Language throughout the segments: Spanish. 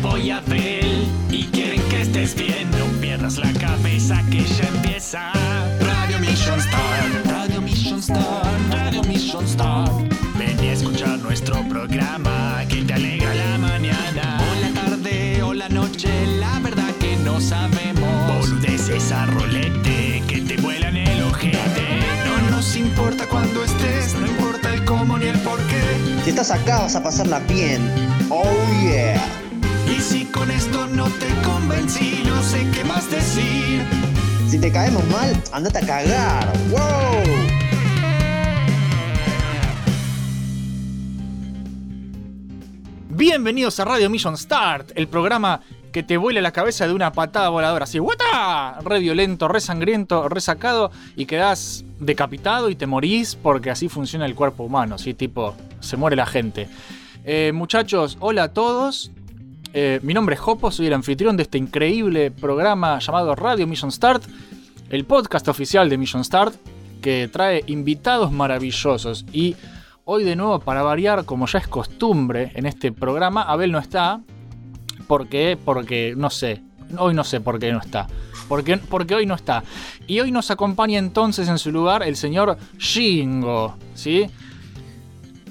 Yeah. vienen Jopo y quieren que estés bien. No pierdas la cabeza que ya empieza. Radio Mission Star, Radio Mission Star, Radio Mission Star. Ven y escucha nuestro programa que te alegra la mañana. O la tarde o la noche, la verdad que no sabemos. Boludeces a rolete que te vuelan el ojete. No nos importa cuando estés, no importa el cómo ni el por qué. Si estás acá vas a pasarla bien. Oh yeah. Y si con esto no te convencí, no sé qué más decir. Si te caemos mal, andate a cagar. ¡Wow! Bienvenidos a Radio Mission Start, el programa que te vuela la cabeza de una patada voladora. Así, ¡guata! Re violento, re sangriento, re sacado y quedás decapitado y te morís porque así funciona el cuerpo humano, ¿sí? Tipo, se muere la gente. Eh, muchachos, hola a todos. Eh, mi nombre es Jopo, soy el anfitrión de este increíble programa llamado Radio Mission Start, el podcast oficial de Mission Start, que trae invitados maravillosos. Y hoy de nuevo, para variar, como ya es costumbre en este programa, Abel no está. ¿Por qué? Porque no sé. Hoy no sé por qué no está. Porque, porque hoy no está. Y hoy nos acompaña entonces en su lugar el señor Shingo. ¿Sí?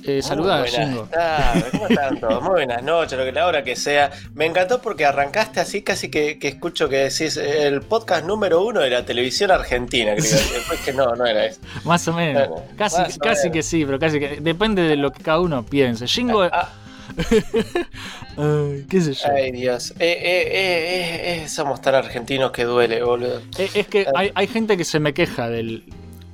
Eh, saluda, Muy buenas tardes, ¿cómo están todos? Muy buenas noches, lo que la hora que sea. Me encantó porque arrancaste así casi que, que escucho que decís eh, el podcast número uno de la televisión argentina, creo. Después que no, no era eso. Más o menos. Bueno, casi más o casi menos. que sí, pero casi que. Depende de lo que cada uno piense. Shingo. Ah, Ay, ¿Qué sé yo? ay, Dios. Eh, eh, eh, eh, somos tan argentinos que duele, boludo. Es que hay, hay gente que se me queja del,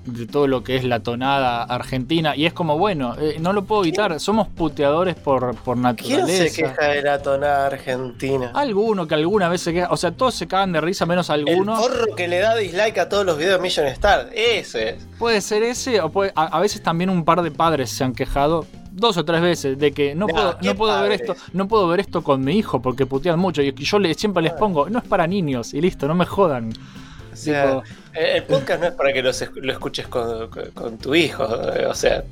de todo lo que es la tonada argentina y es como, bueno, eh, no lo puedo evitar, somos puteadores por, por ¿Quién naturaleza. se queja de la tonada argentina? Alguno que alguna vez se queja, o sea, todos se cagan de risa menos El alguno. porro que le da dislike a todos los videos de Million Star. Ese es. Puede ser ese, o puede, a, a veces también un par de padres se han quejado dos o tres veces de que no puedo, ¿qué no puedo ver esto, no puedo ver esto con mi hijo porque putean mucho. Y yo le, siempre les pongo, no es para niños, y listo, no me jodan. O sea, Tipo- el el podcast no es para que lo, es- lo escuches con, con- con tu hijo. eh, O sea,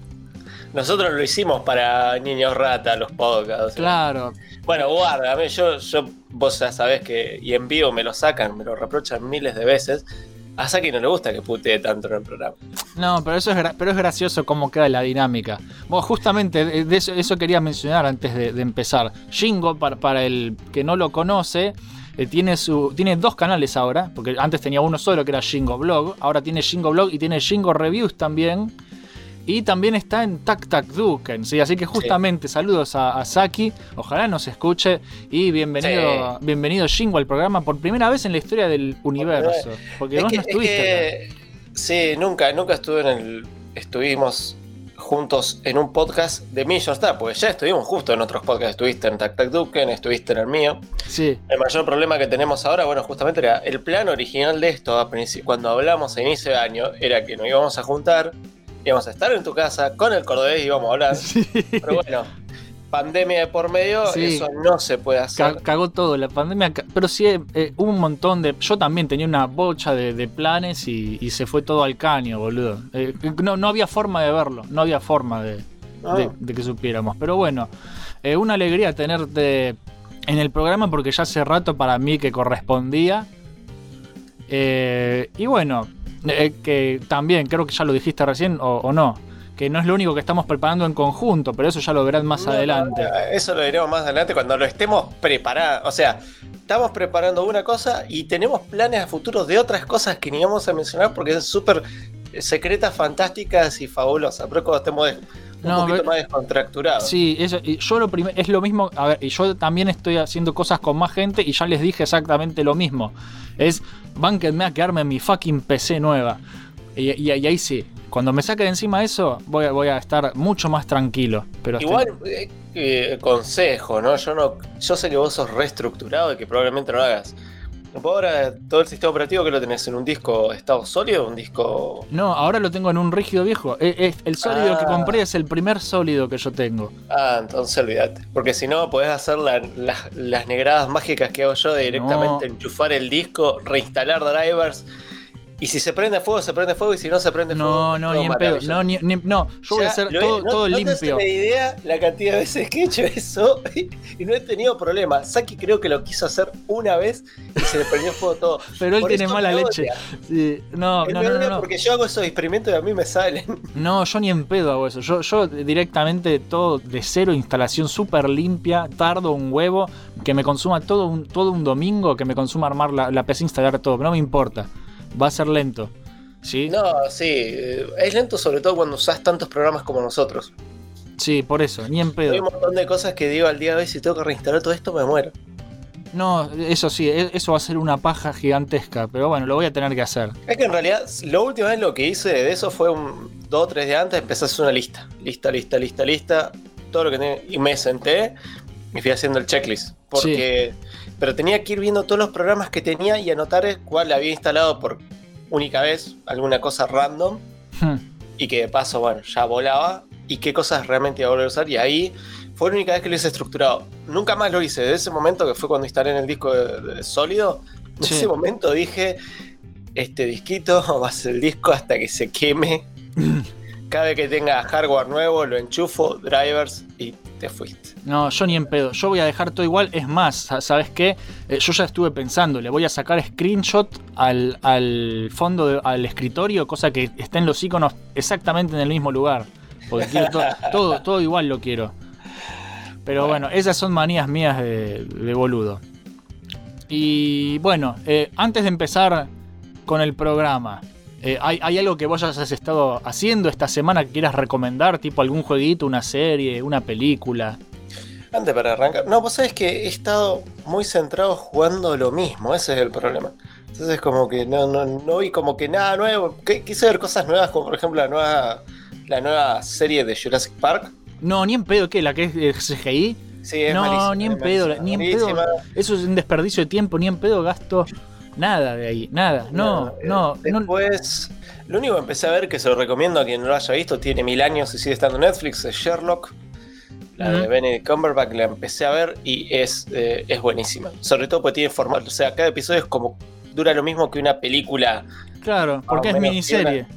nosotros lo hicimos para niños rata, los podcasts. o sea. Claro, Bueno, guárdame, yo, yo, vos ya sabés que, y en vivo me lo sacan, me lo reprochan miles de veces. A Saki no le gusta que putee tanto en el programa. No, pero eso es, pero es gracioso cómo queda la dinámica. Bueno, justamente de eso, eso quería mencionar antes de, de empezar. Shingo, para, para el que no lo conoce, eh, tiene, su, tiene dos canales ahora, porque antes tenía uno solo que era Shingo Blog, ahora tiene Shingo Blog y tiene Shingo Reviews también. Y también está en Tac Tac Duken, ¿sí? Así que justamente saludos a, a Saki, ojalá nos escuche y bienvenido, bienvenido Shingo al programa por primera vez en la historia del universo. Porque Es vos que- no es estuviste que- sí, nunca, nunca estuve en el. Estuvimos juntos en un podcast de Million Star, porque ya estuvimos justo en otros podcasts. Estuviste en Tac Tac Duken, estuviste en el mío. Sí, El mayor problema que tenemos ahora, bueno, justamente era el plan original de esto, cuando hablamos a inicio de año, era que nos íbamos a juntar, íbamos a estar en tu casa con el cordobés y íbamos a hablar. Pero bueno, pandemia de por medio, Sí. eso no se puede hacer. cagó todo la pandemia, pero sí eh, hubo un montón de. Yo también tenía una bocha de, de planes y, y se fue todo al caño, boludo. Eh, no, no había forma de verlo, no había forma de, Ah. de- de que supiéramos. Pero bueno, eh, una alegría tenerte en el programa porque ya hace rato para mí que correspondía. Eh, y bueno, eh, que también creo que ya lo dijiste recién o, o no. Que no es lo único que estamos preparando en conjunto, pero eso ya lo verán más No, adelante. no, Eso lo diremos más adelante cuando lo estemos preparando. O sea, estamos preparando una cosa y tenemos planes a futuro de otras cosas que ni vamos a mencionar porque son súper secretas, fantásticas y fabulosas. Pero cuando estemos un No, poquito más descontracturados. Sí, eso, y yo lo primero, es lo mismo, a ver, y yo también estoy haciendo cosas con más gente y ya les dije exactamente lo mismo. Es, bánquenme a quedarme en mi fucking PC nueva. Y, y- y ahí sí, cuando me saque de encima eso, voy a, voy a estar mucho más tranquilo. Pero Igual, eh, eh, consejo, ¿no? Yo no, yo sé que vos sos reestructurado y que probablemente no lo hagas. Vos ahora todo el sistema operativo que lo tenés en un disco estado sólido, un disco. No, ahora lo tengo en un rígido viejo. Eh, eh, el sólido que Ah. compré es el primer sólido que yo tengo. Ah, entonces olvídate. Porque si no, podés hacer la- la- las negradas mágicas que hago yo de directamente No. enchufar el disco, reinstalar drivers. Y si se prende fuego, se prende fuego. Y si no se prende fuego. No, no, todo ni en pedo. No, ni- ni- no, yo voy a hacer todo, no- todo no limpio. una idea la cantidad de veces que he hecho eso y no he tenido problema. Saki creo que lo quiso hacer una vez y se le prendió fuego todo. Pero él Por tiene mala leche. Sí, no, no, no, no, no. Porque yo hago esos experimentos y a mí me salen. No, yo ni en pedo hago eso. Yo, yo directamente todo de cero, instalación súper limpia, tardo un huevo, que me consuma todo un, todo un domingo, que me consuma armar la, la PC, instalar todo. No me importa. Va a ser lento. ¿Sí? No, sí. eh, Es lento sobre todo cuando usás tantos programas como nosotros. Sí, por eso, ni en Hay pedo. un montón de cosas que digo al día de hoy, si tengo que reinstalar todo esto, me muero. No, eso sí, e- eso va a ser una paja gigantesca, pero bueno, lo voy a tener que hacer. Es que en realidad, lo última vez lo que hice de eso fue un dos o tres días antes, empecé a hacer una lista. Lista, lista, lista, lista. Todo lo que tenía. Y me senté y fui haciendo el checklist. Porque. Pero tenía que ir viendo todos los programas que tenía y anotar cuál había instalado por única vez, alguna cosa random. Hmm. Y que de paso, bueno, ya volaba. Y qué cosas realmente iba a volver a usar. Y ahí fue la única vez que lo hice estructurado. Nunca más lo hice. Desde ese momento que fue cuando instalé en el disco de- de sólido. En Sí. ese momento dije, este disquito va a ser el disco hasta que se queme. Cada vez que tenga hardware nuevo, lo enchufo, drivers y te fuiste. No, yo ni en pedo. Yo voy a dejar todo igual. Es más, sa- ¿sabes qué? Eh, yo ya estuve pensando, le voy a sacar screenshot al, al fondo, de- al escritorio, cosa que estén los iconos exactamente en el mismo lugar. Porque quiero to- todo, todo igual lo quiero. Pero bueno, esas son manías mías de, de boludo. Y bueno, eh, antes de empezar con el programa, eh, ¿hay, hay algo que vos hayas estado haciendo esta semana que quieras recomendar? Tipo algún jueguito, una serie, una película. Antes para arrancar. No, vos sabés que he estado muy centrado jugando lo mismo, ese es el problema. Entonces como que no, no, no vi como que nada nuevo. Qu- Quise ver cosas nuevas, como por ejemplo la nueva, la nueva serie de Jurassic Park. No, ni en pedo, ¿qué? ¿La que es de CGI? Sí, es no, malísima, ni en pedo, ni en pedo. Eso es un desperdicio de tiempo, ni en pedo gasto nada de ahí, nada. No, no, no. Después, lo único que empecé a ver, que se lo recomiendo a quien no lo haya visto, tiene mil años y sigue estando en Netflix, es Sherlock. La de. Benedict Cumberbatch la empecé a ver y es, eh, es buenísima. Sobre todo porque tiene formato, o sea, cada episodio es como dura lo mismo que una película. Claro, porque es miniserie.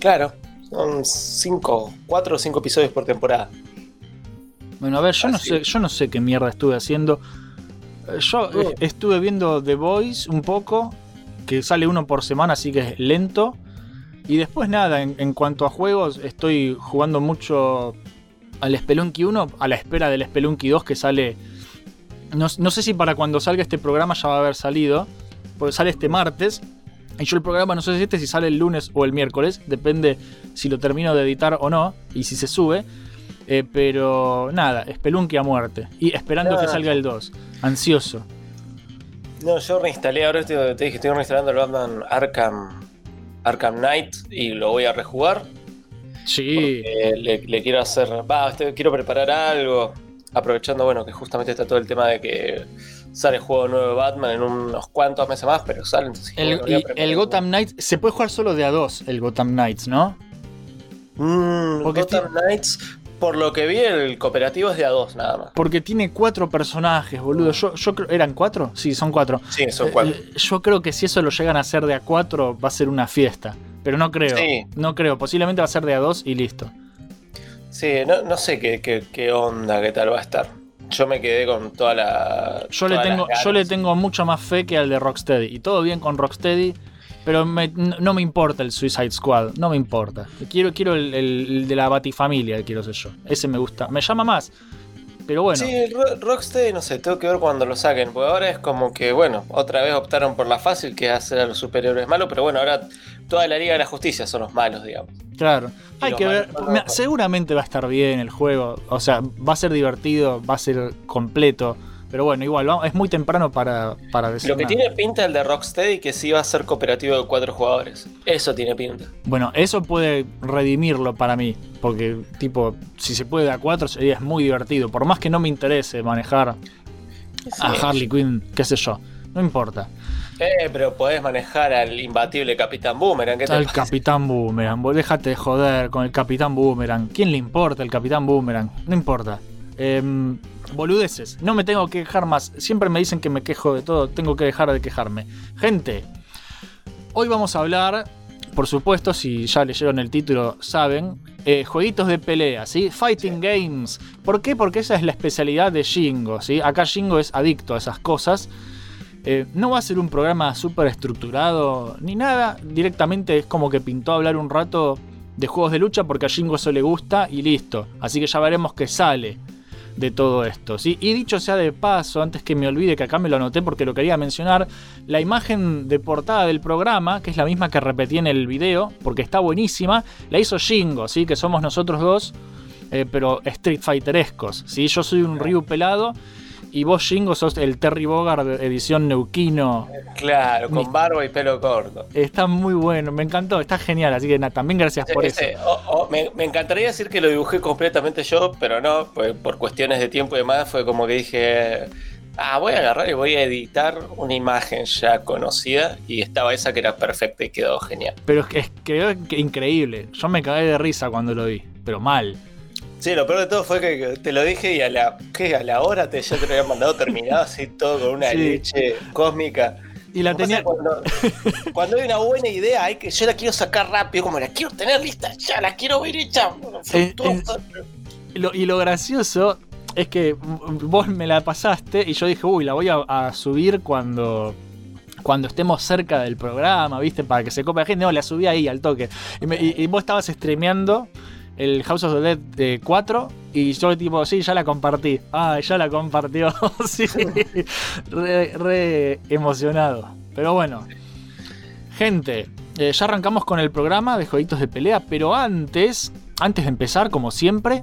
Claro, son cinco, cuatro o cinco episodios por temporada. Bueno, a ver, yo no sé, yo no sé qué mierda estuve haciendo. Yo eh, estuve viendo The Voice un poco, que sale uno por semana, así que es lento. Y después nada, en, en cuanto a juegos, estoy jugando mucho al Spelunky 1, a la espera del Spelunky 2 que sale... No, no sé si para cuando salga este programa ya va a haber salido, porque sale este martes. Y yo el programa no sé si este si sale el lunes o el miércoles, depende si lo termino de editar o no, y si se sube. Eh, pero nada, Spelunky a muerte. Y esperando No, que no. salga el 2. Ansioso. No, yo reinstalé, ahora te, te dije, estoy reinstalando el Batman Arkham, Arkham Knight y lo voy a rejugar. Sí. le, le quiero hacer, va, este, quiero preparar algo, aprovechando, bueno, que justamente está todo el tema de que sale el juego nuevo de Batman en unos cuantos meses más, pero sale, entonces El, y el. Gotham Knights se puede jugar solo de a dos, el Gotham Knights, ¿no? Mm, Gotham Knights, por lo que vi, el cooperativo es de a dos nada más. Porque tiene cuatro personajes, boludo. Yo, yo creo. ¿Eran cuatro? Sí, son cuatro. Sí, son Eh, cuatro. eh, yo creo que si eso lo llegan a hacer de a cuatro, va a ser una fiesta. Pero no creo. Sí. No creo. Posiblemente va a ser de a dos y listo. Sí, no, no sé qué, qué, qué onda, qué tal va a estar. Yo me quedé con toda la. Yo le, tengo, yo le tengo mucha más fe que al de Rocksteady. Y todo bien con Rocksteady. Pero me- no me importa el Suicide Squad. No me importa. Quiero, quiero el, el- el de la Batifamilia, quiero ser yo. Ese me gusta. Me llama más. Pero bueno. Sí, el Ro- Rocksteady, no sé, tengo que ver cuando lo saquen. Porque ahora es como que, bueno, otra vez optaron por la fácil, que es hacer a los superhéroes malos. Pero bueno, ahora toda la Liga de la Justicia son los malos, digamos. Claro, Y hay que ver. seguramente va a estar bien el juego. O sea, va a ser divertido, va a ser completo. Pero bueno, igual, vamos- es muy temprano para, para decir Lo que nada. tiene pinta el de Rocksteady que sí va a ser cooperativo de cuatro jugadores. Eso tiene pinta. Bueno, eso puede redimirlo para mí. Porque, tipo, si se puede a cuatro sería es muy divertido. Por más que no me interese manejar a. Harley Quinn, qué sé yo. No importa. Eh, pero podés manejar al imbatible Capitán Boomerang. ¿qué te pasa? Capitán Boomerang. vos Déjate de joder con el Capitán Boomerang. ¿Quién le importa el Capitán Boomerang? No importa. Em, boludeces. No me tengo que quejar más. Siempre me dicen que me quejo de todo. Tengo que dejar de quejarme. Gente, hoy vamos a hablar, por supuesto, si ya leyeron el título, saben, eh, jueguitos de pelea, ¿sí? Fighting Games. ¿Por qué? Porque esa es la especialidad de Shingo, ¿sí? Acá Shingo es adicto a esas cosas. Eh, no va a ser un programa súper estructurado ni nada. Directamente es como que pintó hablar un rato de juegos de lucha porque a Shingo eso le gusta y listo. Así que ya veremos qué sale de todo esto. ¿sí? Y dicho sea de paso, antes que me olvide que acá me lo anoté porque lo quería mencionar, la imagen de portada del programa, que es la misma que repetí en el video, porque está buenísima, la hizo Shingo, ¿sí? que somos nosotros dos, eh, pero Street Fighterescos. ¿sí? Yo soy un Ryu pelado. Y vos, Shingo, sos el Terry Bogard edición Neuquino. Claro, con barba y pelo corto. Está muy bueno, me encantó, está genial. Así que nada, también gracias por eso. Ese, o- o- me, me encantaría decir que lo dibujé completamente yo, pero no, pues, por cuestiones de tiempo y demás fue como que dije, ah, voy a agarrar y voy a editar una imagen ya conocida y estaba esa que era perfecta y quedó genial. Pero es que quedó que- increíble. Yo me cagué de risa cuando lo vi, pero mal. Sí, lo peor de todo fue que te lo dije y a la, ¿qué? A la hora te, ya te lo había mandado terminado así todo con una Sí. leche cósmica. Y la tenía. Cuando, cuando hay una buena idea, hay que, yo la quiero sacar rápido, como la quiero tener lista, ya la quiero ver hecha. Lo- y lo gracioso es que vos me la pasaste y yo dije, uy, la voy a, a subir cuando. Cuando estemos cerca del programa, ¿viste? Para que se cope la gente. No, la subí ahí al toque. Y, me- y- y vos estabas streameando el House of the Dead eh, 4 y yo tipo, sí, ya la compartí. Ah, ya la compartió. sí. Re, re emocionado. Pero bueno. Gente, eh, ya arrancamos con el programa de jueguitos de pelea, pero antes, antes de empezar, como siempre,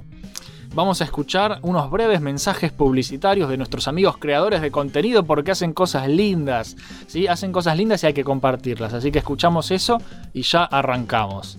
vamos a escuchar unos breves mensajes publicitarios de nuestros amigos creadores de contenido porque hacen cosas lindas, ¿sí? Hacen cosas lindas y hay que compartirlas. Así que escuchamos eso y ya arrancamos.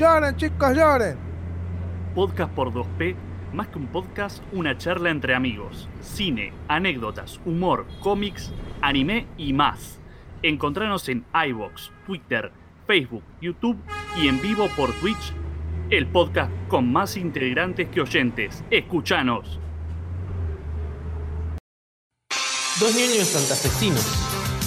Lloren, chicos, lloren. Podcast por 2P, más que un podcast, una charla entre amigos. Cine, anécdotas, humor, cómics, anime y más. Encontranos en iBox, Twitter, Facebook, YouTube y en vivo por Twitch. El podcast con más integrantes que oyentes. Escuchanos. Dos niños santafesinos.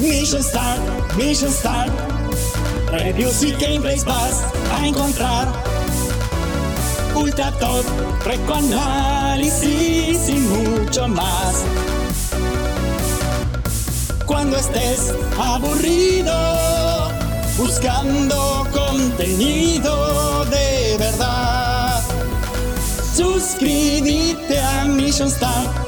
Mission Start, Mission Start. Reviews y gameplays vas a encontrar. Ultra Top, análisis y mucho más. Cuando estés aburrido, buscando contenido de verdad, suscríbete a Mission Start.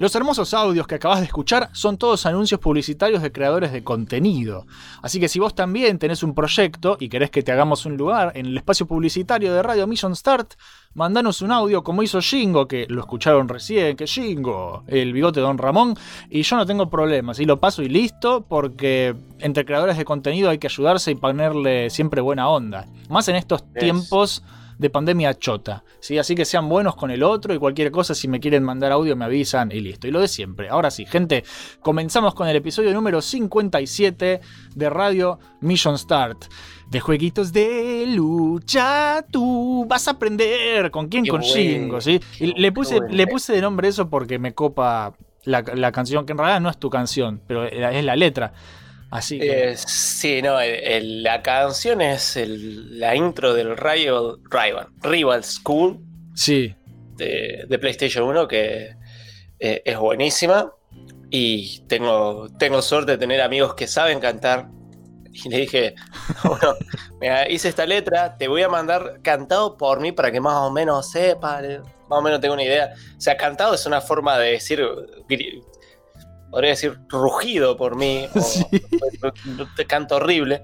Los hermosos audios que acabas de escuchar son todos anuncios publicitarios de creadores de contenido. Así que si vos también tenés un proyecto y querés que te hagamos un lugar en el espacio publicitario de Radio Mission Start, mandanos un audio como hizo Shingo, que lo escucharon recién, que Shingo, el bigote de Don Ramón, y yo no tengo problemas, y lo paso y listo, porque entre creadores de contenido hay que ayudarse y ponerle siempre buena onda. Más en estos Es. tiempos de pandemia chota. ¿sí? Así que sean buenos con el otro y cualquier cosa, si me quieren mandar audio, me avisan y listo. Y lo de siempre. Ahora sí, gente, comenzamos con el episodio número 57 de Radio Mission Start. De jueguitos de lucha, tú vas a aprender. ¿Con quién? Qué con Shingo, ¿sí? Y le puse, le puse de nombre eso porque me copa la, la canción, que en realidad no es tu canción, pero es la letra. Así que. Eh, sí, no, el- el- la canción es el- la intro del Rival, Rival, Rival School sí. de, de PlayStation 1 que eh, es buenísima y tengo, tengo suerte de tener amigos que saben cantar y le dije, bueno, mira, hice esta letra, te voy a mandar cantado por mí para que más o menos sepa, más o menos tenga una idea. O sea, cantado es una forma de decir, podría decir rugido por mí, o- Sí. te canto horrible,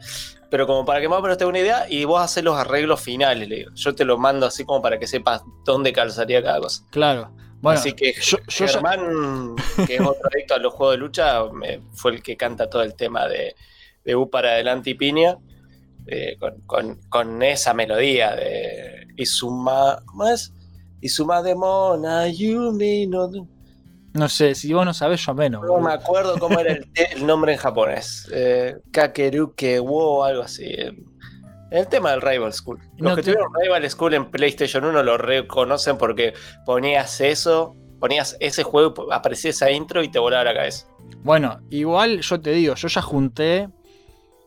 pero como para que más o menos tenga una idea y vos haces los arreglos finales, le digo. Yo te lo mando así como para que sepas dónde calzaría cada cosa. Claro. Bueno, así que yo- yo ya- Germán, que es otro adicto a los juegos de lucha, me- fue el que canta todo el tema de, de U para adelante y piña, eh, con, con- con esa melodía de Izuma, ¿cómo es? Izuma Demona, Yumi, no, no sé, si vos no sabés, yo menos. no me acuerdo cómo era el, nombre en japonés. Eh, Kakeruke wo, algo así. El tema del Rival School. Los No que tuvieron Rival School en PlayStation 1 lo reconocen porque ponías eso, ponías ese juego, aparecía esa intro y te volaba la cabeza. Bueno, igual yo te digo, yo ya junté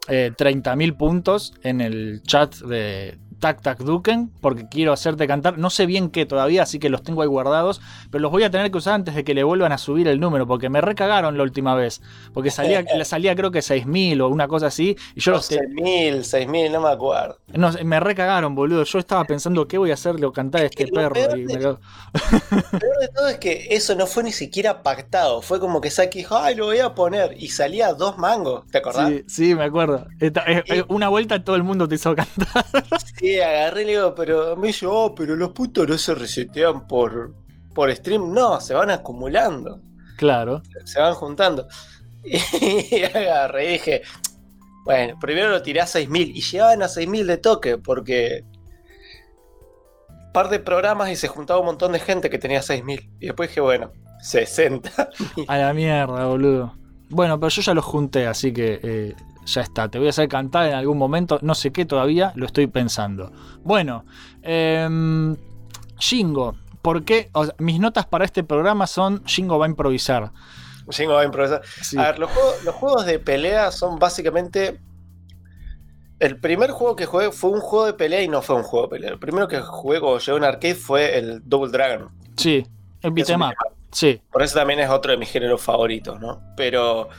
eh, 30.000 puntos en el chat de Tac Tac Duken porque quiero hacerte cantar. No sé bien qué todavía, así que los tengo ahí guardados, pero los voy a tener que usar antes de que le vuelvan a subir el número porque me recagaron la última vez. Porque salía, le salía creo que 6.000 o una cosa así y yo los te- 6.000, 6.000, no me acuerdo. no, me recagaron, boludo. Yo estaba pensando qué voy a hacerle o cantar a este perro. peor y de- me Lo peor de todo es que eso no fue ni siquiera pactado. Fue como que Saki dijo, ay, lo voy a poner. Y salía dos mangos, ¿te acordás? Sí, sí, me acuerdo. Esta- eh, eh, una vuelta todo el mundo te hizo cantar. Sí, agarré y le digo, pero me dice, oh, pero los puntos no se resetean por, por stream. No, se van acumulando, Claro. se van juntando. Y agarré y dije, bueno, primero lo tiré a 6000 y llegaban a 6000 de toque porque par de programas y se juntaba un montón de gente que tenía 6000. Y después dije, bueno, 60. A la mierda, boludo. Bueno, pero yo ya los junté, así que eh, ya está. Te voy a hacer cantar en algún momento. No sé qué todavía, lo estoy pensando. Bueno, Shingo. ¿Por qué? O sea, mis notas para este programa son Shingo va a improvisar. Jingo va a improvisar. Sí. A ver, los juegos, los juegos de pelea son básicamente. El primer juego que jugué fue un juego de pelea y no fue un juego de pelea. El primero que jugué cuando llegué a un arcade fue el Double Dragon. Sí, el beat'em up. Sí, Por eso también es otro de mis géneros favoritos, ¿no? Pero.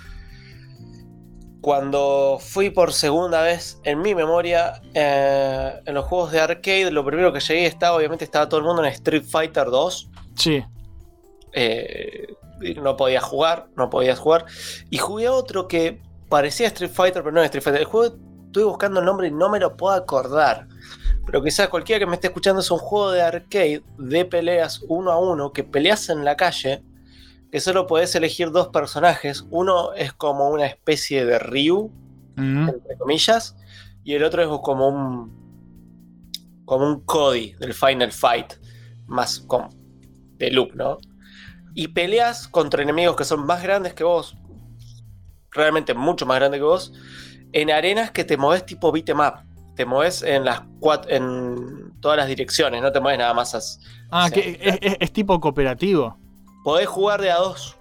Cuando fui por segunda vez en mi memoria eh, en los juegos de arcade, lo primero que llegué estaba, obviamente, estaba todo el mundo en Street Fighter 2. sí. eh, no podías jugar, no podías jugar. Y jugué a otro que parecía Street Fighter, pero no es Street Fighter. El juego estuve buscando el nombre y no me lo puedo acordar. Pero quizás cualquiera que me esté escuchando es un juego de arcade de peleas uno a uno, que peleas en la calle, que solo podés elegir dos personajes. Uno es como una especie de Ryu, Mm, entre comillas, y el otro es como un como un Cody del Final Fight, más como de ¿no? Y peleas contra enemigos que son más grandes que vos, realmente mucho más grandes que vos, en arenas que te mueves tipo beat'em up. Te mueves en las cuat- en todas las direcciones, no te mueves nada más. as- Ah, que es, es- es tipo cooperativo. Podés jugar de a dos,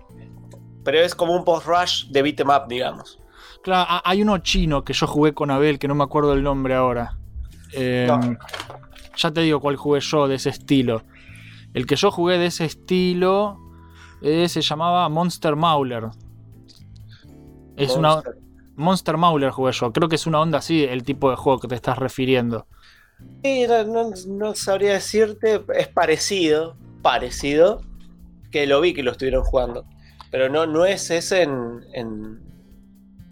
pero es como un post-rush de beat'em up, digamos. Claro, ha- hay uno chino que yo jugué con Abel, que no me acuerdo el nombre ahora. Eh, No. Ya te digo cuál jugué yo de ese estilo. El que yo jugué de ese estilo eh, se llamaba Monster Mauler. Es una Monster. Monster Mauler jugué yo. Creo que es una onda así el tipo de juego que te estás refiriendo. Sí, no sabría decirte, es parecido, parecido, que lo vi que lo estuvieron jugando. Pero no, no es ese en. en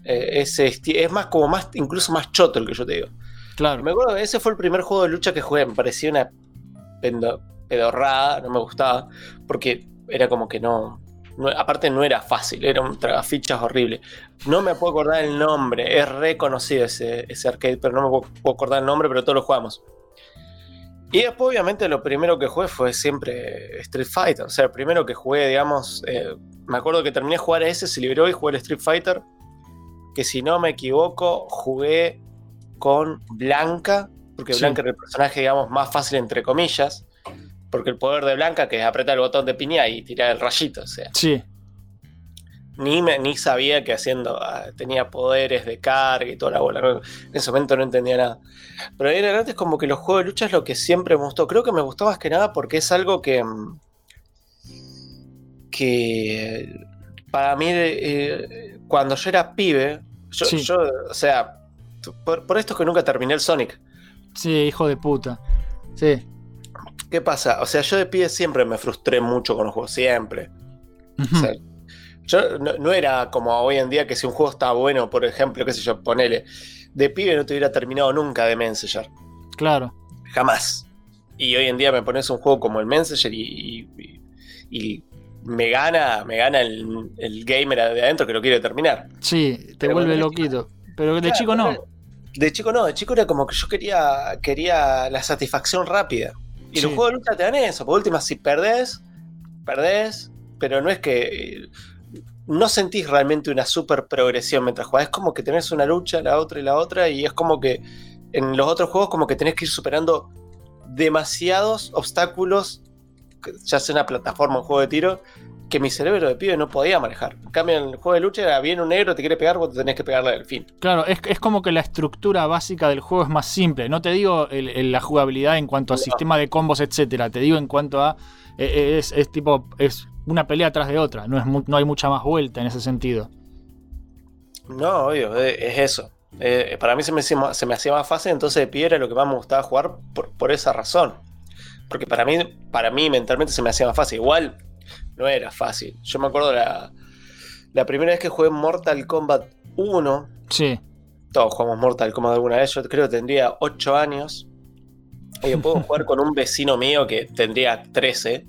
eh, ese es más como más, incluso más choto el que yo te digo. Claro. Me acuerdo que ese fue el primer juego de lucha que jugué. Me parecía una pendo- pedorrada, no me gustaba. Porque era como que no. no- aparte, no era fácil, era un tragafichas horrible. No me puedo acordar el nombre, es reconocido ese, ese arcade, pero no me puedo, puedo acordar el nombre, pero todos lo jugamos. Y después, obviamente, lo primero que jugué fue siempre Street Fighter. O sea, el primero que jugué, digamos. eh, me acuerdo que terminé de jugar a ese, se liberó y jugué el Street Fighter. Que si no me equivoco, jugué con Blanca. Porque Sí. Blanca era el personaje, digamos, más fácil entre comillas. Porque el poder de Blanca, que es apretar el botón de piña y tirar el rayito. O sea, Sí. Ni, me- ni sabía que haciendo ah, tenía poderes de carga y toda la bola. ¿no? En ese momento no entendía nada. Pero ahí en adelante es como que los juegos de lucha es lo que siempre me gustó. Creo que me gustó más que nada porque es algo que. mm, que para mí, eh, cuando yo era pibe, yo, Sí. yo, o sea, por, por esto es que nunca terminé el Sonic. Sí, hijo de puta. Sí. ¿Qué pasa? O sea, yo de pibe siempre me frustré mucho con los juegos, siempre. O sea, yo no, no era como hoy en día que si un juego está bueno, por ejemplo, qué sé yo, ponele. De pibe no te hubiera terminado nunca de Messenger. Claro. Jamás. Y hoy en día me pones un juego como el Messenger y, y- y me gana, me gana el, el gamer de adentro que lo quiere terminar. Sí, te Pero vuelve bueno, loquito. Pero de Claro, chico no. De chico no, de chico era como que yo quería, quería la satisfacción rápida. Y Sí. los juegos de lucha te dan eso. Por última, si perdés, perdés, pero no es que. No sentís realmente una super progresión mientras jugás. Es como que tenés una lucha, la otra y la otra, y es como que en los otros juegos, como que tenés que ir superando demasiados obstáculos, ya sea una plataforma, un juego de tiro, que mi cerebro de pibe no podía manejar. En cambio, en el juego de lucha viene un negro, te quiere pegar, vos te tenés que pegarle al fin. Claro, es, es como que la estructura básica del juego es más simple. No te digo el- el- la jugabilidad en cuanto a No. sistema de combos, etcétera. Te digo en cuanto a. eh, Es, es tipo. Es una pelea tras de otra. No, es no hay mucha más vuelta en ese sentido. No, obvio, eh, es eso. Eh, para mí se me, hacía, más- se me hacía más fácil, entonces de pie era lo que más me gustaba jugar por, por esa razón. Porque para mí, para mí mentalmente se me hacía más fácil. Igual no era fácil. Yo me acuerdo la, la primera vez que jugué Mortal Kombat 1, Sí. todos jugamos Mortal Kombat alguna vez, yo creo que tendría 8 años. Y yo puedo jugar con un vecino mío que tendría 13.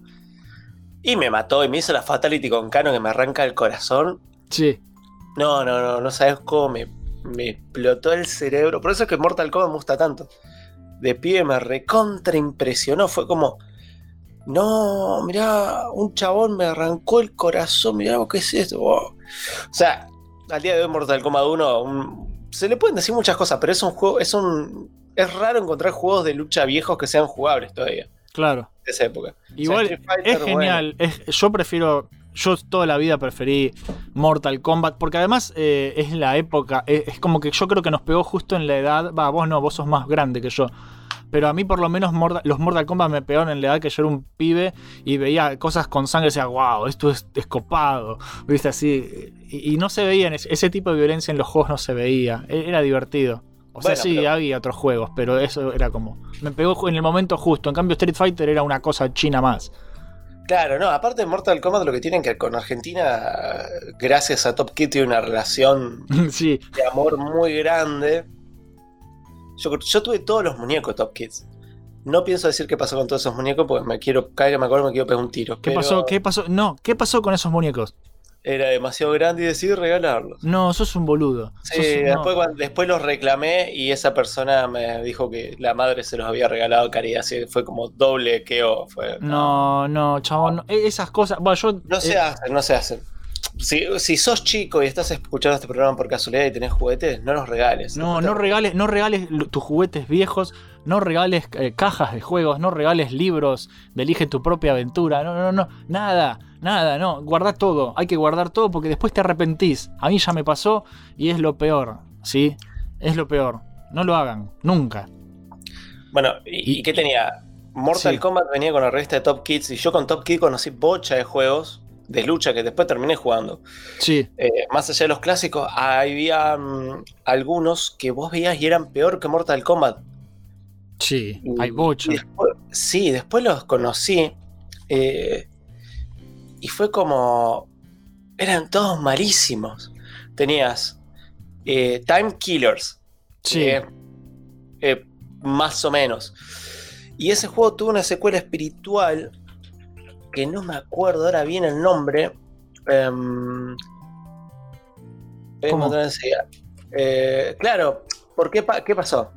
Y me mató y me hizo la Fatality con Cano que me arranca el corazón. Sí. No, no, no, no sabes cómo me, me explotó el cerebro. Por eso es que Mortal Kombat me gusta tanto. De pibe me recontra impresionó. Fue como, no, mirá, un chabón me arrancó el corazón. Mirá, ¿qué es esto? Wow. O sea, al día de hoy Mortal Kombat 1 un- se le pueden decir muchas cosas, pero es un juego, es un, es raro encontrar juegos de lucha viejos que sean jugables todavía Claro. de esa época. Igual Fighter, es genial. es- yo prefiero. Yo toda la vida preferí Mortal Kombat. Porque además eh, es la época. Es, es como que yo creo que nos pegó justo en la edad. Va, vos no, vos sos más grande que yo. Pero a mí por lo menos Mortal- los Mortal Kombat me pegaron en la edad que yo era un pibe y veía cosas con sangre y decía, wow, esto es escopado. ¿Viste? Así. Y, y no se veía, ese, ese tipo de violencia en los juegos no se veía. E- Era divertido. O sea, sí, pero- había otros juegos, pero eso era como. Me pegó en el momento justo. En cambio, Street Fighter era una cosa china más. Claro, no, aparte de Mortal Kombat lo que tienen que con Argentina, gracias a Top Kid, tiene una relación sí. de amor muy grande. Yo, yo tuve todos los muñecos Top Kids. No pienso decir qué pasó con todos esos muñecos porque me quiero, cada que me acuerdo me quiero pegar un tiro. ¿Qué pero pasó? ¿Qué pasó? No, ¿qué pasó con esos muñecos? Era demasiado grande y decidí regalarlos. No, sos un boludo. Sí, un- después, los reclamé y esa persona me dijo que la madre se los había regalado a caridad. Así que fue como doble queo. Fue, No, no, chabón. no. E- Esas cosas. Bueno, yo. No se eh, hacen, no se hacen. Si, si sos chico y estás escuchando este programa por casualidad y tenés juguetes, no los regales. No, no regales, no regales tus juguetes viejos, no regales eh, cajas de juegos, no regales libros de Elige tu propia aventura, no, no, no, nada, nada, no, guarda todo, hay que guardar todo porque después te arrepentís. A mí ya me pasó y es lo peor, ¿sí? Es lo peor. No lo hagan, nunca. Bueno, ¿y, y qué tenía? Mortal Sí. Kombat venía con la revista de Top Kids y yo con Top Kids conocí bocha de juegos de lucha que después terminé jugando. Sí, Eh, más allá de los clásicos, había mm, algunos que vos veías y eran peor que Mortal Kombat. sí, Y- hay después- sí, después los conocí. eh, y fue como. Eran todos malísimos. Tenías eh, Time Killers. Sí. más o menos. Y ese juego tuvo una secuela espiritual que no me acuerdo ahora bien el nombre. Em, voy a ¿Cómo? Eh, claro, ¿por qué, pa- qué pasó?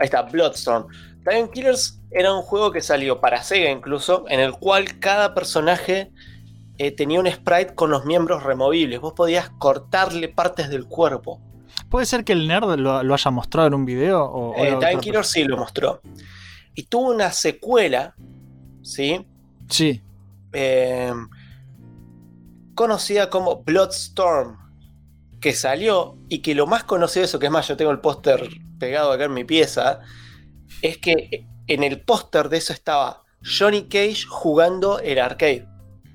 Ahí está, Bloodstorm. Time Killers era un juego que salió para Sega incluso, en el cual cada personaje eh, tenía un sprite con los miembros removibles. Vos podías cortarle partes del cuerpo. ¿Puede ser que el nerd lo, lo haya mostrado en un video? O, Eh, Time Killers sí lo mostró. Y tuvo una secuela, ¿sí? Sí. Eh, conocida como Bloodstorm, que salió y que lo más conocido de eso, que es más, yo tengo el póster pegado acá en mi pieza, es que en el póster de eso estaba Johnny Cage jugando el arcade.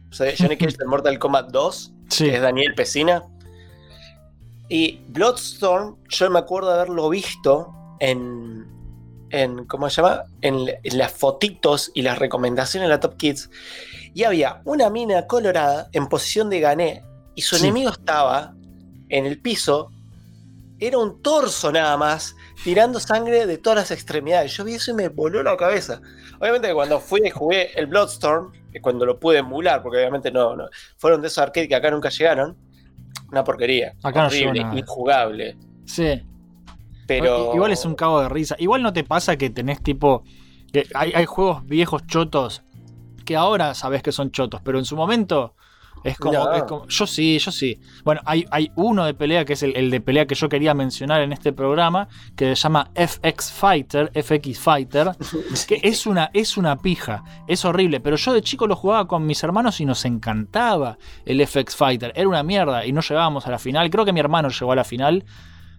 O sea, Johnny Cage del Mortal Kombat 2, Sí. que es Daniel Pesina. Y Bloodstorm, yo me acuerdo de haberlo visto en, en ¿cómo se llama? En, en las fotitos y las recomendaciones de la Top Kids. Y había una mina colorada en posición de gané y su Sí. enemigo estaba en el piso. Era un torso nada más, tirando sangre de todas las extremidades. Yo vi eso y me voló la cabeza. Obviamente que cuando fui y jugué el Bloodstorm, cuando lo pude emular, porque obviamente no, no- fueron de esos arcades que acá nunca llegaron, una porquería. Acá horrible, injugable. Sí. Pero. Igual es un cago de risa. Igual no te pasa que tenés tipo. que hay, hay juegos viejos chotos que ahora sabés que son chotos, pero en su momento es como. No. es como- yo sí, yo sí. Bueno, hay, hay uno de pelea que es el, el de pelea que yo quería mencionar en este programa, que se llama FX Fighter, FX Fighter, que es una, es una pija, es horrible, pero yo de chico lo jugaba con mis hermanos y nos encantaba el FX Fighter. Era una mierda y no llegábamos a la final. Creo que mi hermano llegó a la final.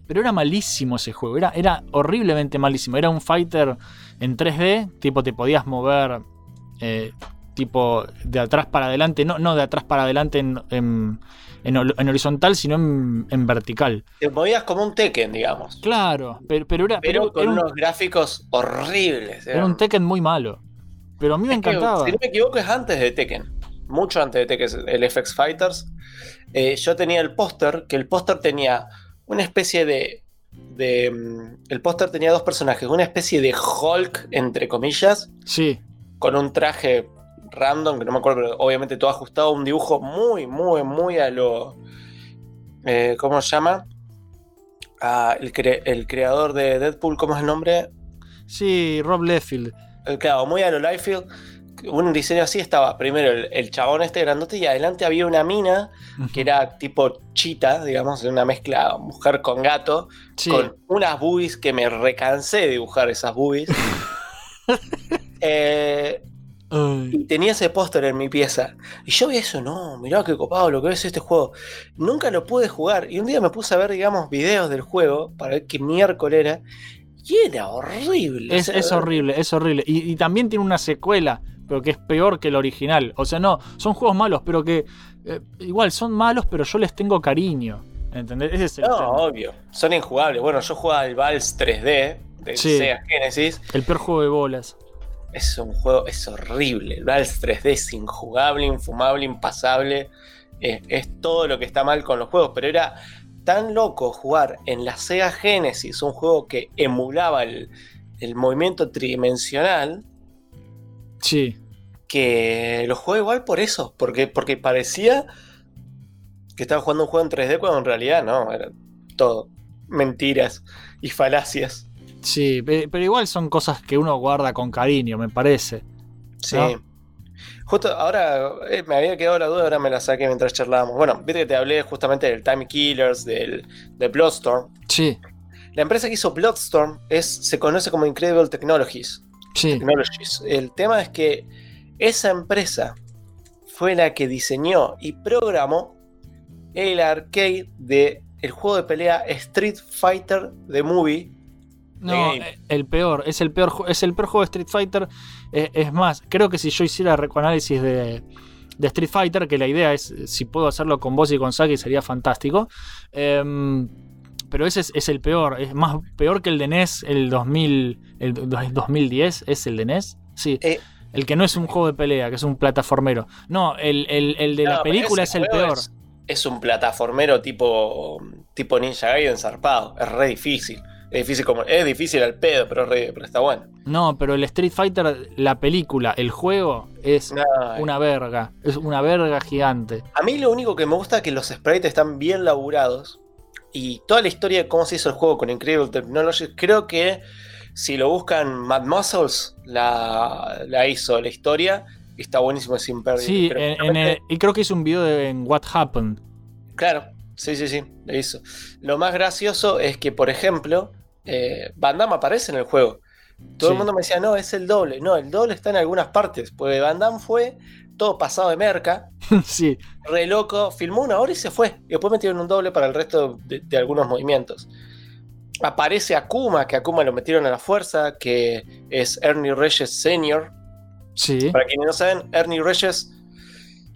Pero era malísimo ese juego, era, era horriblemente malísimo. Era un fighter en 3D, tipo te podías mover eh, tipo de atrás para adelante, no, no de atrás para adelante en, en- en horizontal, sino en, vertical. Te movías como un Tekken, digamos. Claro, pero, pero era, Pero pero con era un, unos gráficos horribles. era un Tekken muy malo. Pero a mí me Es que, encantaba. si no me equivoco, es antes de Tekken. Mucho antes de Tekken, el FX Fighters. Eh, yo tenía el póster, que el póster tenía una especie de. de, mm, el póster tenía dos personajes, una especie de Hulk, entre comillas, Sí, con un traje random, que no me acuerdo, pero obviamente todo ajustado, un dibujo muy, muy, muy a lo. eh, ¿Cómo se llama? Ah, el, cre- el creador de Deadpool, ¿cómo es el nombre? sí, Rob Liefeld. Eh, Claro, muy a lo Liefeld. Un diseño así estaba primero el, el chabón este grandote y adelante había una mina que era tipo chita, digamos, una mezcla mujer con gato, Sí. con unas boobies que me recansé de dibujar esas boobies. Eh, y tenía ese póster en mi pieza. Y yo vi eso, no, mirá qué copado lo que es este juego. Nunca lo pude jugar. Y un día me puse a ver, digamos, videos del juego para ver qué miércoles era. Y era horrible. es, o sea, es horrible, es horrible. Y, y también tiene una secuela, pero que es peor que el original. O sea, no, son juegos malos, pero que eh, igual son malos, pero yo les tengo cariño. ¿Entendés? Ese es el, No, tema. obvio. Son injugables. Bueno, yo jugaba al Vals 3D de Sí. Sega Genesis. el peor juego de bolas. Es un juego, es horrible. El Vals 3D es injugable, infumable, impasable. Eh, es todo lo que está mal con los juegos. Pero era tan loco jugar en la Sega Genesis, un juego que emulaba el, el movimiento tridimensional, Sí. que lo jugué igual por eso. Porque, porque parecía que estaba jugando un juego en 3D cuando en realidad no, era todo mentiras y falacias. Sí, pe- pero igual son cosas que uno guarda con cariño, me parece. Sí. ¿No? Justo ahora eh, me había quedado la duda, ahora me la saqué mientras charlábamos. Bueno, viste que te hablé justamente del Time Killers, del, de Bloodstorm. Sí, La empresa que hizo Bloodstorm es, se conoce como Incredible Technologies. Sí. Technologies. El tema es que esa empresa fue la que diseñó y programó el arcade de el juego de pelea Street Fighter The Movie. No, eh, el peor, es el peor, es el peor juego de Street Fighter. Eh, es más, creo que si yo hiciera recoanálisis de, de Street Fighter, que la idea es, si puedo hacerlo con vos y con Saki, sería fantástico. Em, pero ese es, es el peor, es más peor que el de NES, el 2000, el do- 2010, es el de NES. Sí. Eh, El que no es un juego de pelea, que es un plataformero. No, el, el- el de No, la película es el peor. Es, es un plataformero tipo, tipo Ninja Gaiden zarpado. Es re difícil. Es difícil como. Es difícil al pedo, pero, es re- pero está bueno. No, pero el Street Fighter, la película, el juego, es No, una verga. Es una verga gigante. A mí lo único que me gusta es que los sprites están bien laburados. Y toda la historia de cómo se hizo el juego con Incredible Technology, creo que si lo buscan Mad Muscles, la, la hizo la historia. Está buenísimo, es imperdible. Sí, Pero en- en justamente- el- y creo que hizo un video de, en What Happened. Claro, sí, sí, sí, lo hizo. Lo más gracioso es que, por ejemplo, eh, Van Damme aparece en el juego. Todo Sí. el mundo me decía, no, es el doble. No, el doble está en algunas partes. Porque Van Damme fue todo pasado de merca, sí, re loco, filmó una hora y se fue. Y después metieron un doble para el resto de, de algunos movimientos. Aparece Akuma, que Akuma lo metieron a la fuerza, que es Ernie Reyes Sr. sí. Para quienes no saben, Ernie Reyes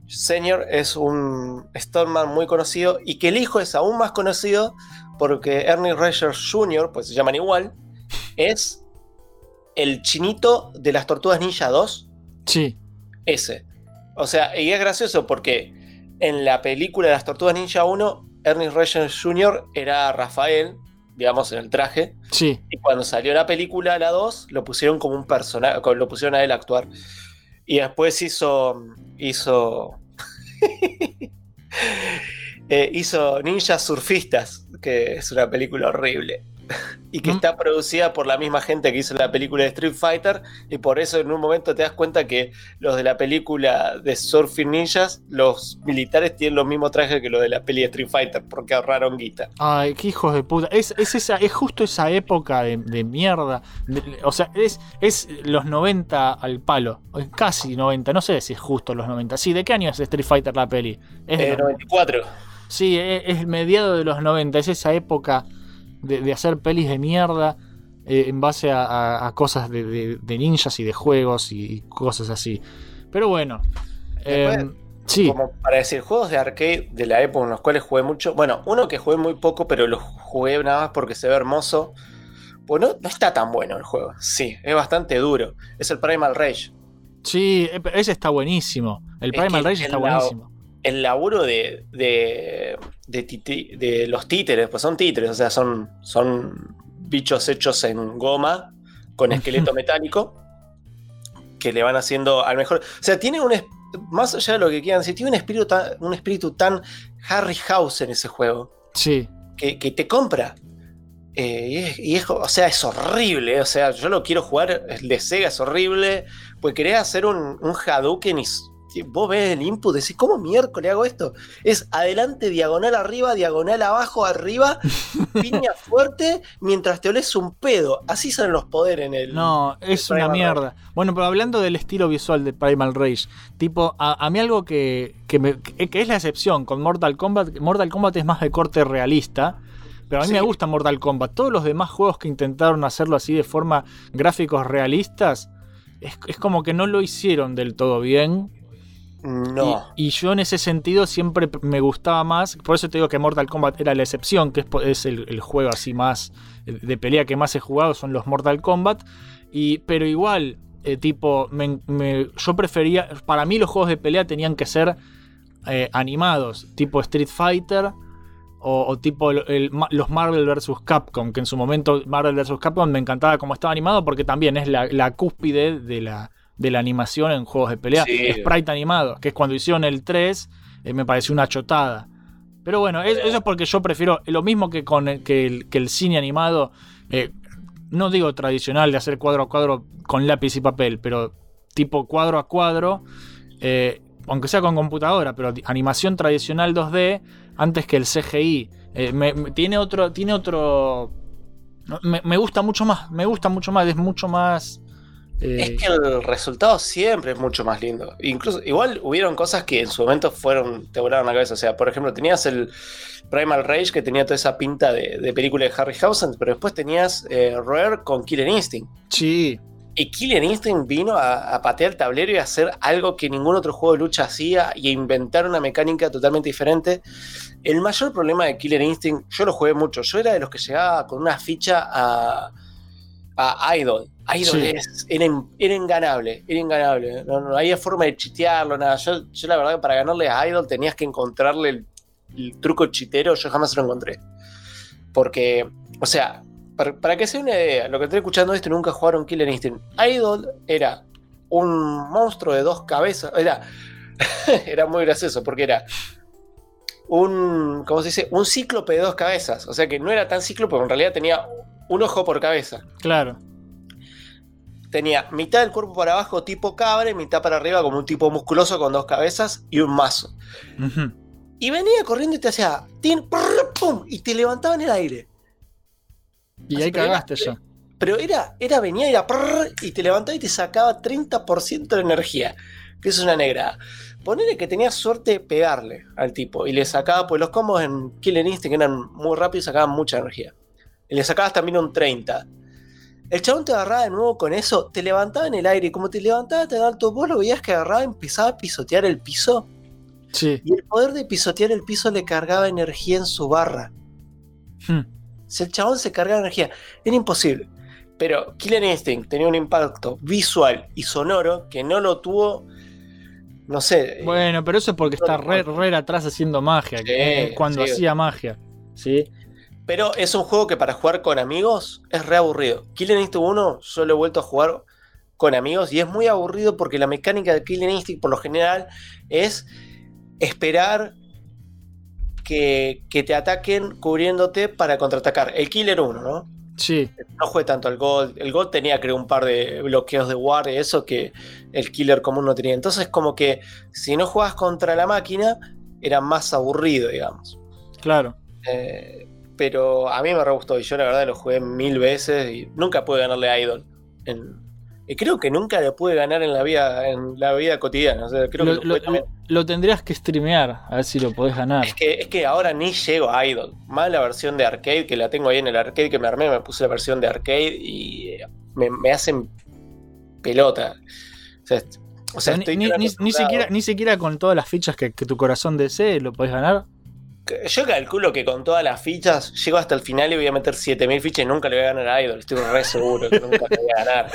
Sr. es un Stormman muy conocido y que el hijo es aún más conocido porque Ernie Reyes Jr., pues se llaman igual, es el chinito de las Tortugas Ninja 2, Sí, ese. O sea, y es gracioso porque en la película de las Tortugas Ninja 1, Ernie Reyes Jr. era Rafael, digamos, en el traje. sí. Y cuando salió la película, la 2, lo pusieron como un personaje, lo pusieron a él a actuar. Y después hizo. hizo. eh, hizo Ninjas Surfistas, que es una película horrible. Y que Mm. está producida por la misma gente que hizo la película de Street Fighter. Y por eso en un momento te das cuenta que los de la película de Surfing Ninjas, los militares tienen los mismos trajes que los de la peli de Street Fighter, porque ahorraron guita. Ay, qué hijos de puta. Es, es, esa, es justo esa época de, de mierda. De- o sea, es, es los 90 al palo. Casi 90. No sé si es justo los 90. Sí, ¿de qué año es Street Fighter la peli? Es Eh, los- 94. Sí, es, es mediado de los 90. Es esa época de, de hacer pelis de mierda eh, en base a, a- a cosas de, de- de ninjas y de juegos y, y cosas así. Pero bueno. Después, em, sí, Como para decir, juegos de arcade de la época en los cuales jugué mucho. Bueno, uno que jugué muy poco, pero lo jugué nada más porque se ve hermoso. Bueno, no está tan bueno el juego. Sí, es bastante duro. Es el Primal Rage. sí, pero ese está buenísimo. El Es Primal Rage está buenísimo. El laburo de, de, de, titi- de los títeres, pues son títeres, o sea, son, son bichos hechos en goma con esqueleto metálico que le van haciendo al mejor. O sea, tiene un. Más allá de lo que quieran decir, tiene un espíritu tan, un espíritu tan Harryhausen ese juego. Sí. que, que te compra. Eh, y, es, y es- o sea, es horrible. O sea, yo lo quiero jugar. El de Sega es horrible. Pues querés hacer un, un Hadouken y vos ves el input decís, ¿cómo miércoles hago esto? Es adelante, diagonal arriba, diagonal abajo, arriba, piña fuerte, mientras te olés un pedo. Así salen los poderes en el. No, es el una mierda. Bueno, pero hablando del estilo visual de Primal Rage, tipo, a, a mí algo que, que, me- que- que es la excepción con Mortal Kombat, Mortal Kombat es más de corte realista, pero a mí Sí. me gusta Mortal Kombat. Todos los demás juegos que intentaron hacerlo así de forma gráficos realistas, es, es como que no lo hicieron del todo bien. No. Y, y yo en ese sentido siempre me gustaba más, por eso te digo que Mortal Kombat era la excepción, que es, el, el juego así más eh, de pelea que más he jugado, son los Mortal Kombat. Y, pero igual, eh, tipo, me- me- yo prefería, para mí los juegos de pelea tenían que ser eh, animados, tipo Street Fighter. O, o tipo el- el ma- los Marvel vs. Capcom, que en su momento Marvel vs. Capcom me encantaba como estaba animado porque también es la, la cúspide de la, de la animación en juegos de pelea. Sí. Sprite animado, que es cuando hicieron el 3, eh, me pareció una chotada. Pero bueno, es- eso es porque yo prefiero lo mismo que con el, que el, que el cine animado, eh, no digo tradicional de hacer cuadro a cuadro con lápiz y papel, pero tipo cuadro a cuadro, eh, aunque sea con computadora, pero animación tradicional 2D antes que el CGI. Me- me- tiene otro, tiene otro, me, me gusta mucho más, me gusta mucho más, es mucho más. Eh, Es que el resultado siempre es mucho más lindo. Incluso, igual hubieron cosas que en su momento fueron, te volaron la cabeza. O sea, por ejemplo, tenías el Primal Rage que tenía toda esa pinta de, de película de Harryhausen, pero después tenías eh, Rare con Killer Instinct. sí, Y Killer Instinct vino a, a patear el tablero y a hacer algo que ningún otro juego de lucha hacía y a inventar una mecánica totalmente diferente. El mayor problema de Killer Instinct, yo lo jugué mucho. Yo era de los que llegaba con una ficha a, a Idol, Idol Sí. es- era, era inganable, era inganable. No, no había forma de chitearlo, nada. Yo, yo la verdad que para ganarle a Idol tenías que encontrarle el, el truco chitero, yo jamás lo encontré. Porque, o sea, para, para que sea una idea, lo que estoy escuchando esto nunca jugaron Killer Instinct. Idol era un monstruo de dos cabezas. Era, era muy gracioso porque era un, ¿cómo se dice? Un cíclope de dos cabezas. O sea que no era tan cíclope, en realidad tenía un ojo por cabeza. Claro. Tenía mitad del cuerpo para abajo tipo cabra y mitad para arriba como un tipo musculoso con dos cabezas y un mazo. Y venía corriendo y te hacía tin, prr, pum, y te levantaba en el aire. Y Así ahí cagaste ya. Pero era, era venía y era prr, y te levantaba y te sacaba 30% de energía. Que es una negra. Ponele que tenías suerte de pegarle al tipo y le sacaba, pues los combos en Killer Instinct eran muy rápidos y sacaban mucha energía. Y le sacabas también un 30. El chabón te agarraba de nuevo con eso, te levantaba en el aire y como te levantaba tan alto, vos lo veías que agarraba, empezaba a pisotear el piso Sí. y el poder de pisotear el piso le cargaba energía en su barra. Hmm. Si el chabón se cargaba energía, era imposible. Pero Killer Instinct tenía un impacto visual y sonoro que no lo tuvo, no sé. Bueno, pero eso es porque está re, re atrás haciendo magia. Sí, eh, cuando sí. hacía magia. ¿Sí? Pero es un juego que para jugar con amigos es re aburrido. Killer Instinct 1 yo lo he vuelto a jugar con amigos y es muy aburrido porque la mecánica de Killer Instinct por lo general es esperar que, que te ataquen cubriéndote para contraatacar. El Killer 1, ¿no? Sí. No jugué tanto al Gold. El Gold tenía, creo, un par de bloqueos de guardia y eso que el Killer común no tenía. Entonces, como que si no jugabas contra la máquina, era más aburrido, digamos. Claro. Eh, pero a mí me re gustó y yo la verdad lo jugué mil veces y nunca pude ganarle a Idol. En- y creo que nunca le pude ganar en la vida, en la vida cotidiana. O sea, creo Lo, que, lo lo- lo tendrías que streamear, a ver si lo podés ganar. Es que, es que ahora ni llego a Idol. Más la versión de arcade, que la tengo ahí en el arcade que me armé, me puse la versión de arcade y eh, me, me hacen pelota. O sea, o sea, Ni- siquiera, ni siquiera con todas las fichas que, que tu corazón desee lo podés ganar. Yo calculo que con todas las fichas llego hasta el final y voy a meter 7000 fichas y nunca le voy a ganar a Idol. Estoy re seguro que nunca le voy a ganar.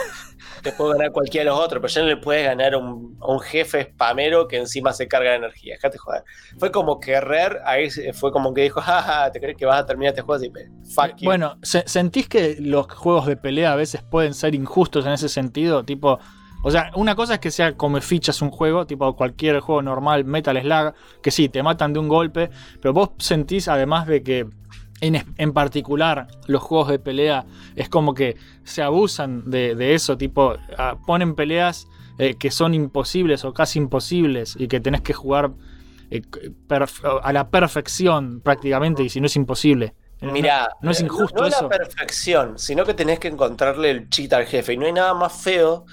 Te puedo ganar cualquiera de los otros, pero ya no le puedes ganar a un, a un jefe spamero que encima se carga de energía. Dejate joder. Fue como que Rare ahí fue como que dijo, jaja, ¿te crees que vas a terminar este juego así? Fuck you. Bueno, se- ¿sentís que los juegos de pelea a veces pueden ser injustos en ese sentido? Tipo, o sea, una cosa es que sea come fichas un juego, tipo cualquier juego normal, Metal Slug, que sí, te matan de un golpe, pero vos sentís además de que en, en particular los juegos de pelea es como que se abusan de, de eso, tipo, ah, ponen peleas eh, que son imposibles o casi imposibles y que tenés que jugar eh, a la perfección prácticamente y si no es imposible. Mirá, no es eh, injusto no, eso. la perfección, sino que tenés que encontrarle el cheat al jefe. Y no hay nada más feo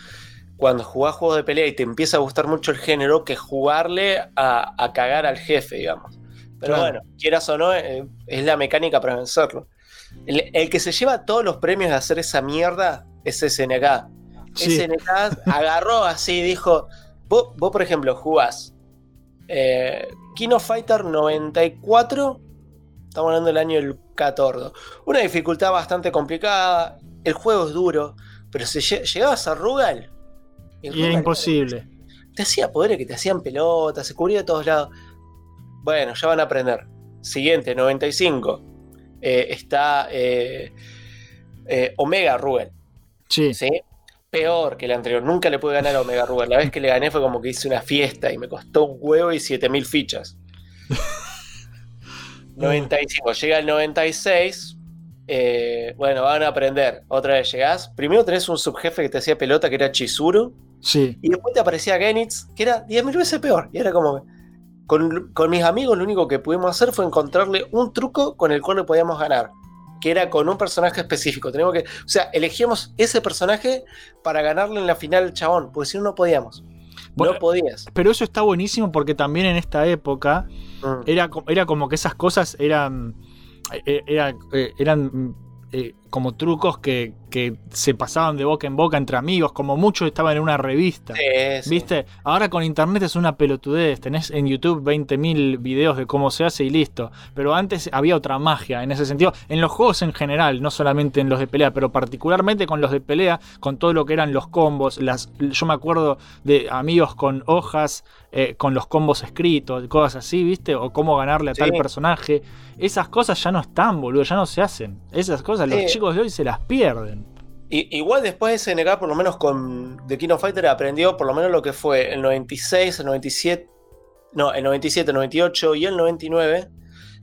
cuando jugás juegos de pelea y te empieza a gustar mucho el género que jugarle a, a cagar al jefe, digamos. Pero Claro. bueno, quieras o no, eh, es la mecánica para vencerlo. El, el que se lleva todos los premios de hacer esa mierda es SNK. Sí. SNK agarró así y dijo: Vos, vos, por ejemplo, jugás eh, Kino Fighter 94 Estamos hablando del año del 14. Una dificultad bastante complicada. El juego es duro. Pero si lle- llegabas a Rugal. El Y Rugal imposible. Te hacía poderes que te hacían pelotas, se cubría de todos lados. Bueno, ya van a aprender. Siguiente, 95. Eh, está eh, eh, Omega Rugal. Sí. ¿sí? Peor que el anterior. Nunca le pude ganar a Omega Rugal. La vez que le gané fue como que hice una fiesta y me costó un huevo y 7000 fichas. 95. Llega el 96. eh, bueno, van a aprender. Otra vez llegás. Primero tenés un subjefe que te hacía pelota que era Chizuru. Sí. Y después te aparecía Genitz, que era 10.000 veces peor. Y era como. Con, con mis amigos lo único que pudimos hacer fue encontrarle un truco con el cual le podíamos ganar. Que era con un personaje específico. Tenemos que. O sea, elegíamos ese personaje para ganarle en la final al chabón. Porque si no, no podíamos. Bueno, no podías. Pero eso está buenísimo porque también en esta época Mm. era, era como que esas cosas eran. eh, era- eh, eran. eh, como trucos que, que se pasaban de boca en boca entre amigos, como muchos estaban en una revista. Sí, sí. ¿Viste? Ahora con internet es una pelotudez. Tenés en YouTube 20.000 videos de cómo se hace y listo. Pero antes había otra magia en ese sentido. En los juegos en general, no solamente en los de pelea, pero particularmente con los de pelea, con todo lo que eran los combos. Las, yo me acuerdo de amigos con hojas, eh, con los combos escritos, cosas así, ¿viste? O cómo ganarle a tal personaje. Esas cosas ya no están, boludo, ya no se hacen. Esas cosas los Sí. Chicos de hoy se las pierden. I- igual después SNK, por lo menos con The King of Fighter, aprendió por lo menos lo que fue el 96, el 97, no, el 97, el 98 y el 99.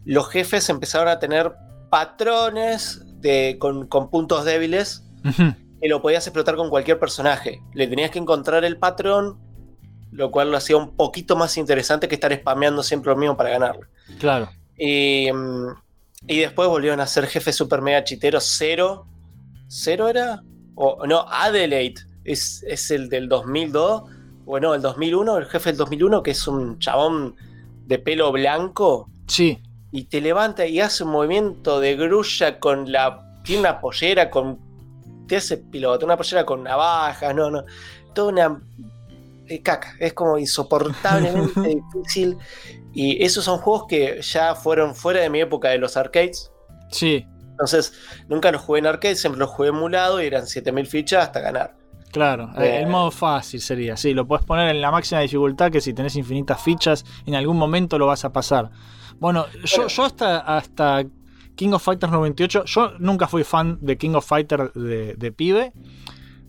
Los jefes empezaron a tener patrones de, con, con puntos débiles Ujú. y lo podías explotar con cualquier personaje. Le tenías que encontrar el patrón, lo cual lo hacía un poquito más interesante que estar spameando siempre lo mismo para ganarlo. Claro. Y, mm, y después volvieron a ser jefe super mega chitero cero. ¿Cero era? O no, Adelaide es, es el del 2002. Bueno, el 2001, el jefe del 2001, que es un chabón de pelo blanco. Sí. Y te levanta y hace un movimiento de grulla con la. Tiene una pollera con. Te hace piloto, una pollera con navajas, no, no. Toda una. Eh, caca, es como insoportablemente difícil. Y esos son juegos que ya fueron fuera de mi época de los arcades. Sí. Entonces, nunca los jugué en arcade, siempre los jugué emulado y eran 7000 fichas hasta ganar. Claro, Eh. el modo fácil sería, sí, lo puedes poner en la máxima dificultad que si tenés infinitas fichas, en algún momento lo vas a pasar. Bueno, yo, yo hasta, hasta King of Fighters 98, yo nunca fui fan de King of Fighters de, de pibe,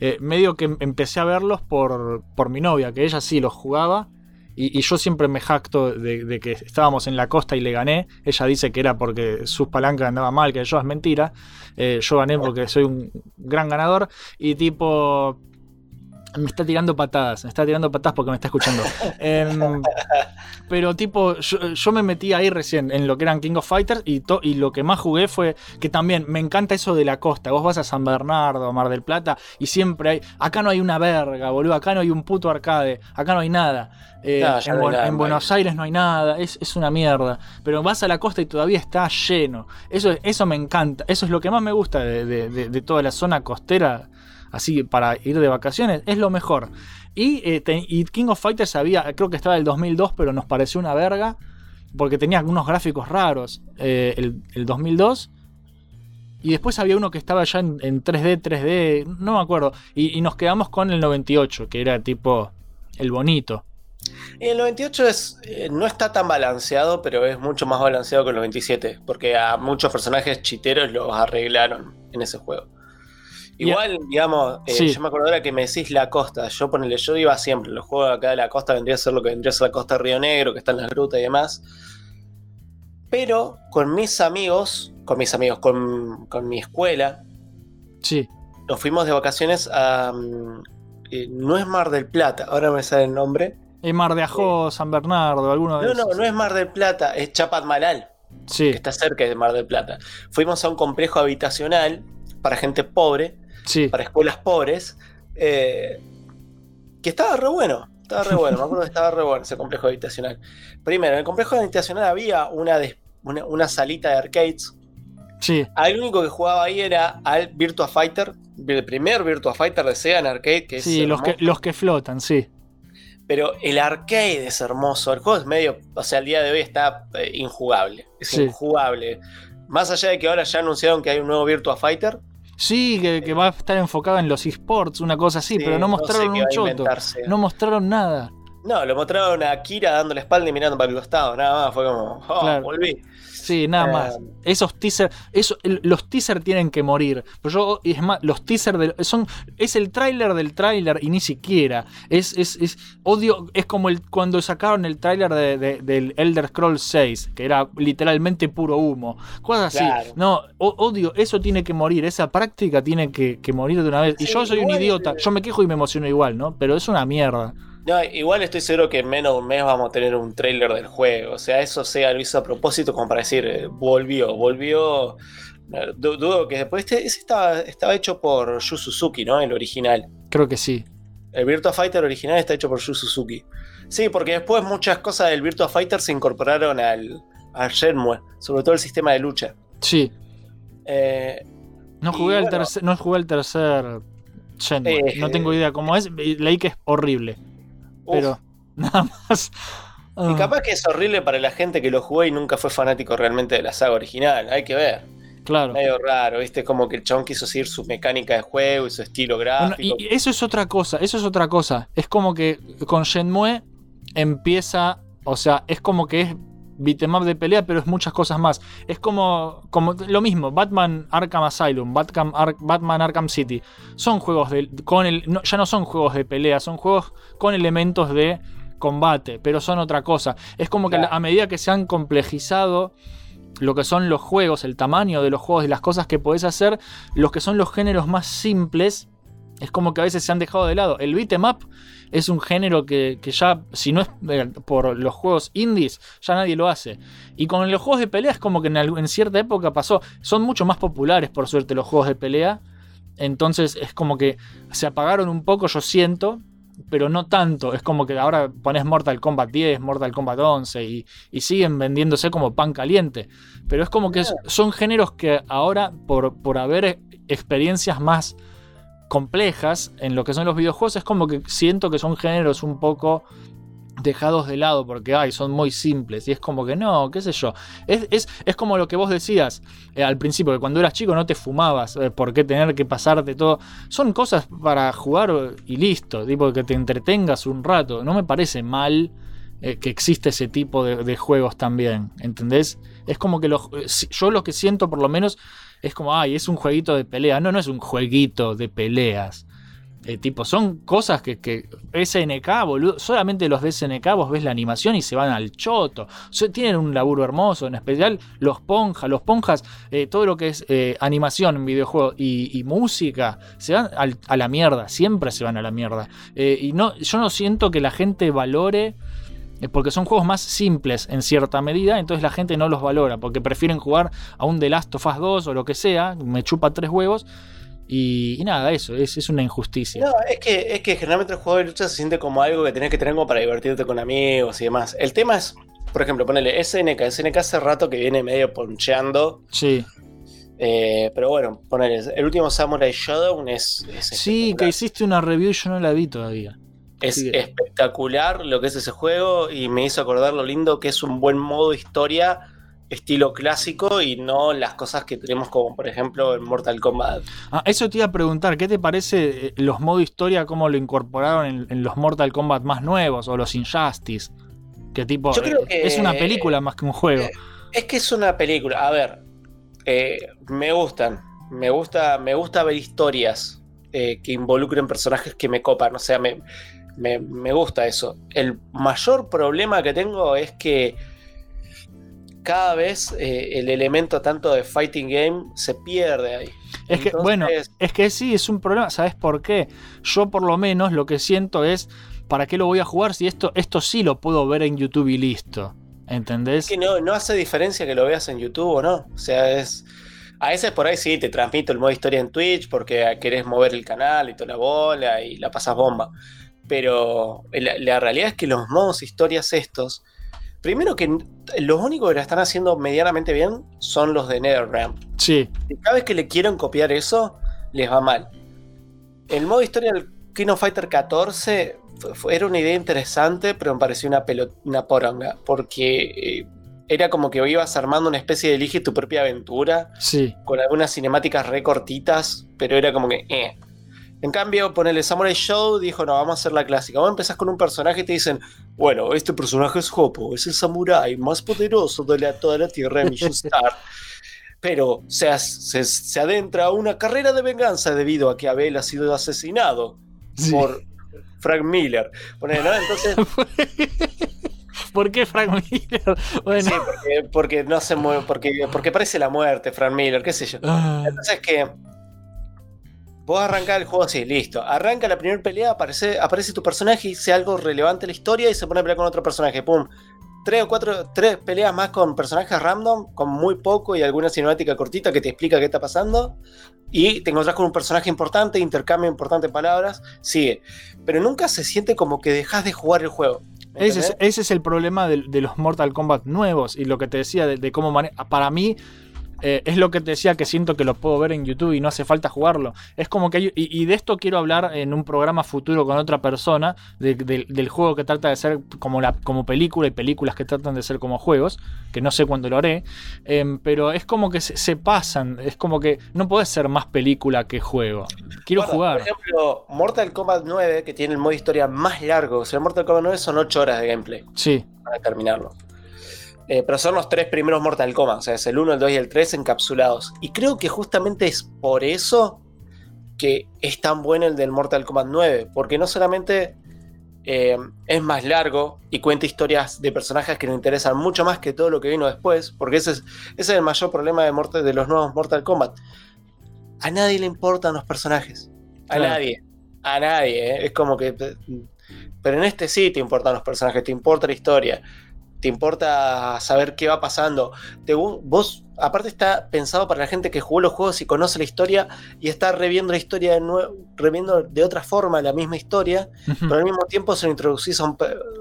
Eh, medio que empecé a verlos por, por mi novia, que ella sí los jugaba. Y, yo siempre me jacto de, de que estábamos en la costa y le gané. Ella dice que era porque sus palancas andaban mal, que yo es mentira. Eh, yo gané porque soy un gran ganador. Y tipo, me está tirando patadas, me está tirando patadas porque me está escuchando. Em, pero tipo, yo, yo me metí ahí recién en lo que eran King of Fighters y, to- y lo que más jugué fue que también me encanta eso de la costa. Vos vas a San Bernardo, Mar del Plata y siempre hay, acá no hay una verga, boludo, acá no hay un puto arcade, acá no hay nada. Eh, No, en, no hay Buen- nada, en Buenos Aires no hay nada, es, es una mierda. Pero vas a la costa y todavía está lleno. Eso, eso me encanta, eso es lo que más me gusta de, de- de- de toda la zona costera, así para ir de vacaciones, es lo mejor. Y, eh, King of Fighters había, creo que estaba el 2002, pero nos pareció una verga, porque tenía unos gráficos raros eh, el, el 2002. Y después había uno que estaba ya en, en 3D, 3D, no me acuerdo. Y, y nos quedamos con el 98, que era tipo el bonito. Y el 98 es, eh, no está tan balanceado, pero es mucho más balanceado que el 97, porque a muchos personajes chiteros los arreglaron en ese juego. Igual, digamos, eh, Sí. yo me acuerdo ahora que me decís la costa, yo ponele, yo iba siempre, los juegos acá de la costa vendría a ser lo que vendría a ser la costa de Río Negro, que está en la ruta y demás. Pero con mis amigos, con mis amigos, con, con mi escuela, Sí. nos fuimos de vacaciones a... mm, eh, no es Mar del Plata, ahora me sale el nombre. Eh, Mar de Ajó, San Bernardo, alguno de No, no, esos. no es Mar del Plata, es Chapadmalal, Sí, que está cerca de Mar del Plata. Fuimos a un complejo habitacional para gente pobre, sí. para escuelas pobres, eh, que estaba re bueno. Estaba re bueno, me acuerdo que estaba re bueno ese complejo habitacional. Primero, en el complejo habitacional había una, una, una salita de arcades. Sí, Al único que jugaba ahí era al Virtua Fighter, el primer Virtua Fighter de Sega en arcade, que es sí, los que, los que flotan, sí. Pero el arcade es hermoso. El juego es medio. O sea, al día de hoy está eh, injugable. Es Sí. injugable. Más allá de que ahora ya anunciaron que hay un nuevo Virtua Fighter. Sí, que, que va a estar enfocado en los esports, una cosa así, Sí, pero no no sé mostraron qué un choto. No mostraron nada. No, lo mostraron a Kira dando la espalda y mirando para el costado. Nada más. Fue como. Oh, Claro. volví. Sí, nada Eh, más. Esos teasers, eso, los teasers tienen que morir. Pero yo, es más, los teasers de- son, es el tráiler del tráiler y ni siquiera. Es, es, es, odio, es como el, cuando sacaron el tráiler de, de- del Elder Scrolls 6, que era literalmente puro humo. Cosas así. No, odio, eso tiene que morir, esa práctica tiene que, que morir de una vez. y yo soy un idiota, yo me quejo y me emociono igual, ¿no? Pero es una mierda. No, igual estoy seguro que en menos de un mes vamos a tener un trailer del juego. O sea, eso sea lo hizo a propósito como para decir, eh, volvió, volvió. Du- Dudo que después este, ese estaba, estaba hecho por Yu Suzuki, ¿no? El original. Creo que sí. El Virtua Fighter original está hecho por Yu Suzuki. Sí, porque después muchas cosas del Virtua Fighter se incorporaron al, al Shenmue, sobre todo el sistema de lucha. Sí. Eh, No jugué, al bueno. tercer, no jugué al tercer Shenmue. Eh, no tengo idea cómo es. Leí que es horrible. Pero nada más. Y Ah, capaz que es horrible para la gente que lo jugó y nunca fue fanático realmente de la saga original. Hay que ver. claro. Medio raro, ¿viste? Como que el chabón quiso seguir su mecánica de juego y su estilo gráfico. y eso es otra cosa, eso es otra cosa. Es como que con Shenmue empieza, o sea, es como que es beat'em de pelea, pero es muchas cosas más. Es como, como lo mismo, Batman Arkham Asylum, Batman, Ar- Batman Arkham City. Son juegos de, con el, no- ya no son juegos de pelea, son juegos con elementos de combate, pero son otra cosa. Es como que a medida que se han complejizado lo que son los juegos, el tamaño de los juegos y las cosas que podés hacer, los que son los géneros más simples, es como que a veces se han dejado de lado. El beat'em up es un género que, que ya, si no es eh, por los juegos indies, ya nadie lo hace. Y con los juegos de pelea es como que en, cierta época pasó. Son mucho más populares, por suerte, los juegos de pelea. Entonces es como que se apagaron un poco, yo siento, pero no tanto. Es como que ahora pones Mortal Kombat 10, Mortal Kombat 11 y, y siguen vendiéndose como pan caliente. Pero es como que es- son géneros que ahora, por, por haber experiencias más complejas en lo que son los videojuegos, es como que siento que son géneros un poco dejados de lado porque ay, son muy simples y es como que no, qué sé yo. Es, es, es como lo que vos decías eh, al principio, que cuando eras chico no te fumabas, eh, por qué tener que pasarte todo. Son cosas para jugar y listo, tipo que te entretengas un rato. No me parece mal eh, que existe ese tipo de, de juegos también, ¿entendés? Es como que los, yo lo que siento por lo menos es como, ay, es un jueguito de pelea. No, no es un jueguito de peleas. Eh, tipo, son cosas que, que SNK, boludo, solamente los de SNK vos ves la animación y se van al choto. Tienen un laburo hermoso, en especial los ponjas, los ponjas, eh, todo lo que es eh, animación en videojuegos y, música, se van a la mierda, siempre se van a la mierda. Y no, yo no siento que la gente valore porque son juegos más simples en cierta medida, entonces la gente no los valora, porque prefieren jugar a un The Last of Us 2 o lo que sea, me chupa tres huevos, y, y nada, eso, es, es una injusticia. No, es que, es que generalmente el juego de lucha se siente como algo que tenés que tener como para divertirte con amigos y demás. El tema es, por ejemplo, ponele SNK. SNK hace rato que viene medio poncheando. Sí, eh, pero bueno, ponele. El último Samurai Shodown es, es sí, que hiciste una review y yo no la vi todavía. Es espectacular lo que es ese juego y me hizo acordar lo lindo que es un buen modo historia estilo clásico y no las cosas que tenemos como por ejemplo en Mortal Kombat. Ah, eso te iba a preguntar, ¿qué te parece eh, los modos historia, cómo lo incorporaron en, en los Mortal Kombat más nuevos o los Injustice? Que tipo, Yo creo eh, que- es una película más que un juego. Es que es una película, a ver, eh, me gustan, me gusta, me gusta ver historias eh, que involucren personajes que me copan, o sea, me, me, me gusta eso. El mayor problema que tengo es que cada vez eh, el elemento tanto de fighting game se pierde ahí. Es que, bueno, es que sí, es un problema. ¿Sabes por qué? Yo por lo menos lo que siento es, ¿para qué lo voy a jugar si esto, esto sí lo puedo ver en YouTube y listo? ¿Entendés? Es que no, no hace diferencia que lo veas en YouTube o no. O sea, es. A veces por ahí sí te transmito el modo historia en Twitch porque querés mover el canal y toda la bola y la pasas bomba. Pero la, la realidad es que los modos historias estos. Primero que los únicos que la están haciendo medianamente bien son los de NetherRealm. Sí, Y cada vez que le quieren copiar eso, les va mal. El modo historia del King of Fighter 14 fue- fue- era una idea interesante, pero me pareció una, pelo- una poronga. Porque eh, era como que ibas armando una especie de elige tu propia aventura, sí. con algunas cinemáticas re cortitas, pero era como que. eh. En cambio, ponele Samurai Show, dijo: No, vamos a hacer la clásica. Vos empezás con un personaje y te dicen: Bueno, este personaje es Hoppo, es el samurái más poderoso de la- toda la tierra de Mission Star. Pero se, se, se adentra a una carrera de venganza debido a que Abel ha sido asesinado Sí. por Frank Miller. Ponele, ¿no? Entonces, ¿Por qué Frank Miller? Bueno, sí, porque, porque no se mueve, porque, porque parece la muerte, Frank Miller, qué sé yo. ah, Entonces que vos arrancás el juego así, listo. Arranca la primera pelea, aparece, aparece tu personaje y dice algo relevante en la historia y se pone a pelear con otro personaje. Pum. Tres o cuatro, tres peleas más con personajes random, con muy poco y alguna cinemática cortita que te explica qué está pasando. Y te encontrás con un personaje importante, intercambio importante de palabras, sigue. Pero nunca se siente como que dejas de jugar el juego. ¿me ese, es, entendés? ese es el problema de, de los Mortal Kombat nuevos y lo que te decía de, de cómo maneja. Para mí, eh, es lo que te decía que siento que lo puedo ver en YouTube y no hace falta jugarlo. Es como que hay, y, y de esto quiero hablar en un programa futuro con otra persona, de- de- del juego que trata de ser como, la, como película y películas que tratan de ser como juegos, que no sé cuándo lo haré, em, pero es como que se, se pasan, es como que no puedes ser más película que juego. Quiero Bueno, jugar. Por ejemplo, Mortal Kombat 9, que tiene el modo historia más largo. O sea, Mortal Kombat 9 son 8 horas de gameplay Sí, para terminarlo. Eh, pero son los tres primeros Mortal Kombat. O sea, es el 1, el 2 y el 3 encapsulados. Y creo que justamente es por eso que es tan bueno el del Mortal Kombat 9. Porque no solamente eh, es más largo y cuenta historias de personajes que nos interesan mucho más que todo lo que vino después. Porque ese es, ese es el mayor problema de, Mortal- de los nuevos Mortal Kombat. A nadie le importan los personajes. A Claro. nadie. A nadie. ¿eh? Es como que. Pero en este sí te importan los personajes, te importa la historia, te importa saber qué va pasando. Te- vos, aparte, está pensado para la gente que jugó los juegos y conoce la historia y está reviendo la historia de nuevo, reviendo de otra forma la misma historia, pero al mismo tiempo se lo introducís a un,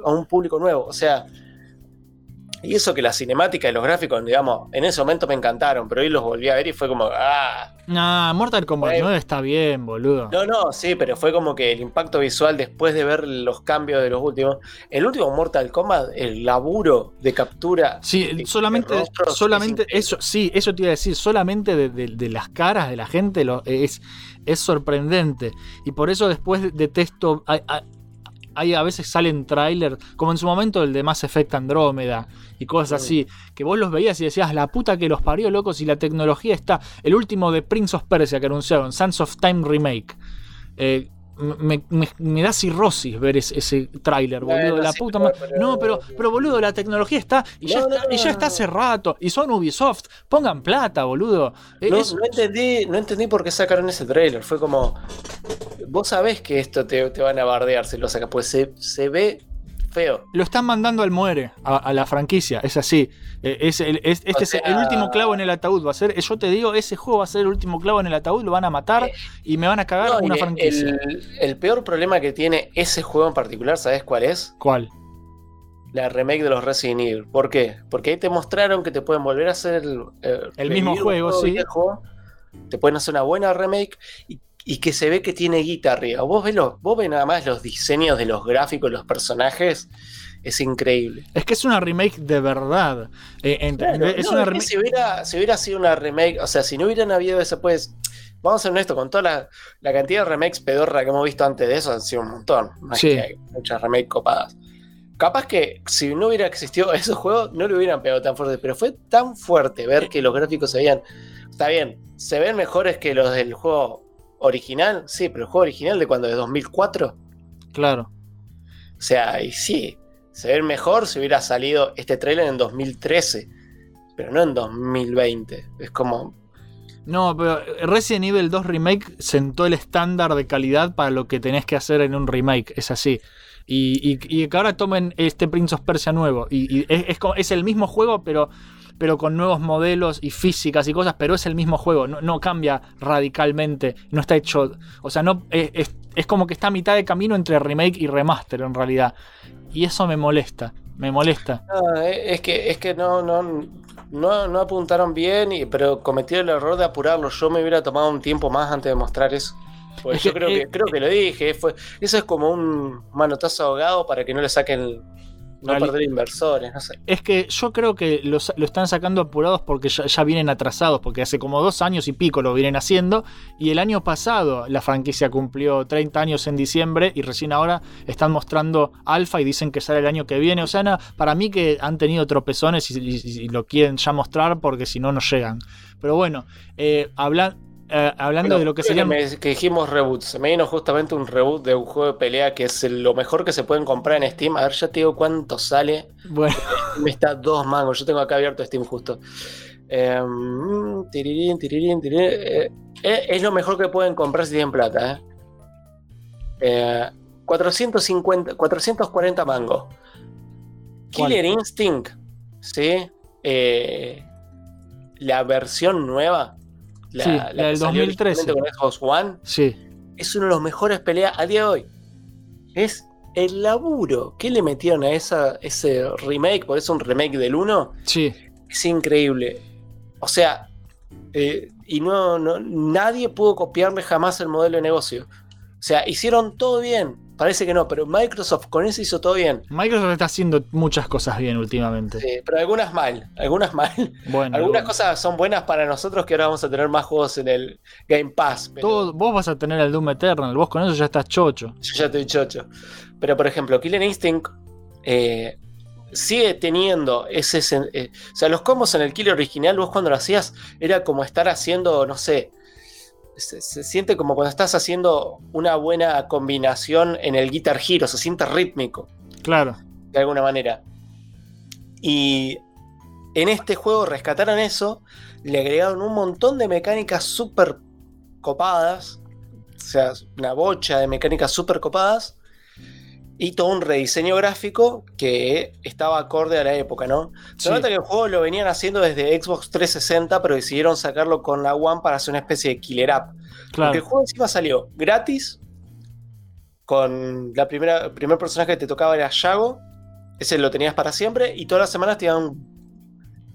a un público nuevo. O sea. Y eso que la cinemática y los gráficos, digamos, en ese momento me encantaron, pero hoy los volví a ver y fue como, ah, Nah, Mortal Kombat Bueno. 9 está bien, boludo. no, no, sí, pero fue como que el impacto visual después de ver los cambios de los últimos. El último Mortal Kombat, el laburo de captura. Sí, de- solamente, de rostros solamente es eso, sí, eso te iba a decir, solamente de, de- las caras de la gente lo, es, es sorprendente. Y por eso después detesto, hay- hay- a veces salen trailers, como en su momento el de Mass Effect Andrómeda y cosas así, que vos los veías y decías, la puta que los parió, locos, y la tecnología está. El último de Prince of Persia que anunciaron, Sons of Time Remake. Eh, me, me- me da cirrosis ver ese, ese tráiler, boludo. Bueno, la sí, puta pero- ma- No, pero, pero boludo, la tecnología está y, ya, No, está, no, y ya no, está no. hace rato. Y son Ubisoft. Pongan plata, boludo. No, es- no entendí, no entendí por qué sacaron ese trailer. Fue como. Vos sabés que esto te, te van a bardear si lo sacas, pues se, se ve feo. Lo están mandando al muere a, a la franquicia, es así. Eh, es el- es- este O es el último clavo en el ataúd. Va a ser, yo te digo, ese juego va a ser el último clavo en el ataúd, lo van a matar y me van a cagar No, una el- franquicia. El, el peor problema que tiene ese juego en particular, ¿sabés cuál es? ¿Cuál? La remake de los Resident Evil. ¿Por qué? Porque ahí te mostraron que te pueden volver a hacer el, eh, mismo juego, sí. viejo, te pueden hacer una buena remake y, y que se ve que tiene guita arriba. Vos ves, los- vos ves nada más los diseños de los gráficos, los personajes. Es increíble. Es que es una remake de verdad. Eh, ent- Claro, es no, una es que remake. si, hubiera, si hubiera sido una remake, o sea, si no hubieran habido ese, pues. Vamos a ser honestos, con toda la, la cantidad de remakes pedorra que hemos visto antes de eso, han sido un montón. Sí. que hay muchas remakes copadas. Capaz que si no hubiera existido esos juegos, no le hubieran pegado tan fuerte, pero fue tan fuerte ver que los gráficos se veían. Está bien, se ven mejores que los del juego original, sí, pero el juego original de cuando, de 2004. Claro. O sea, y sí, se ven mejor si hubiera salido este trailer en 2013, pero no en 2020. Es como. No, pero Resident Evil 2 Remake sentó el estándar de calidad para lo que tenés que hacer en un remake, es así. Y, y- y que ahora tomen este Prince of Persia nuevo. Y, y es, es es el mismo juego, pero, pero con nuevos modelos y físicas y cosas, pero es el mismo juego, no, no cambia radicalmente, no está hecho. O sea, no es, es- es como que está a mitad de camino entre remake y remaster en realidad. Y eso me molesta, me molesta. No, eh, es que, es que no, no, no, no apuntaron bien, y, pero cometieron el error de apurarlo. Yo me hubiera tomado un tiempo más antes de mostrar eso. Pues Es yo que, creo, eh, que, creo que lo dije. Fue, eso es como un manotazo ahogado para que no le saquen. No perder inversores, no sé. Es que yo creo que los- lo están sacando apurados porque ya, ya vienen atrasados, porque hace como dos años y pico lo vienen haciendo, y el año pasado la franquicia cumplió 30 años en diciembre y recién ahora están mostrando alfa y dicen que sale el año que viene. O sea, para mí que han tenido tropezones y, y- y lo quieren ya mostrar porque si no, no llegan. Pero bueno, eh, habla- eh, hablando Bueno, de lo que me- que dijimos reboot. Se me vino justamente un reboot de un juego de pelea que es lo mejor que se pueden comprar en Steam. A ver, ya te digo cuánto sale. Bueno, Me está dos mangos. Yo tengo acá abierto Steam justo. Eh, mm, tirirín, tirirín, tirirín. Eh, eh, es lo mejor que pueden comprar si tienen plata. eh. Eh, 450, 440 mangos. Killer Instinct, ¿sí? Eh, la versión nueva. La, Sí, la la del que salió 2013. originalmente con Xbox One. sí. Es uno de los mejores peleas a día de hoy. Es el laburo que le metieron a esa, ese remake, por eso un remake del 1, Sí, es increíble. O sea, eh, y no, no, nadie pudo copiarle jamás el modelo de negocio. O sea, hicieron todo bien. Parece que no, pero Microsoft con eso hizo todo bien. Microsoft está haciendo muchas cosas bien últimamente. Sí, pero algunas mal, algunas mal. Bueno, algunas bueno. cosas son buenas para nosotros que ahora vamos a tener más juegos en el Game Pass. Pero Todo- vos vas a tener el Doom Eternal, vos con eso ya estás chocho. yo ya estoy chocho. Pero por ejemplo, Killer Instinct eh, sigue teniendo ese. eh, o sea, los combos en el Killer original, vos cuando lo hacías, era como estar haciendo, no sé. Se, se siente como cuando estás haciendo una buena combinación en el Guitar Hero, se siente rítmico. Claro. de alguna manera. Y en este juego rescataron eso, le agregaron un montón de mecánicas súper copadas, o sea, una bocha de mecánicas súper copadas, y todo un rediseño gráfico que estaba acorde a la época, ¿no? Se Sí. nota que el juego lo venían haciendo desde Xbox 360, pero decidieron sacarlo con la One para hacer una especie de killer app. Porque el Claro. juego encima salió gratis. Con la primera, el primer personaje que te tocaba era Yago. Ese lo tenías para siempre. Y todas las semanas te iban,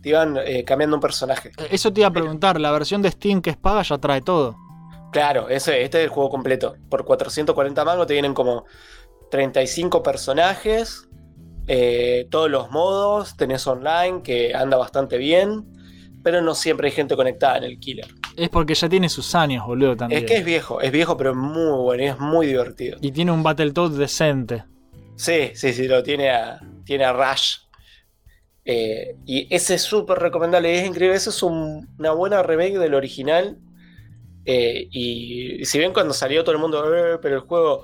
te iban eh, cambiando un personaje. Eso te iba a preguntar, la versión de Steam que es paga ya trae todo. Claro, ese, este es el juego completo. Por 440 mangos te vienen como 35 personajes. eh, todos los modos. Tenés online que anda bastante bien. Pero no siempre hay gente conectada en el killer. Es porque ya tiene sus años, boludo, también. Es que es viejo, es viejo, pero es muy bueno y es muy divertido. Y tiene un Battletoad decente. Sí, sí, sí, lo tiene a, tiene a Rush. Eh, y ese es súper recomendable, es increíble. Eso es un- una buena remake del original. Eh, y, si bien cuando salió todo el mundo, "Eh, pero el juego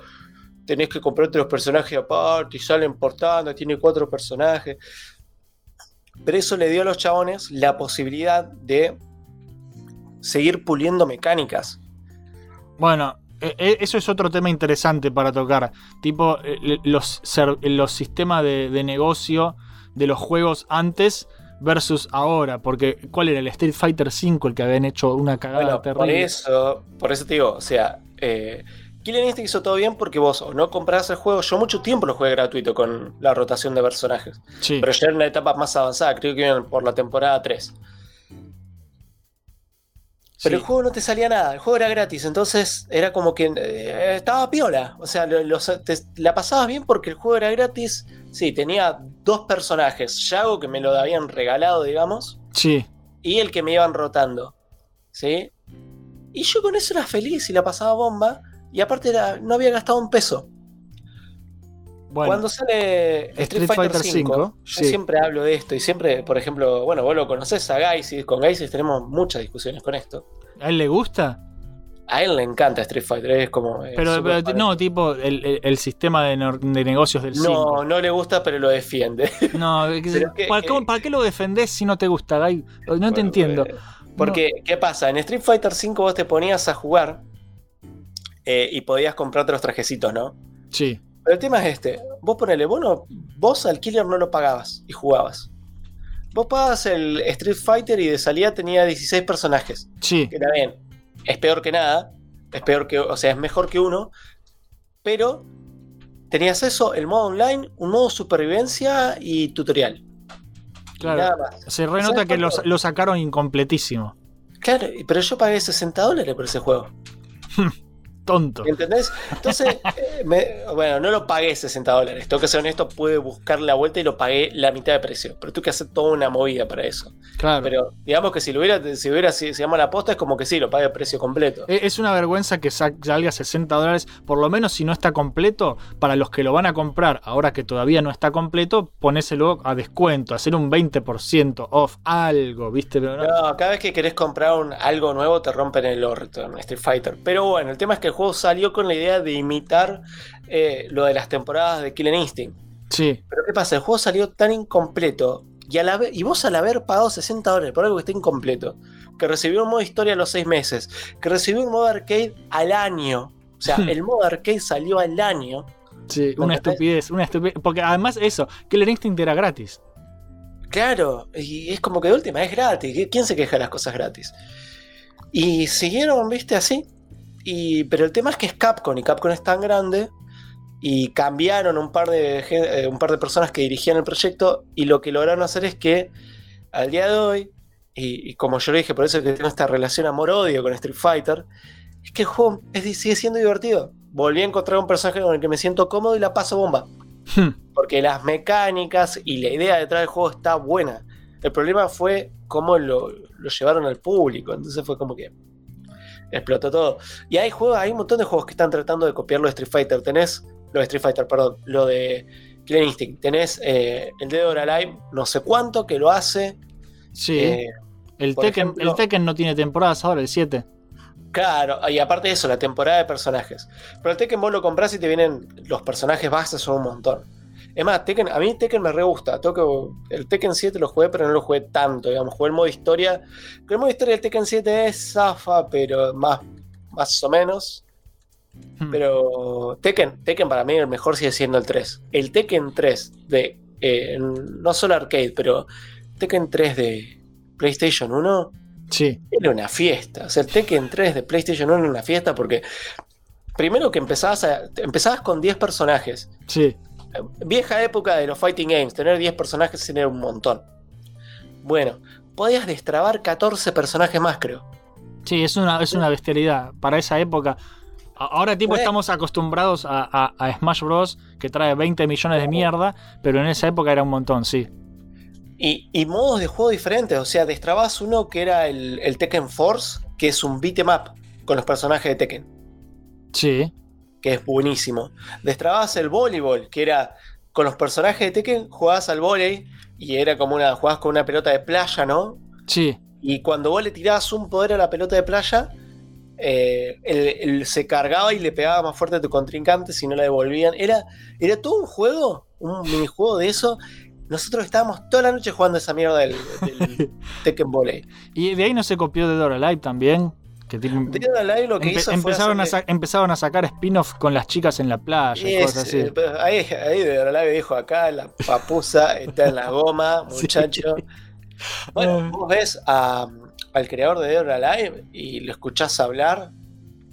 tenés que comprarte los personajes aparte y salen portando, tiene cuatro personajes. Pero eso le dio a los chabones la posibilidad de seguir puliendo mecánicas. Bueno, e- e- eso es otro tema interesante para tocar. Tipo, eh, los, los sistemas de, de negocio de los juegos antes versus ahora. Porque, ¿cuál era? El Street Fighter V, el que habían hecho una cagada Bueno, por terrible. eso, por eso te digo, o sea, eh, Killer Instinct hizo todo bien porque vos o no comprabas el juego. Yo mucho tiempo lo jugué gratuito con la rotación de personajes. Sí. Pero ya era una etapa más avanzada, creo que iban por la temporada 3. Pero Sí. el juego no te salía nada, el juego era gratis, entonces era como que eh, estaba piola. O sea, lo- los- te- la pasabas bien porque el juego era gratis. Sí, tenía dos personajes, Yago que me lo habían regalado, digamos, Sí. y el que me iban rotando. ¿Sí? Y yo con eso era feliz y la pasaba bomba. Y aparte era, no había gastado un peso. Bueno, Cuando sale Street, Street Fighter, Fighter 5, V, yo sí. siempre hablo de esto. Y siempre, por ejemplo, bueno, vos lo conocés a Gaisis. Con Gaisis tenemos muchas discusiones con esto. ¿a él le gusta? A él le encanta Street Fighter, es como. Pero, no, tipo, el, el- el sistema de, negocios del 5. no, no le gusta, pero lo defiende. No, que- ¿para, qué, para qué lo defendés si no te gusta, Guy? No te entiendo. Porque, ¿qué pasa? En Street Fighter 5 vos te ponías a jugar eh, y podías comprarte los trajecitos, ¿no? Sí, Pero el tema es este. Vos ponele, vos, no- vos al killer no lo pagabas y jugabas. Vos pagabas el Street Fighter y de salida tenía 16 personajes. sí. Que también es peor que nada. Es peor que, o sea, es mejor que uno. Pero tenías eso, el modo online, un modo supervivencia y tutorial. Y Claro. nada más. Se renota ¿Sabes que lo, lo sacaron incompletísimo. Claro, y- pero yo pagué 60 dólares por ese juego. Tonto. ¿Entendés? Entonces, eh, me- bueno, no lo pagué 60 dólares. Tengo que ser honesto, pude buscar la vuelta y lo pagué la mitad de precio. Pero tuve que hacer toda una movida para eso. Claro. Pero digamos que si lo hubiera, si hubiera, si se llama la posta, es como que sí, lo pagué a precio completo. E- Es una vergüenza que sa- salga 60 dólares, por lo menos si no está completo, para los que lo van a comprar, ahora que todavía no está completo, ponéselo a descuento, hacer un 20% off, algo, ¿viste? Pero no- No, cada vez que querés comprar un- algo nuevo te rompen el orto en Street Fighter. Pero bueno, el tema es que el juego salió con la idea de imitar eh, lo de las temporadas de Killer Instinct. Sí, Pero ¿qué pasa? El juego salió tan incompleto. Y, al haber- y vos al haber pagado 60 dólares por algo que está incompleto, que recibió un modo historia a los 6 meses, que recibió un modo arcade al año. O sea, el modo arcade salió al año. sí, ¿Me una estupidez, una estupidez. Porque además eso, Killer Instinct era gratis. Claro, y es como que de última es gratis. ¿qui- ¿Quién se queja de las cosas gratis? Y siguieron, viste, así. Y, pero el tema es que es Capcom y Capcom es tan grande y cambiaron un par de, eh, un par de personas que dirigían el proyecto y lo que lograron hacer es que al día de hoy y, y como yo le dije, por eso es que tengo esta relación amor-odio con Street Fighter, es que el juego es- sigue siendo divertido. Volví a encontrar un personaje con el que me siento cómodo y la paso bomba. Porque las mecánicas y la idea detrás del juego está buena. El problema fue cómo lo, lo llevaron al público. Entonces fue como que explotó todo. Y hay juegos, hay un montón de juegos que están tratando de copiar lo de Street Fighter. Tenés lo de Street Fighter, perdón, lo de Killer Instinct. Tenés eh, el Dead or Alive, no sé cuánto que lo hace. Sí. Eh, el, Tekken, ejemplo- el Tekken no tiene temporadas ahora, el 7. Claro, y aparte de eso, la temporada de personajes. Pero el Tekken vos lo compras y te vienen los personajes bases, son un montón. Es más, Tekken, a mí Tekken me re gusta. Que- el Tekken 7 lo jugué, pero no lo jugué tanto. Digamos, jugué el modo historia. Que el modo historia del Tekken 7 es zafa, pero más, más o menos. Hmm. Pero Tekken, Tekken para mí el mejor sigue siendo el 3. El Tekken 3 de. eh, no solo arcade, pero Tekken 3 de PlayStation 1 Sí. era una fiesta. O sea, el Tekken 3 de PlayStation 1 era una fiesta porque. Primero que empezabas, a- empezabas con 10 personajes. Sí. Vieja época de los fighting games, tener 10 personajes era un montón. Bueno, podías destrabar 14 personajes más, creo. Sí, es una, es una bestialidad. Para esa época. Ahora, tipo, Eh. estamos acostumbrados a, a- a Smash Bros. que trae 20 millones de mierda, pero en esa época era un montón, sí. Y, y modos de juego diferentes. O sea, destrabas uno que era el, el Tekken Force, que es un beat 'em up con los personajes de Tekken, Sí. Que es buenísimo. Destrabas el voleibol, que era con los personajes de Tekken, jugabas al volei y era como una. jugabas con una pelota de playa, ¿no? Sí. Y cuando vos le tirabas un poder a la pelota de playa, eh, él, él se cargaba y le pegaba más fuerte a tu contrincante si no la devolvían. Era, era todo un juego, un minijuego de eso. Nosotros estábamos toda la noche jugando esa mierda del, del Tekken Volley. Y de ahí no se copió de Dora Live también. Que tiene- Dead or Alive lo que Empe- hizo empezaron, fue a empezaron a sacar spin-off con las chicas en la playa y cosas así. eh, ahí, ahí de Orlave dijo acá, la papusa está en la goma, Sí. muchacho. Bueno, vos ves a- al creador de Dead Alive y lo escuchás hablar,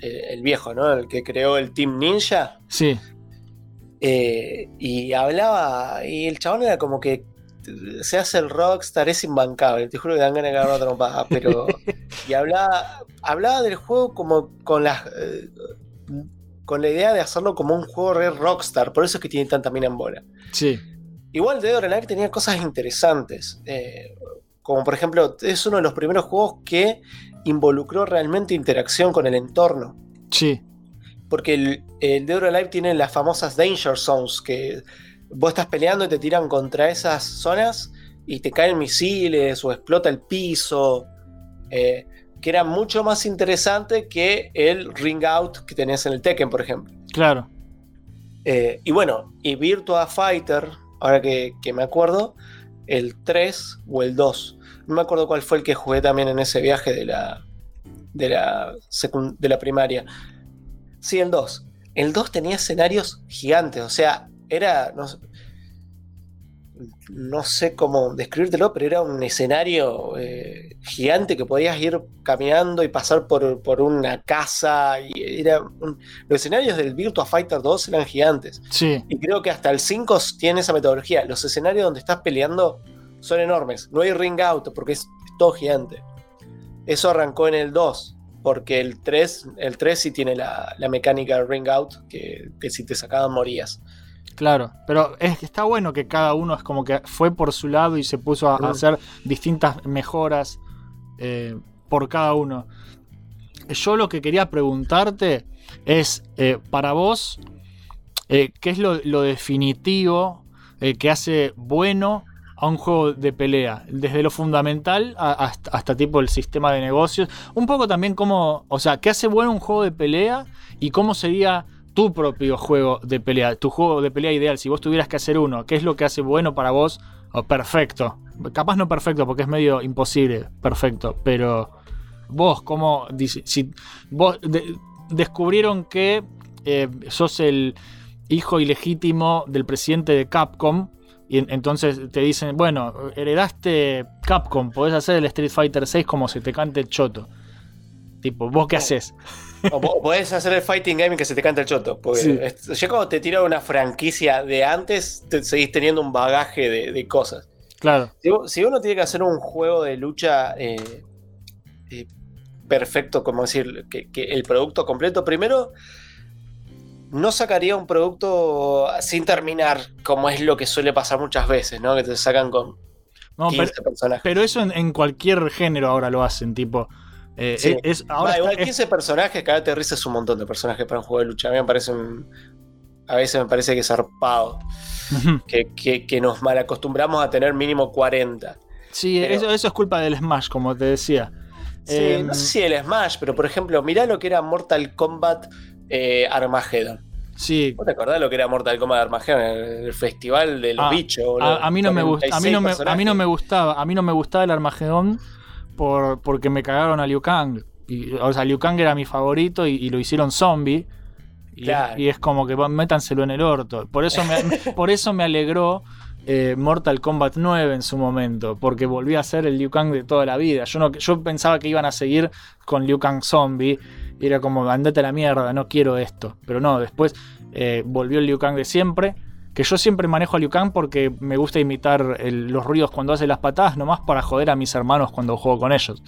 eh, el viejo, ¿no? El que creó el Team Ninja. Sí. eh, y hablaba, y el chabón era como que se hace el rockstar, es imbancable, te juro que dan ganas de agarrar otra trompada, pero... y hablaba, hablaba del juego como con las... eh, con la idea de hacerlo como un juego re rockstar, por eso es que tiene tanta mina en bola. Sí. Igual Dead or Alive tenía cosas interesantes. eh, como por ejemplo, es uno de los primeros juegos que involucró realmente interacción con el entorno. Sí. Porque el, el Dead or Alive tiene las famosas Danger Zones, que vos estás peleando y te tiran contra esas zonas y te caen misiles o explota el piso. eh, que era mucho más interesante que el Ring Out que tenés en el Tekken, por ejemplo. Claro. Eh, y bueno, y Virtua Fighter, ahora que, que me acuerdo, el 3 o el 2. No me acuerdo cuál fue el que jugué también en ese viaje de la, de la, de la primaria. Sí, el 2. El 2 tenía escenarios gigantes, o sea, era. No, sé- no sé cómo describírtelo, pero era un escenario eh, gigante que podías ir caminando y pasar por, por una casa. Y era un- los escenarios del Virtua Fighter 2 eran gigantes. Sí. Y creo que hasta el 5 tiene esa metodología. Los escenarios donde estás peleando son enormes. No hay ring out porque es, es todo gigante. Eso arrancó en el 2. Porque el 3, el 3 sí tiene la, la mecánica de ring out que, que si te sacaban morías. Claro, pero es que está bueno que cada uno es como que fue por su lado y se puso a, a hacer distintas mejoras eh, por cada uno. Yo lo que quería preguntarte es, eh, para vos, eh, ¿qué es lo, lo definitivo que hace bueno a un juego de pelea? Desde lo fundamental a- hasta, hasta tipo el sistema de negocios. Un poco también cómo, o sea, ¿qué hace bueno un juego de pelea y cómo sería tu propio juego de pelea, tu juego de pelea ideal, si vos tuvieras que hacer uno, ¿qué es lo que hace bueno para vos o perfecto? Capaz no perfecto porque es medio imposible, perfecto, pero vos, ¿cómo si vos de- descubrieron que eh, sos el hijo ilegítimo del presidente de Capcom y en- entonces te dicen, bueno, heredaste Capcom, podés hacer el Street Fighter 6 como se te cante el choto. Tipo, ¿vos qué haces? O podés hacer el fighting game que se te canta el choto. Porque Sí. es- ya cuando te tira una franquicia de antes, te seguís teniendo un bagaje de, de cosas. Claro. Si, uno tiene que hacer un juego de lucha eh, eh, perfecto, como decir, que, que el producto completo, primero no sacaría un producto sin terminar, como es lo que suele pasar muchas veces, ¿no? Que te sacan con No, 15 pero, personajes. pero eso en, en cualquier género ahora lo hacen, tipo. Eh, Sí. es, ahora está- igual es- 15 personajes, cada te risa es un montón de personajes para un juego de lucha. A mí me parece un- A veces me parece que es zarpado. Que, que- que nos malacostumbramos a tener mínimo 40. Sí, Pero- eso, eso es culpa del Smash, como te decía. Sí, Em, no sé si el Smash, pero por ejemplo, mirá lo que era Mortal Kombat eh, Armageddon. Sí, ¿Vos te acordás lo que era Mortal Kombat Armageddon? El, festival de los Ah, bichos. a, a mí no me a mí no me, 46 a mí no me personajes. gustaba, a mí no me gustaba el Armagedón por, porque me cagaron a Liu Kang. Y, o sea, Liu Kang era mi favorito y, y lo hicieron zombie. Y, Claro. y es como que métanselo en el orto. Por eso me, por eso me alegró eh, Mortal Kombat 9 en su momento, porque volví a ser el Liu Kang de toda la vida. Yo, no, yo pensaba que iban a seguir con Liu Kang zombie. Y era como, andate a la mierda, no quiero esto. Pero no, después eh, volvió el Liu Kang de siempre. Que yo siempre manejo a Liu Kang porque me gusta imitar el- los ruidos cuando hace las patadas, nomás para joder a mis hermanos cuando juego con ellos.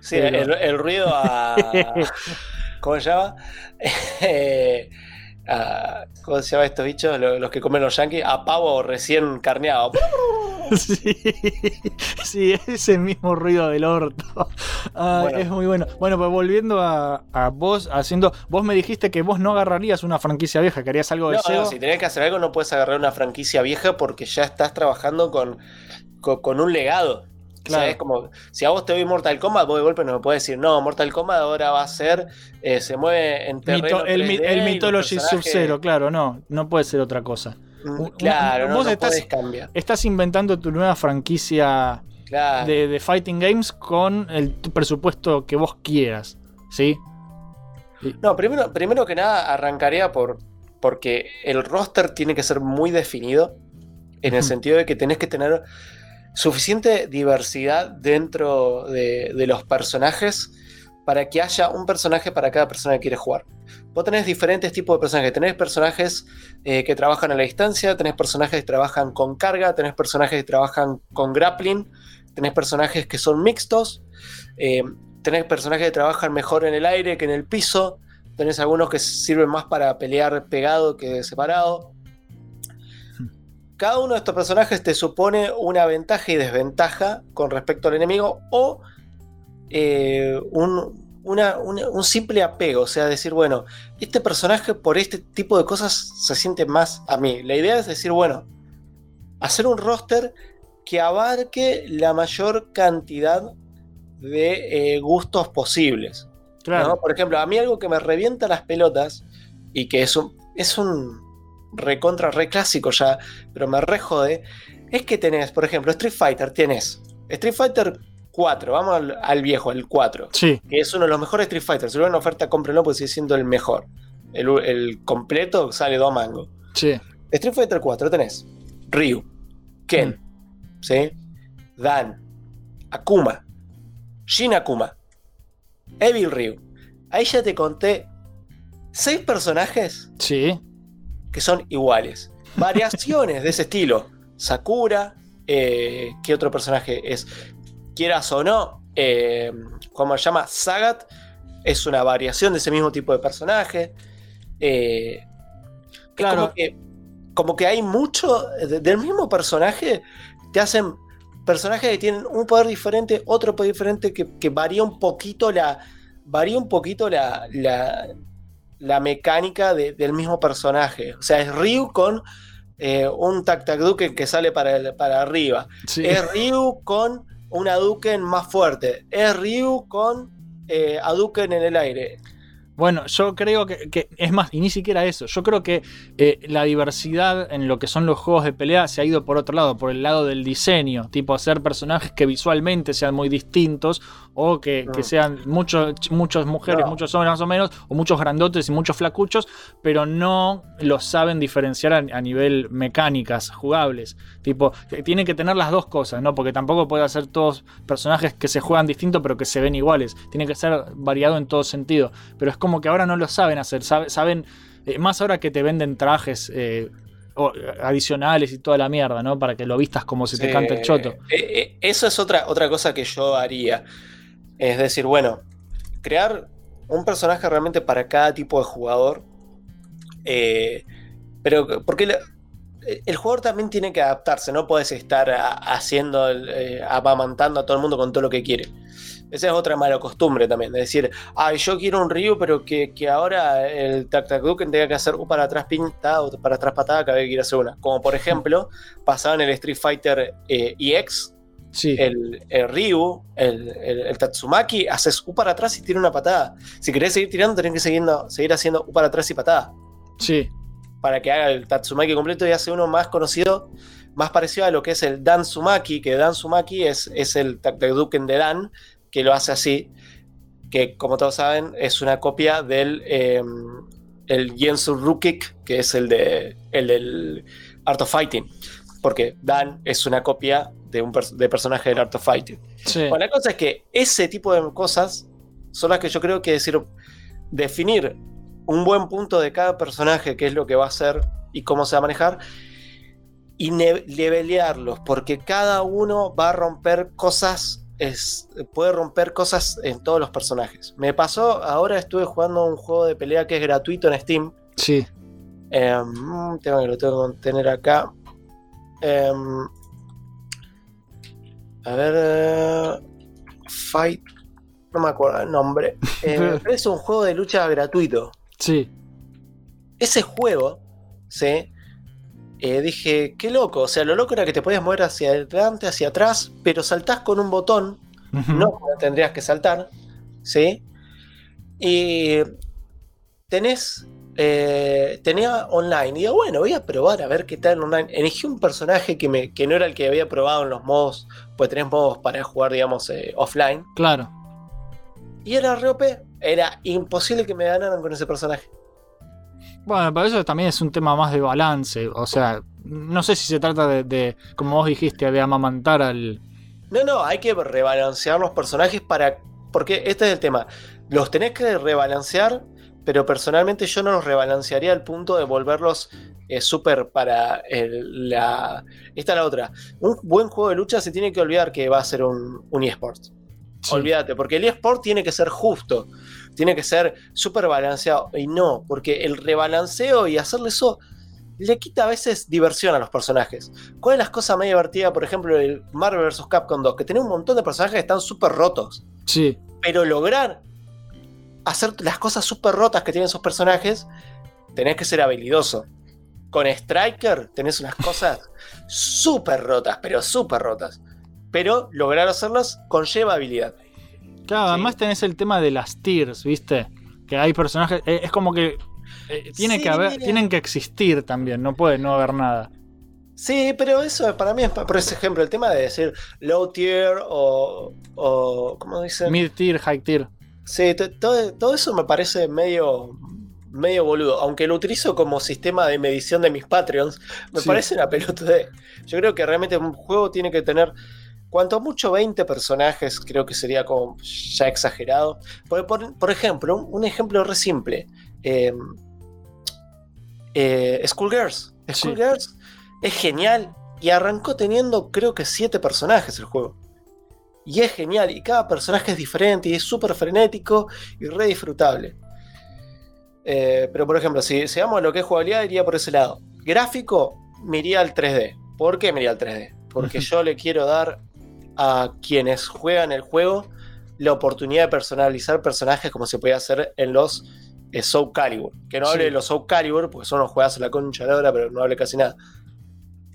Sí, Pero- el, el ruido a. ¿Cómo se llama? A- ¿Cómo se llama estos bichos? Lo- Los, que comen los yankees. A pavo recién carneado. Sí, sí, ese mismo ruido del orto. Bueno. Es muy bueno. Bueno, pues volviendo a, a vos haciendo. Vos me dijiste que vos no agarrarías una franquicia vieja, que harías algo de No, SEO. no, si tenés que hacer algo, no puedes agarrar una franquicia vieja porque ya estás trabajando con, con, con un legado. Claro. O sea, es como, si a vos te doy Mortal Kombat, vos de golpe no me puedes decir, no, Mortal Kombat ahora va a ser, eh, se mueve en terreno Mito- el, mi- 3D el Mythology Sub-Zero, claro, no, no puede ser otra cosa. Mm, Un- Claro, un- no, vos no estás- podés cambiar. Estás inventando tu nueva franquicia Claro. de, de Fighting Games con el presupuesto que vos quieras, ¿sí? No, primero, primero que nada arrancaría por porque el roster tiene que ser muy definido en el sentido de que tenés que tener suficiente diversidad dentro de, los personajes para que haya un personaje para cada persona que quiere jugar. Vos tenés diferentes tipos de personajes. Tenés personajes eh, que trabajan a la distancia, tenés personajes que trabajan con carga, tenés personajes que trabajan con grappling, tenés personajes que son mixtos, eh, tenés personajes que trabajan mejor en el aire que en el piso, tenés algunos que sirven más para pelear pegado que separado. Cada uno de estos personajes te supone una ventaja y desventaja con respecto al enemigo o eh, un, una- una- un simple apego, o sea, decir, bueno, este personaje por este tipo de cosas se siente más a mí. La idea es decir, bueno, hacer un roster que abarque la mayor cantidad de eh, gustos posibles. Claro. ¿no? Por ejemplo, a mí algo que me revienta las pelotas y que es un, es un recontra re clásico ya, pero me re jode, es que tenés, por ejemplo, Street Fighter, tienes Street Fighter 4, vamos al, al viejo, el 4, Sí, que es uno de los mejores Street Fighters. Si lo en oferta, cómprenlo porque sigue siendo el mejor. El, el completo sale dos mangos. sí. Street Fighter 4 tenés Ryu, Ken, ¿sí? Dan, Akuma, Shin Akuma, Evil Ryu. Ahí ya te conté seis personajes Sí. Que son iguales. Variaciones de ese estilo. Sakura, eh, ¿qué otro personaje es? Quieras o no, eh, ¿cómo se llama? Sagat es una variación de ese mismo tipo de personaje. Eh, Claro. Como que, como que hay mucho de- del mismo personaje, te hacen personajes que tienen un poder diferente, otro poder diferente, que, que varía un poquito la. Varía un poquito la, la, la mecánica de- del mismo personaje. O sea, es Ryu con eh, un tac tac duque que sale para, el- para arriba. sí. Es Ryu con una Duken más fuerte. Es Ryu con eh, Hadouken en el aire. Bueno, yo creo que, que- es más, y ni siquiera eso. Yo creo que eh, la diversidad en lo que son los juegos de pelea se ha ido por otro lado, por el lado del diseño, tipo hacer personajes que visualmente sean muy distintos o que, que Mm. sean muchos, muchas mujeres, No. muchos hombres más o menos, o muchos grandotes y muchos flacuchos, pero no los saben diferenciar a, a nivel mecánicas, jugables. Tipo, tienen que tener las dos cosas, ¿no? Porque tampoco puede hacer todos personajes que se juegan distintos pero que se ven iguales. Tiene que ser variado en todo sentido. Pero es como que ahora no lo saben hacer. sabe- saben, eh, más ahora que te venden trajes. eh, adicionales y toda la mierda, ¿no? Para que lo vistas como se te canta el choto. eh, eso es otra, otra cosa que yo haría. Es decir, bueno, crear un personaje realmente para cada tipo de jugador. eh, pero porque el jugador también tiene que adaptarse, no puedes estar a- haciendo, eh, amamantando a todo el mundo con todo lo que quiere. Esa es otra mala costumbre también, de decir, ay, yo quiero un Ryu, pero que, que ahora el Tac Tac tenga que hacer un para atrás pinta o para atrás patada cada vez que quiera hacer una. Como por ejemplo, pasaba en el Street Fighter eh, EX, Sí. el, el Ryu, el, el- el Tatsumaki, haces U para atrás y tira una patada. Si querés seguir tirando, tenés que seguir, seguir haciendo U para atrás y patada. Sí. Para que haga el Tatsumaki completo y hace uno más conocido, más parecido a lo que es el Dansumaki, que Dansumaki es, es el Takduken de Dan, que lo hace así, que como todos saben es una copia del eh, el Jensu Rukik, que es el, de, el del Art of Fighting. Porque Dan es una copia de un pers- de personaje del Art of Fighting. Sí. Bueno, la cosa es que ese tipo de cosas son las que yo creo que decir, definir un buen punto de cada personaje, qué es lo que va a hacer y cómo se va a manejar, y levelearlos, porque cada uno va a romper cosas, es, puede romper cosas en todos los personajes. Me pasó, ahora estuve jugando un juego de pelea que es gratuito en Steam. Sí. Em, tengo que lo tengo que tener acá. Em, a ver. eh, Fight. No me acuerdo el nombre. Eh, es un juego de lucha gratuito. Sí. Ese juego, ¿sí? Eh, dije, qué loco. O sea, lo loco era que te podías mover hacia adelante, hacia atrás, pero saltás con un botón no tendrías que saltar, ¿sí? Y tenés, eh, tenía online, y digo, bueno, voy a probar a ver qué tal online. Elegí un personaje que, me, que no era el que había probado en los modos, pues tenés modos para jugar, digamos, eh, offline, Claro. y era re OP, era imposible que me ganaran con ese personaje. Bueno, pero eso también es un tema más de balance. O sea, no sé si se trata de, de, como vos dijiste, de amamantar al. No, no, hay que rebalancear los personajes para. Porque este es el tema. Los tenés que rebalancear, pero personalmente yo no los rebalancearía al punto de volverlos eh, súper para el- la. Esta es la otra. Un buen juego de lucha se tiene que olvidar que va a ser un, un eSport. Olvídate, porque el eSport tiene que ser justo, tiene que ser súper balanceado. Y no, porque el rebalanceo y hacerle eso le quita a veces diversión a los personajes. ¿Cuál es las cosas más divertidas, por ejemplo, del Marvel vs. Capcom 2? Que tiene un montón de personajes que están súper rotos. Sí. Pero lograr hacer las cosas súper rotas que tienen esos personajes, tenés que ser habilidoso. Con Striker tenés unas cosas súper rotas, pero súper rotas. Pero lograr hacerlas conlleva habilidad. Claro, además tenés el tema de las tiers, ¿viste? Que hay personajes. eh, es como que. eh, tiene Sí. que haber, tienen que existir también, no puede no haber nada. Sí, pero eso para mí es, por ese ejemplo, el tema de decir low tier o, o ¿cómo dicen? Mid tier, high tier. Sí, to- todo, todo eso me parece medio, medio boludo. Aunque lo utilizo como sistema de medición de mis Patreons, me Sí. parece una pelotudez. Yo creo que realmente un juego tiene que tener, cuanto mucho 20 personajes, creo que sería como ya exagerado. Por, por- por ejemplo, un, un ejemplo re simple. Eh, eh, Schoolgirls. Schoolgirls es genial y arrancó teniendo creo que 7 personajes el juego. Y es genial, y cada personaje es diferente y es súper frenético y re disfrutable. Eh, pero por ejemplo, si, a lo que es jugabilidad, iría por ese lado. Gráfico, me iría al 3D. ¿Por qué me iría al 3D? Porque yo le quiero dar a quienes juegan el juego la oportunidad de personalizar personajes como se puede hacer en los eh, Soul Calibur. Que no hable de los Soul Calibur, porque son los juegos a la concha de la hora, pero no hable casi nada.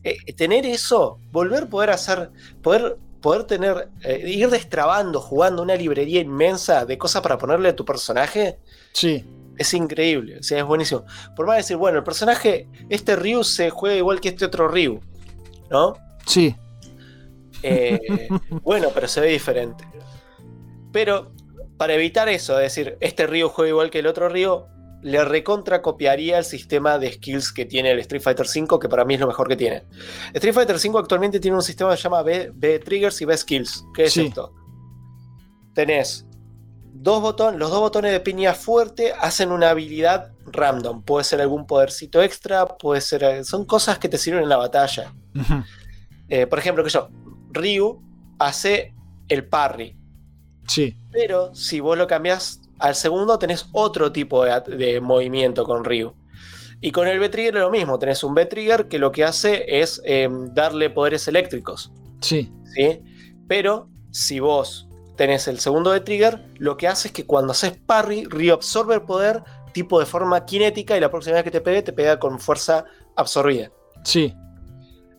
Eh, tener eso, volver a poder hacer, poder, poder tener, eh, ir destrabando, jugando una librería inmensa de cosas para ponerle a tu personaje, Sí. es increíble, o sea, es buenísimo. Por más de decir, bueno, el personaje, este Ryu se juega igual que este otro Ryu, ¿no? Sí. Eh, bueno, pero se ve diferente. Pero para evitar eso, es decir, este Ryu juega igual que el otro Ryu, le recontra copiaría el sistema de skills que tiene el Street Fighter V, que para mí es lo mejor que tiene. Street Fighter V actualmente tiene un sistema que se llama B, B Triggers y B Skills. ¿Qué es Sí. esto? Tenés dos botones, los dos botones de piña fuerte hacen una habilidad random. Puede ser algún podercito extra, puede ser. Son cosas que te sirven en la batalla. Eh, por ejemplo, que yo, Ryu hace el parry. Sí. Pero si vos lo cambias al segundo, tenés otro tipo de, de movimiento con Ryu. Y con el B-Trigger es lo mismo. Tenés un B-Trigger que lo que hace es eh, darle poderes eléctricos. Sí. ¿sí? Pero si vos tenés el segundo de trigger, lo que hace es que cuando haces parry, Ryu absorbe el poder tipo de forma cinética y la próxima vez que te pegue, te pega con fuerza absorbida. Sí.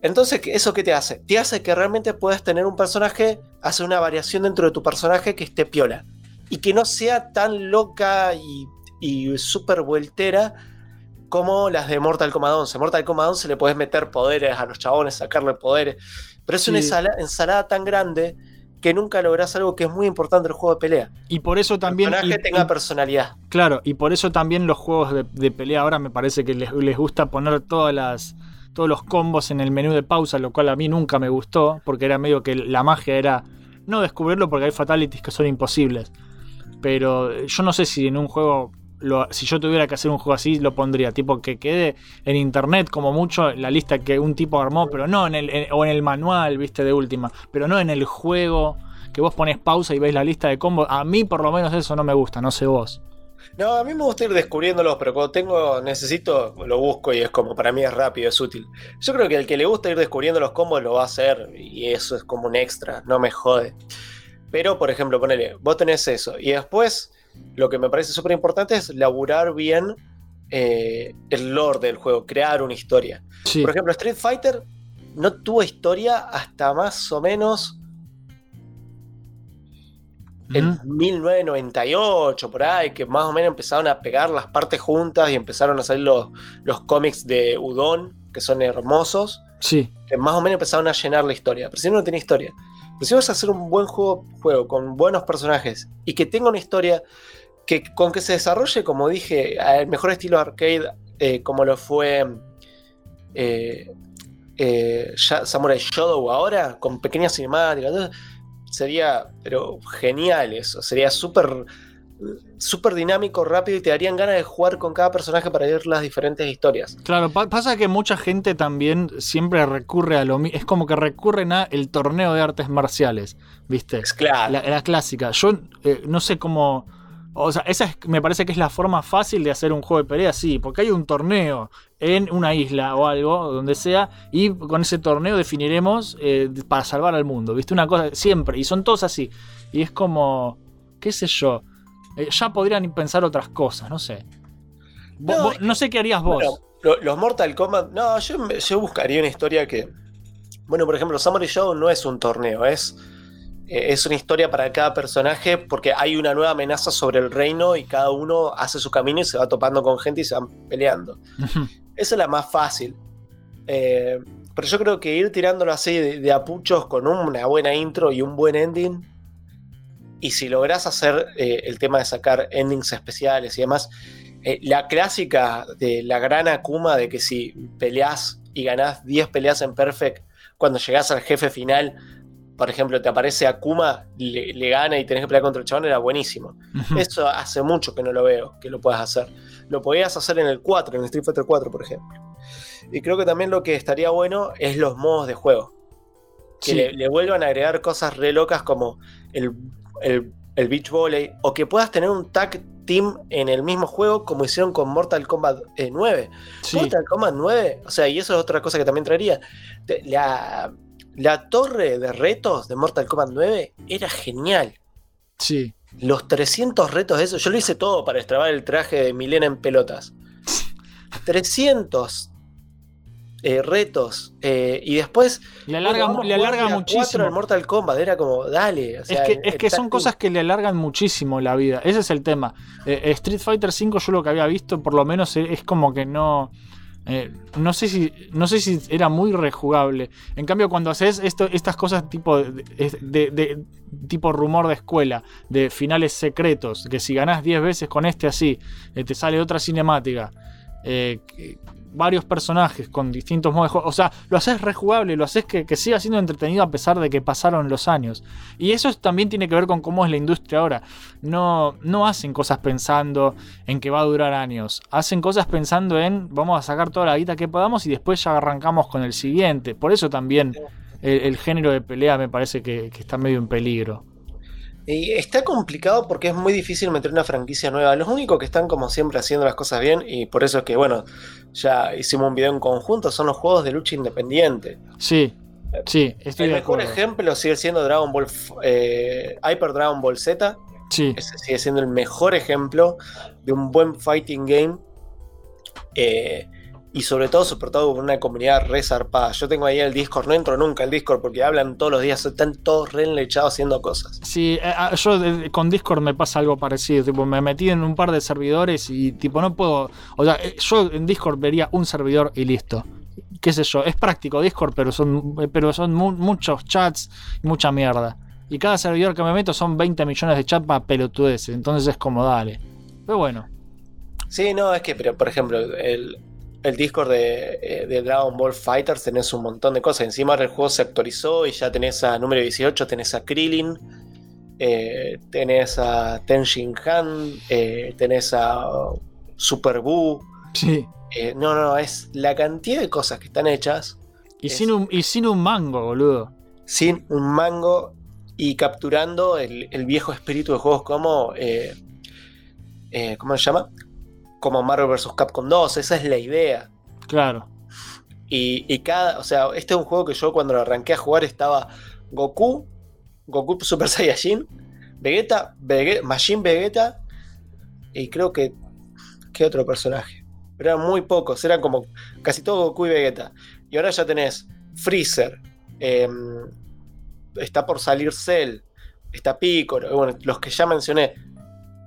Entonces, ¿eso qué te hace? Te hace que realmente puedas tener un personaje, hacer una variación dentro de tu personaje que esté piola. Y que no sea tan loca y, y súper vueltera como las de Mortal Kombat 11. Mortal Kombat 11 le puedes meter poderes a los chabones, sacarle poderes. Pero es una Sí. ensalada tan grande que nunca lográs algo que es muy importante en el juego de pelea. Y por eso también. El personaje y- tenga y- personalidad. Claro, y por eso también los juegos de, de pelea ahora me parece que les, les gusta poner todas las, todos los combos en el menú de pausa, lo cual a mí nunca me gustó, porque era medio que la magia era no descubrirlo porque hay fatalities que son imposibles. Pero yo no sé si en un juego, lo- si yo tuviera que hacer un juego así, lo pondría, tipo que quede en internet como mucho la lista que un tipo armó, pero no en el, o en el manual, viste, de última, pero no en el juego. Que vos pones pausa y ves la lista de combos. A mí, por lo menos, eso no me gusta, no sé vos. No, a mí me gusta ir descubriéndolos, pero cuando tengo, necesito, lo busco y es como, para mí es rápido, es útil. Yo creo que el que le gusta ir descubriendo los combos lo va a hacer y eso es como un extra, no me jode. Pero, por ejemplo, ponele, vos tenés eso y después lo que me parece súper importante es laburar bien eh, el lore del juego, crear una historia. Sí. Por ejemplo, Street Fighter no tuvo historia hasta más o menos en 1998, por ahí, que más o menos empezaron a pegar las partes juntas y empezaron a salir los, los cómics de Udon, que son hermosos, Sí. que más o menos empezaron a llenar la historia. Pero si no, no tiene historia. Pero si vas a hacer un buen juego, juego con buenos personajes y que tenga una historia que con que se desarrolle, como dije, al mejor estilo arcade, eh, como lo fue eh, eh, Samurai Shodow ahora, con pequeñas cinemáticas, sería pero genial eso, sería súper súper dinámico, rápido y te darían ganas de jugar con cada personaje para ver las diferentes historias. Claro, pa- pasa que mucha gente también siempre recurre a lo mismo. Es como que recurren a el torneo de artes marciales, ¿viste? claro. La, la clásica. Yo eh, no sé cómo. O sea, esa es- me parece que es la forma fácil de hacer un juego de pelea, sí, porque hay un torneo en una isla o algo, donde sea, y con ese torneo definiremos eh, para salvar al mundo, ¿viste? Una cosa siempre, y son todos así. Y es como, qué sé yo, eh, ya podrían pensar otras cosas, no sé. No, vos- es no sé qué harías vos. Bueno, los Mortal Kombat, no, yo buscaría una historia que, bueno, por ejemplo, Samurai Show no es un torneo, es, eh, es una historia para cada personaje porque hay una nueva amenaza sobre el reino y cada uno hace su camino y se va topando con gente y se van peleando. Esa es la más fácil. Eh, pero yo creo que ir tirándolo así de, de apuchos con una buena intro y un buen ending. Y si lográs hacer eh, el tema de sacar endings especiales y demás, eh, la clásica de la gran Akuma de que si peleás y ganás 10 peleas en Perfect, cuando llegás al jefe final, por ejemplo, te aparece Akuma, le, le gana y tenés que pelear contra el chabón, era buenísimo. Eso hace mucho que no lo veo, que lo puedas hacer. Lo podías hacer en el 4, en el Street Fighter 4, por ejemplo. Y creo que también lo que estaría bueno es los modos de juego. Que Sí. le, le vuelvan a agregar cosas re locas como el, el, el beach volley. O que puedas tener un tag team en el mismo juego como hicieron con Mortal Kombat eh, 9. Sí. Mortal Kombat 9, o sea, y eso es otra cosa que también traería. La, la torre de retos de Mortal Kombat 9 era genial. Sí. Los 300 retos de eso, yo lo hice todo para extrabar el traje de Milena en pelotas. 300 eh, retos. eh, y después. Le alarga, bueno, le alarga muchísimo. 4 en Mortal Kombat, era como, dale. o Es que, es que son cosas que le alargan muchísimo la vida. Ese es el tema. Eh, Street Fighter V, yo lo que había visto, por lo menos es como que no. no sé si. No sé si era muy rejugable. En cambio, cuando haces esto, estas cosas tipo de, de- de- tipo rumor de escuela, de finales secretos, que si ganás 10 veces con este así, te sale otra cinemática. eh, varios personajes con distintos modos de juego. O sea, lo haces rejugable, lo haces que, que siga siendo entretenido a pesar de que pasaron los años. Y eso es- también tiene que ver con cómo es la industria ahora. No, no hacen cosas pensando en que va a durar años. Hacen cosas pensando en vamos a sacar toda la guita que podamos y después ya arrancamos con el siguiente. Por eso también el, el género de pelea me parece que, que está medio en peligro. Y está complicado porque es muy difícil meter una franquicia nueva. Los únicos que están como siempre haciendo las cosas bien, y por eso es que, bueno, ya hicimos un video en conjunto, son los juegos de lucha independiente. Sí, sí, estoy El de mejor acuerdo. ejemplo sigue siendo Dragon Ball, eh, Hyper Dragon Ball Z. Sí, Ese sigue siendo el mejor ejemplo de un buen fighting game. eh, y sobre todo soportado por una comunidad re zarpada. Yo tengo ahí el Discord, no entro nunca al Discord porque hablan todos los días, están todos re enlechados haciendo cosas. Sí, eh, ah, yo eh, con Discord me pasa algo parecido. Tipo, me metí en un par de servidores y tipo no puedo. O sea, eh, yo en Discord vería un servidor y listo. Qué sé yo, es práctico Discord, pero son, pero son mu- muchos chats y mucha mierda. Y cada servidor que me meto son 20 millones de chats para pelotudeces. Entonces es como dale. Pero bueno, Sí, no, es que, pero por ejemplo, el, el Discord de, eh, de Dragon Ball Fighters tenés un montón de cosas. Encima el juego se actualizó y ya tenés a número 18, tenés a Krillin, eh, tenés a Tenshin Han, eh, tenés a Super Buu. sí. Eh, no, no, es la cantidad de cosas que están hechas Y Es- sin, un, y sin un mango, boludo. sin un mango y capturando el, el viejo espíritu de juegos como. ¿Cómo se llama? Como Marvel vs. Capcom 2, esa es la idea. Claro. Y, y cada. O sea, este es un juego que yo cuando lo arranqué a jugar estaba Goku, Goku Super Saiyajin, Vegeta, Vege- Majin Vegeta y creo que. ¿Qué otro personaje? Pero eran muy pocos, eran como casi todo Goku y Vegeta. Y ahora ya tenés Freezer, em, está por salir Cell, está Piccolo, bueno, los que ya mencioné.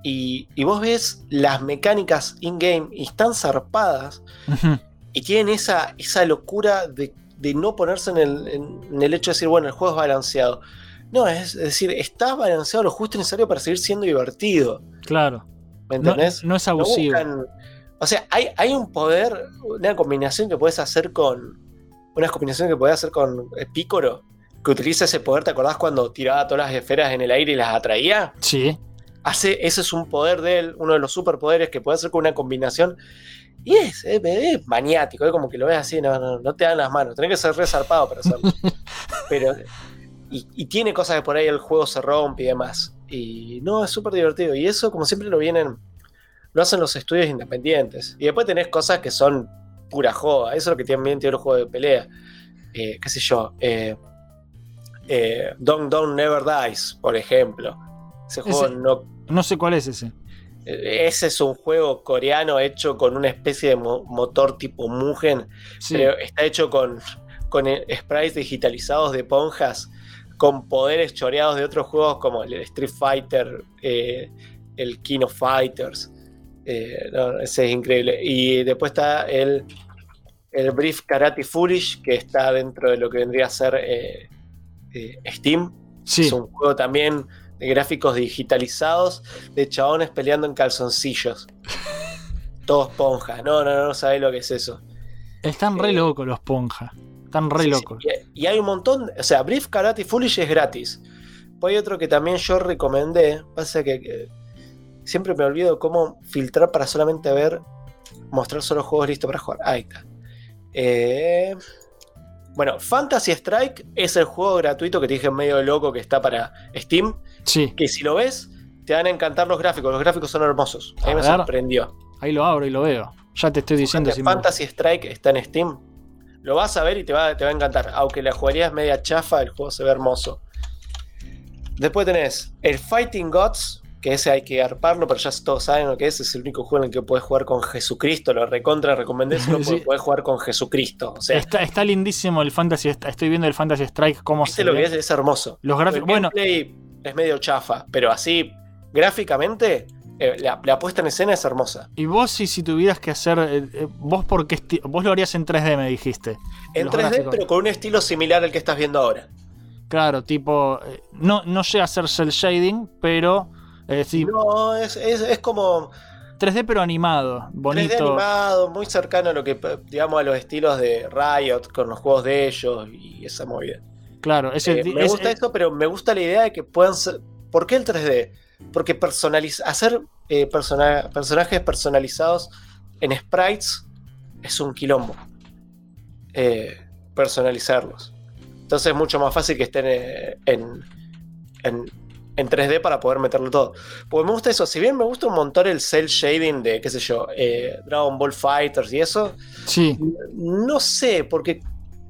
Y, y vos ves las mecánicas in-game y están zarpadas y tienen esa, esa locura de, de no ponerse en el, en- en el hecho de decir, bueno, el juego es balanceado. No, es, es decir, está balanceado lo justo y necesario para seguir siendo divertido. Claro. ¿Me No, entendés? no es No abusivo. buscan- o sea, hay, hay un poder, una combinación que puedes hacer con. Una combinación que puedes hacer con eh, Picoro, que utiliza ese poder, ¿te acordás cuando tiraba todas las esferas en el aire y las atraía? Sí. Hace, ese es un poder de él, uno de los superpoderes que puede hacer con una combinación. Y es, es, es maniático, es como que lo ves así, no, no, no te dan las manos, tenés que ser resarpado para hacerlo. Pero, y, y tiene cosas que por ahí el juego se rompe y demás. Y no, es súper divertido. Y eso, como siempre, lo vienen, lo hacen los estudios independientes. Y después tenés cosas que son pura joda. Eso es lo que también tiene los juegos de pelea. Eh, qué sé yo, eh, eh, Don't Don't Never Dies, por ejemplo. Ese juego Ese- no No sé cuál es ese. Ese es un juego coreano hecho con una especie de mo- motor tipo Mugen, Sí. pero está hecho con, con eh, sprites digitalizados de ponjas, con poderes choreados de otros juegos como el Street Fighter, eh, el King of Fighters. Eh, no, ese es increíble. Y después está el, el Brief Karate Foolish, que está dentro de lo que vendría a ser eh, Steam. Sí. Es un juego también gráficos digitalizados de chabones peleando en calzoncillos. Todos ponjas. No, no, no, no sabés lo que es eso. Están re Eh, locos los ponja. Están re Sí, sí, locos. Y, y hay un montón. O sea, Brief Karate Foolish es gratis. Pues hay otro que también yo recomendé. Pasa que, que siempre me olvido cómo filtrar para solamente ver. Mostrar solo juegos listos para jugar. Ahí está. Eh, bueno, Fantasy Strike es el juego gratuito que te dije medio loco que está para Steam. Sí. Que si lo ves, te van a encantar los gráficos. Los gráficos son hermosos. A mí me sorprendió. Ahí lo abro y lo veo. Ya te estoy diciendo si me- Fantasy Strike está en Steam. Lo vas a ver y te va, te va a encantar. Aunque la jugaría es media chafa, el juego se ve hermoso. Después tenés el Fighting Gods, que ese hay que arparlo, pero ya todos saben lo que es. Es el único juego en el que puedes jugar con Jesucristo. Lo recontra recomendé solo porque Sí. podés jugar con Jesucristo. O sea, Está, está lindísimo el Fantasy. Estoy viendo el Fantasy Strike cómo ¿viste se lo ve. que es? Es hermoso. Los gráficos. El Bueno, es medio chafa, pero así, gráficamente, eh, la, la puesta en escena es hermosa. y vos si, si tuvieras que hacer. eh, eh, vos porque vos lo harías en 3D, me dijiste. En Los 3D, gráficos. pero con un estilo similar al que estás viendo ahora. Claro, tipo. eh, no, no llega a ser cel shading, pero. Eh, sí, No, es, es- es como. 3D pero animado, 3D bonito. animado, muy cercano a lo que, digamos, a los estilos de Riot con los juegos de ellos y esa movida. Claro, Eh, me es- gusta esto, pero me gusta la idea de que puedan ser. ¿Por qué el 3D? Porque personaliz- hacer eh, persona- personajes personalizados en sprites es un quilombo. Eh, personalizarlos. Entonces es mucho más fácil que estén en, en, en 3D para poder meterlo todo. Porque me gusta eso. Si bien me gusta un montón el cel shading de, qué sé yo, eh, Dragon Ball Fighters y eso, Sí, no sé, porque,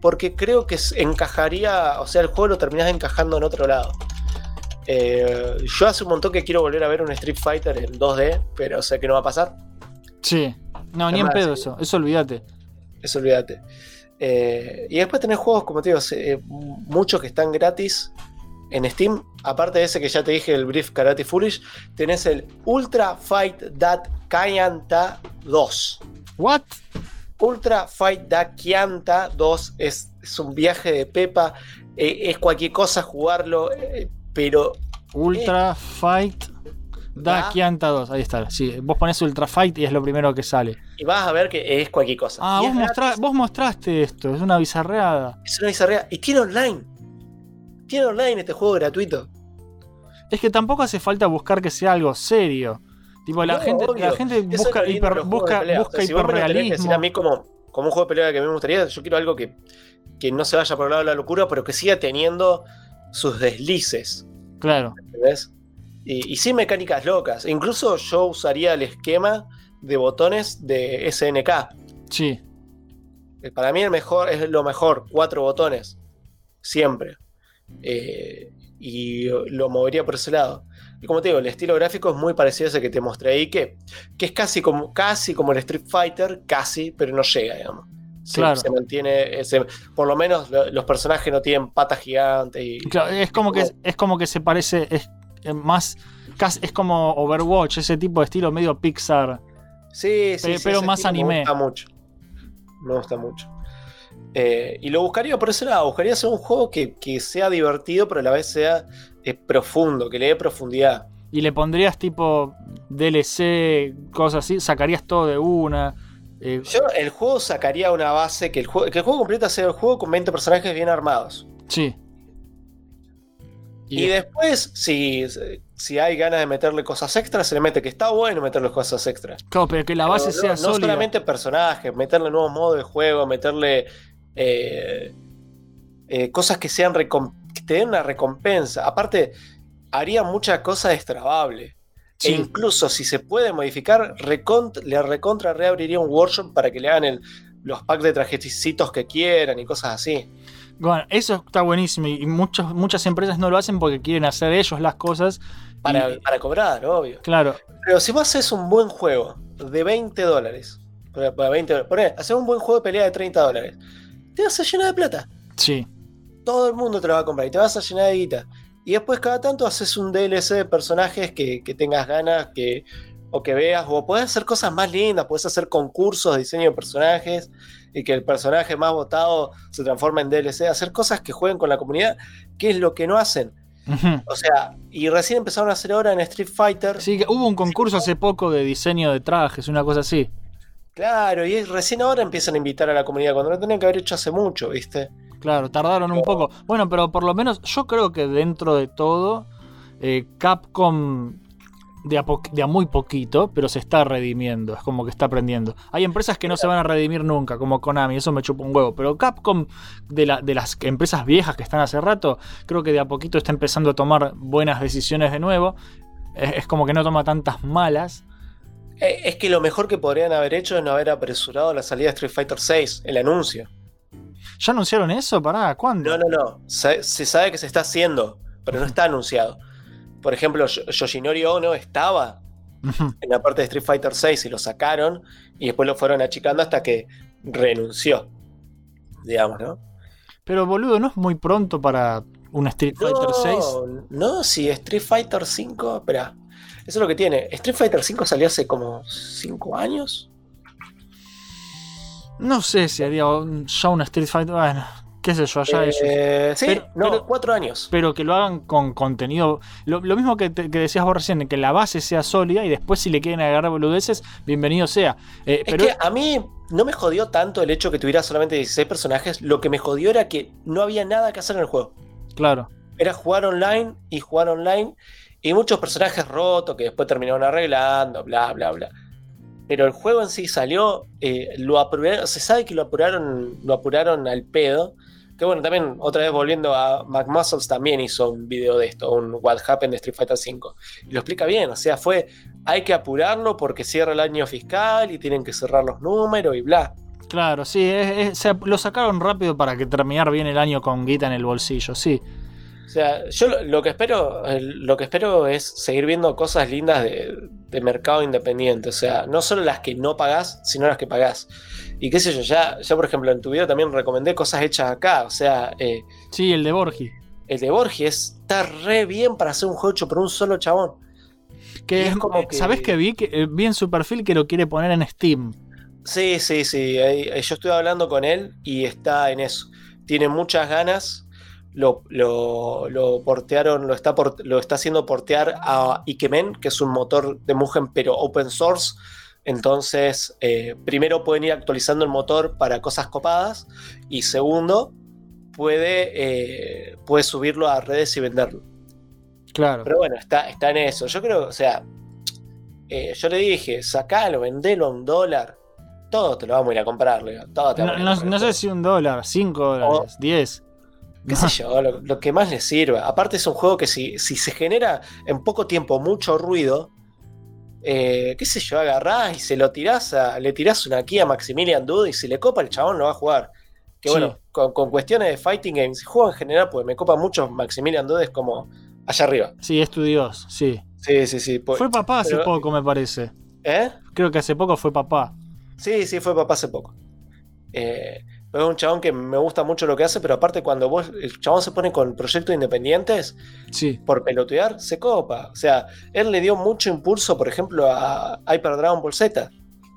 porque creo que encajaría, o sea, el juego lo terminás encajando en otro lado. Eh, yo hace un montón que quiero volver a ver un Street Fighter en 2D, pero sé que no va a pasar, sí. No, ni en pedo eso, eso olvídate. eso olvídate. Eh, y después tenés juegos, como te digo, muchos que están gratis en Steam. Aparte de ese que ya te dije, el Brief Karate Foolish, tenés el Ultra Fight That Kayanta 2. ¿What? Ultra Fight Da Kianta 2 es, es un viaje de Pepa, eh, es cualquier cosa jugarlo, eh, pero Ultra Fight Da Da- Kianta 2, ahí está. Sí, vos pones Ultra Fight y es lo primero que sale. y vas a ver que es cualquier cosa. Ah, vos, mostra- vos mostraste esto, es una bizarreada. es una bizarrea, y tiene online. Tiene online este juego gratuito. Es que tampoco hace falta buscar que sea algo serio. Tipo, la No, gente, obvio. la gente Eso busca, hiper- busca, busca O sea, si decir a mí como, como un juego de pelea que a mí me gustaría, yo quiero algo que, que no se vaya por el lado de la locura, pero que siga teniendo sus deslices. Claro. ¿Entendés? Y, y sin mecánicas locas. E Incluso yo usaría el esquema de botones de SNK. Sí. Para mí el mejor es lo mejor, cuatro botones. Siempre. Eh, y lo movería por ese lado. Y como te digo, el estilo gráfico es muy parecido a ese que te mostré ahí, que, que es casi como, casi como el Street Fighter, casi, pero no llega, digamos. Se, Claro. se mantiene, eh, se- por lo menos lo- los personajes no tienen patas gigantes. Y, Claro, es como que es como que se parece es es más casi- es como Overwatch, ese tipo de estilo medio Pixar. Sí, sí, Pe- sí, pero ese más anime. Me gusta mucho. Me gusta mucho. Eh, y lo buscaría por ese lado. Buscaría hacer un juego que, que sea divertido, pero a la vez sea eh, profundo, que le dé profundidad. Y le pondrías tipo DLC, cosas así, sacarías todo de una. eh, Yo el juego sacaría una base, que el juego, que el juego completo sea el juego con 20 personajes bien armados. sí. Y, después, si, si hay ganas de meterle cosas extras, se le mete que está bueno meterle cosas extras. Claro, pero que la base Pero no- sea no, sólida. solamente personajes, meterle nuevos modos de juego, meterle eh, eh, cosas que sean que te den una recompensa. Aparte, haría mucha cosa destrabable. Sí. E incluso si se puede modificar, le recontra reabriría un workshop para que le hagan el- los packs de trajecitos que quieran y cosas así. Bueno, eso está buenísimo y muchos, muchas empresas no lo hacen porque quieren hacer ellos las cosas. Para, y- para cobrar, obvio. claro, Pero si vos haces un buen juego de 20 dólares, para- para 20 dólares, hacer un buen juego de pelea de 30 dólares, te vas a llenar de plata. sí. Todo el mundo te lo va a comprar y te vas a llenar de guita. Y después cada tanto haces un DLC de personajes que, que tengas ganas que, o que veas, o puedes hacer cosas más lindas, puedes hacer concursos de diseño de personajes y que el personaje más votado se transforme en DLC, hacer cosas que jueguen con la comunidad, que es lo que no hacen. O sea, y recién empezaron a hacer ahora en Street Fighter. Sí, hubo un concurso hace poco de diseño de trajes, una cosa así. Claro, y recién ahora empiezan a invitar a la comunidad, cuando lo tenían que haber hecho hace mucho, ¿viste? Claro, tardaron un poco. Bueno, pero por lo menos yo creo que dentro de todo, eh, Capcom de a, de a muy poquito, pero se está redimiendo. Es como que está aprendiendo. Hay empresas que no se van a redimir nunca, como Konami, eso me chupa un huevo. Pero Capcom, de las empresas viejas que están hace rato, creo que de a poquito está empezando a tomar buenas decisiones de nuevo. Es, es como que no toma tantas malas. Eh, Es que lo mejor que podrían haber hecho es no haber apresurado la salida de Street Fighter 6, el anuncio. ¿Ya anunciaron eso? Pará, ¿cuándo? No, no, no. Se, se sabe que se está haciendo, pero no está anunciado. Por ejemplo, Yo- Yoshinori Ono estaba en la parte de Street Fighter 6 y lo sacaron y después lo fueron achicando hasta que renunció. Digamos, ¿no? Pero boludo, ¿no es muy pronto para un Street Fighter 6? No, no, si Street Fighter 5, espera. Eso es lo que tiene. Street Fighter 5 salió hace como 5 años. No sé si haría un- ya un Street Fighter. Bueno, qué sé yo, allá ellos. Eh, sí, Pero- no, pero- cuatro años. Pero que lo hagan con contenido. Lo, lo mismo que, te- que decías vos recién, que la base sea sólida y después si le quieren agarrar boludeces, bienvenido sea. Eh, Es pero que a mí no me jodió tanto el hecho que tuviera solamente 16 personajes. Lo que me jodió era que no había nada que hacer en el juego. claro. Era jugar online y jugar online. Y muchos personajes rotos que después terminaron arreglando, bla, bla, bla. Pero el juego en sí salió, eh, lo apuraron, se sabe que lo apuraron, lo apuraron al pedo. Que bueno, también otra vez volviendo a McMuscles también hizo un video de esto, un What Happened de Street Fighter V. Y lo explica bien, o sea, fue, hay que apurarlo porque cierra el año fiscal y tienen que cerrar los números y bla. Claro, sí, es- es- se- lo sacaron rápido para que terminar bien el año con guita en el bolsillo, sí. O sea, yo lo, lo que espero, el- lo que espero es seguir viendo cosas lindas de, de mercado independiente. O sea, no solo las que no pagás, sino las que pagás. Y qué sé yo, ya, ya por ejemplo en tu video también recomendé cosas hechas acá. O sea, eh, Sí, el de Borgi. el de Borges está re bien para hacer un juego hecho por un solo chabón. Que es es como que- ¿Sabés que vi? Que, eh, vi en su perfil que lo quiere poner en Steam. Sí, sí, sí. ahí yo estoy hablando con él y está en eso. Tiene muchas ganas. Lo, lo, lo portearon, lo está, por- lo está haciendo portear a Ikemen, que es un motor de Mugen, pero open source. Entonces, eh, primero pueden ir actualizando el motor para cosas copadas. Y segundo, puede, eh, puede subirlo a redes y venderlo. Claro. Pero bueno, está, está en eso. Yo creo, o sea, eh, yo le dije, sacalo, vendelo a un dólar. Todo te lo vamos a ir a comprar, le digo, todo te No, a ir a no- comprar. no sé si un dólar, cinco dólares, diez. Qué sé yo, lo, lo que más le sirva. Aparte es un juego que si, si se genera en poco tiempo mucho ruido, eh, qué sé yo, agarrás y se lo tirás a, le tirás una aquí a Maximilian Dude y si le copa el chabón lo va a jugar. Que Sí. bueno, con, con cuestiones de fighting games, juego en general, pues me copa mucho Maximilian Dude es como allá arriba. Sí, es tu dios, sí. Sí, sí, sí. pues- Fue papá hace pero- poco, me parece. ¿Eh? Creo que hace poco fue papá. Sí, sí, fue papá hace poco. Eh, es un chabón que me gusta mucho lo que hace, pero aparte cuando vos, el chabón se pone con proyectos independientes, Sí. por pelotear, se copa. O sea, él le dio mucho impulso, por ejemplo, a Hyper Dragon Ball Z.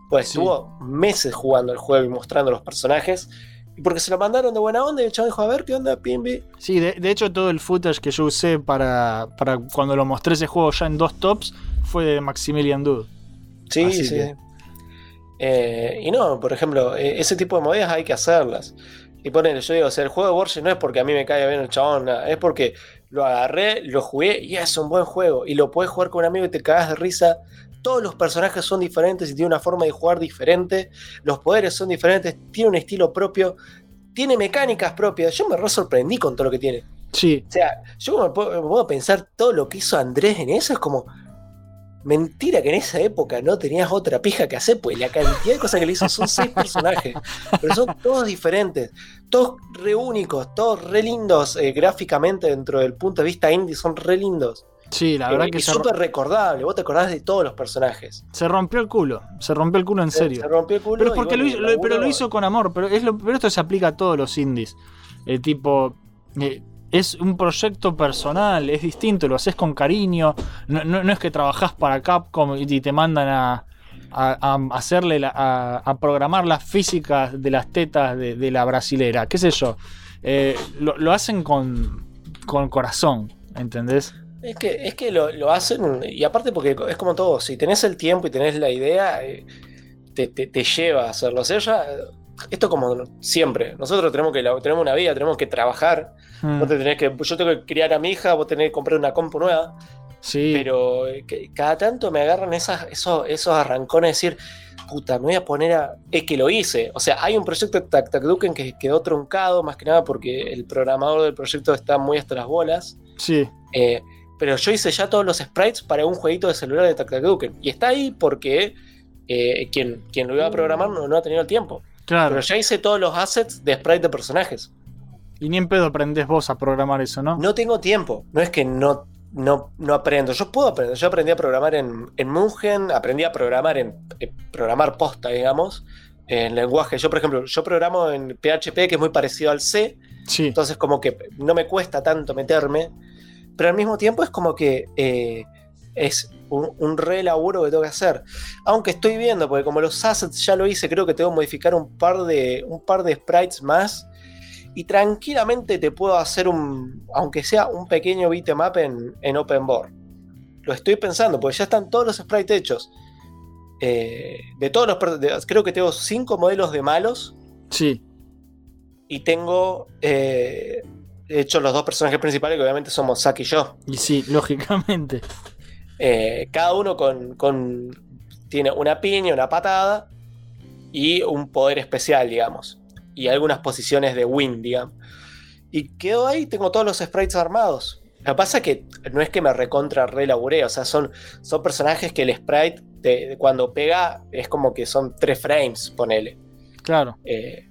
Pues Sí. estuvo meses jugando el juego y mostrando los personajes. Y porque se lo mandaron de buena onda y el chabón dijo, a ver, ¿qué onda, Pimbi? Sí, de, de hecho todo el footage que yo usé para, para cuando lo mostré ese juego ya en dos tops fue de Maximilian Dude. Sí, Así sí. que- Eh, y no, por ejemplo, eh, ese tipo de movidas hay que hacerlas. Y poner, yo digo, o sea, el juego de Borges no es porque a mí me caiga bien el chabón, nada, es porque lo agarré, lo jugué y es un buen juego. Y lo puedes jugar con un amigo y te cagas de risa. Todos los personajes son diferentes y tiene una forma de jugar diferente. Los poderes son diferentes, tiene un estilo propio, tiene mecánicas propias. Yo me re sorprendí con todo lo que tiene. Sí, O sea, yo me puedo, me puedo pensar todo lo que hizo Andrés en eso, es como. Mentira que en esa época no tenías otra pija que hacer, pues la cantidad de cosas que le hizo son seis personajes, pero son todos diferentes, todos re únicos, todos re lindos eh, gráficamente dentro del punto de vista indie, son re lindos. sí, la Eh, verdad y que se, súper recordable, vos te acordás de todos los personajes. se rompió el culo. Se rompió el culo en Se- serio. Se rompió el culo. Pero, es porque bueno, lo pero lo hizo con amor. Pero, es lo- pero esto se aplica a todos los indies. El tipo. eh, es un proyecto personal, es distinto, lo haces con cariño. No, no- no es que trabajás para Capcom y te mandan a, a- hacerle a, programar las físicas de las tetas de, la brasilera, qué sé yo. Eh, lo, lo hacen con, con corazón, ¿entendés? Es que, es que lo, lo hacen, y aparte porque es como todo, si tenés el tiempo y tenés la idea, eh, te, te- lleva a hacerlo. O sea, eh, esto como siempre, nosotros tenemos que tenemos una vida, tenemos que trabajar, Mm, vos te tenés que, yo tengo que criar a mi hija, vos tenés que comprar una compu nueva, sí, pero eh, que- cada tanto me agarran esas, esos, esos arrancones de decir, puta, me voy a poner a... Es que lo hice, o sea, hay un proyecto de Tac Tac Duken que quedó truncado, más que nada porque el programador del proyecto está muy hasta las bolas. sí. Eh, pero yo hice ya todos los sprites para un jueguito de celular de Duken. Y está ahí porque eh, quien, quien lo iba a programar no, no ha tenido el tiempo. Claro. Pero ya hice todos los assets de sprite de personajes. Y ni en pedo aprendés vos a programar eso, ¿no? No tengo tiempo. No es que no, no, no aprendo. Yo puedo aprender. Yo aprendí a programar en, en Mugen, aprendí a programar en eh, programar posta, digamos. En lenguaje. Yo, por ejemplo, yo programo en PHP, que es muy parecido al C. Sí. Entonces, como que no me cuesta tanto meterme. Pero al mismo tiempo es como que eh, es un, un re laburo que tengo que hacer. Aunque estoy viendo, porque como los assets ya lo hice, creo que tengo que modificar un par de, un par de sprites más. y tranquilamente te puedo hacer un, aunque sea un pequeño beatmap en, en open board. Lo estoy pensando, porque ya están todos los sprites hechos. Eh, de todos los, de- creo que tengo cinco modelos de malos Sí, y tengo eh, hecho los dos personajes principales, que obviamente somos Zack y yo. y sí, lógicamente. Eh, cada uno con, con- tiene una piña, una patada y un poder especial, digamos. Y algunas posiciones de win, digamos. Y quedo ahí, tengo todos los sprites armados. Lo que pasa es que no es que me recontra relaburé, o sea, son, son personajes que el sprite cuando pega es como que son tres frames, ponele. Claro. Eh,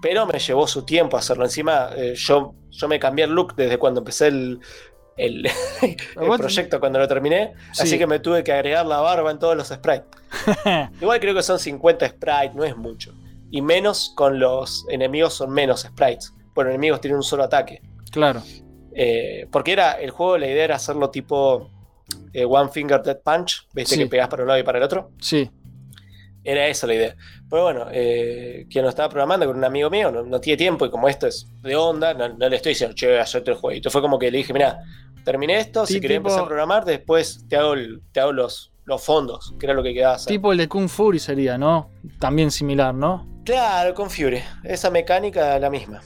pero me llevó su tiempo hacerlo. Encima, eh, yo, yo me cambié el look desde cuando empecé el, el, el Vos- proyecto, cuando lo terminé. Sí. Así que me tuve que agregar la barba en todos los sprites. Igual creo que son 50 sprites, no es mucho. Y menos con los enemigos, son menos sprites. Bueno, enemigos tienen un solo ataque. Claro. Eh, porque era el juego, la idea era hacerlo tipo eh, One Finger Dead Punch, ¿viste? Sí. Que pegas para un lado y para el otro. Sí. Era esa la idea. Pero bueno, eh, quien lo estaba programando con un amigo mío no, no tiene tiempo y como esto es de onda, no, no le estoy diciendo, che, hacerte el jueguito. Fue como que le dije, mira, terminé esto, Sí, si querés tipo- empezar a programar, después te hago, el- te hago los, los fondos, que era lo que quedaba hacer. Tipo el de Kung Fury sería, ¿no? También similar, ¿no? Claro, con Fury. Esa mecánica la misma.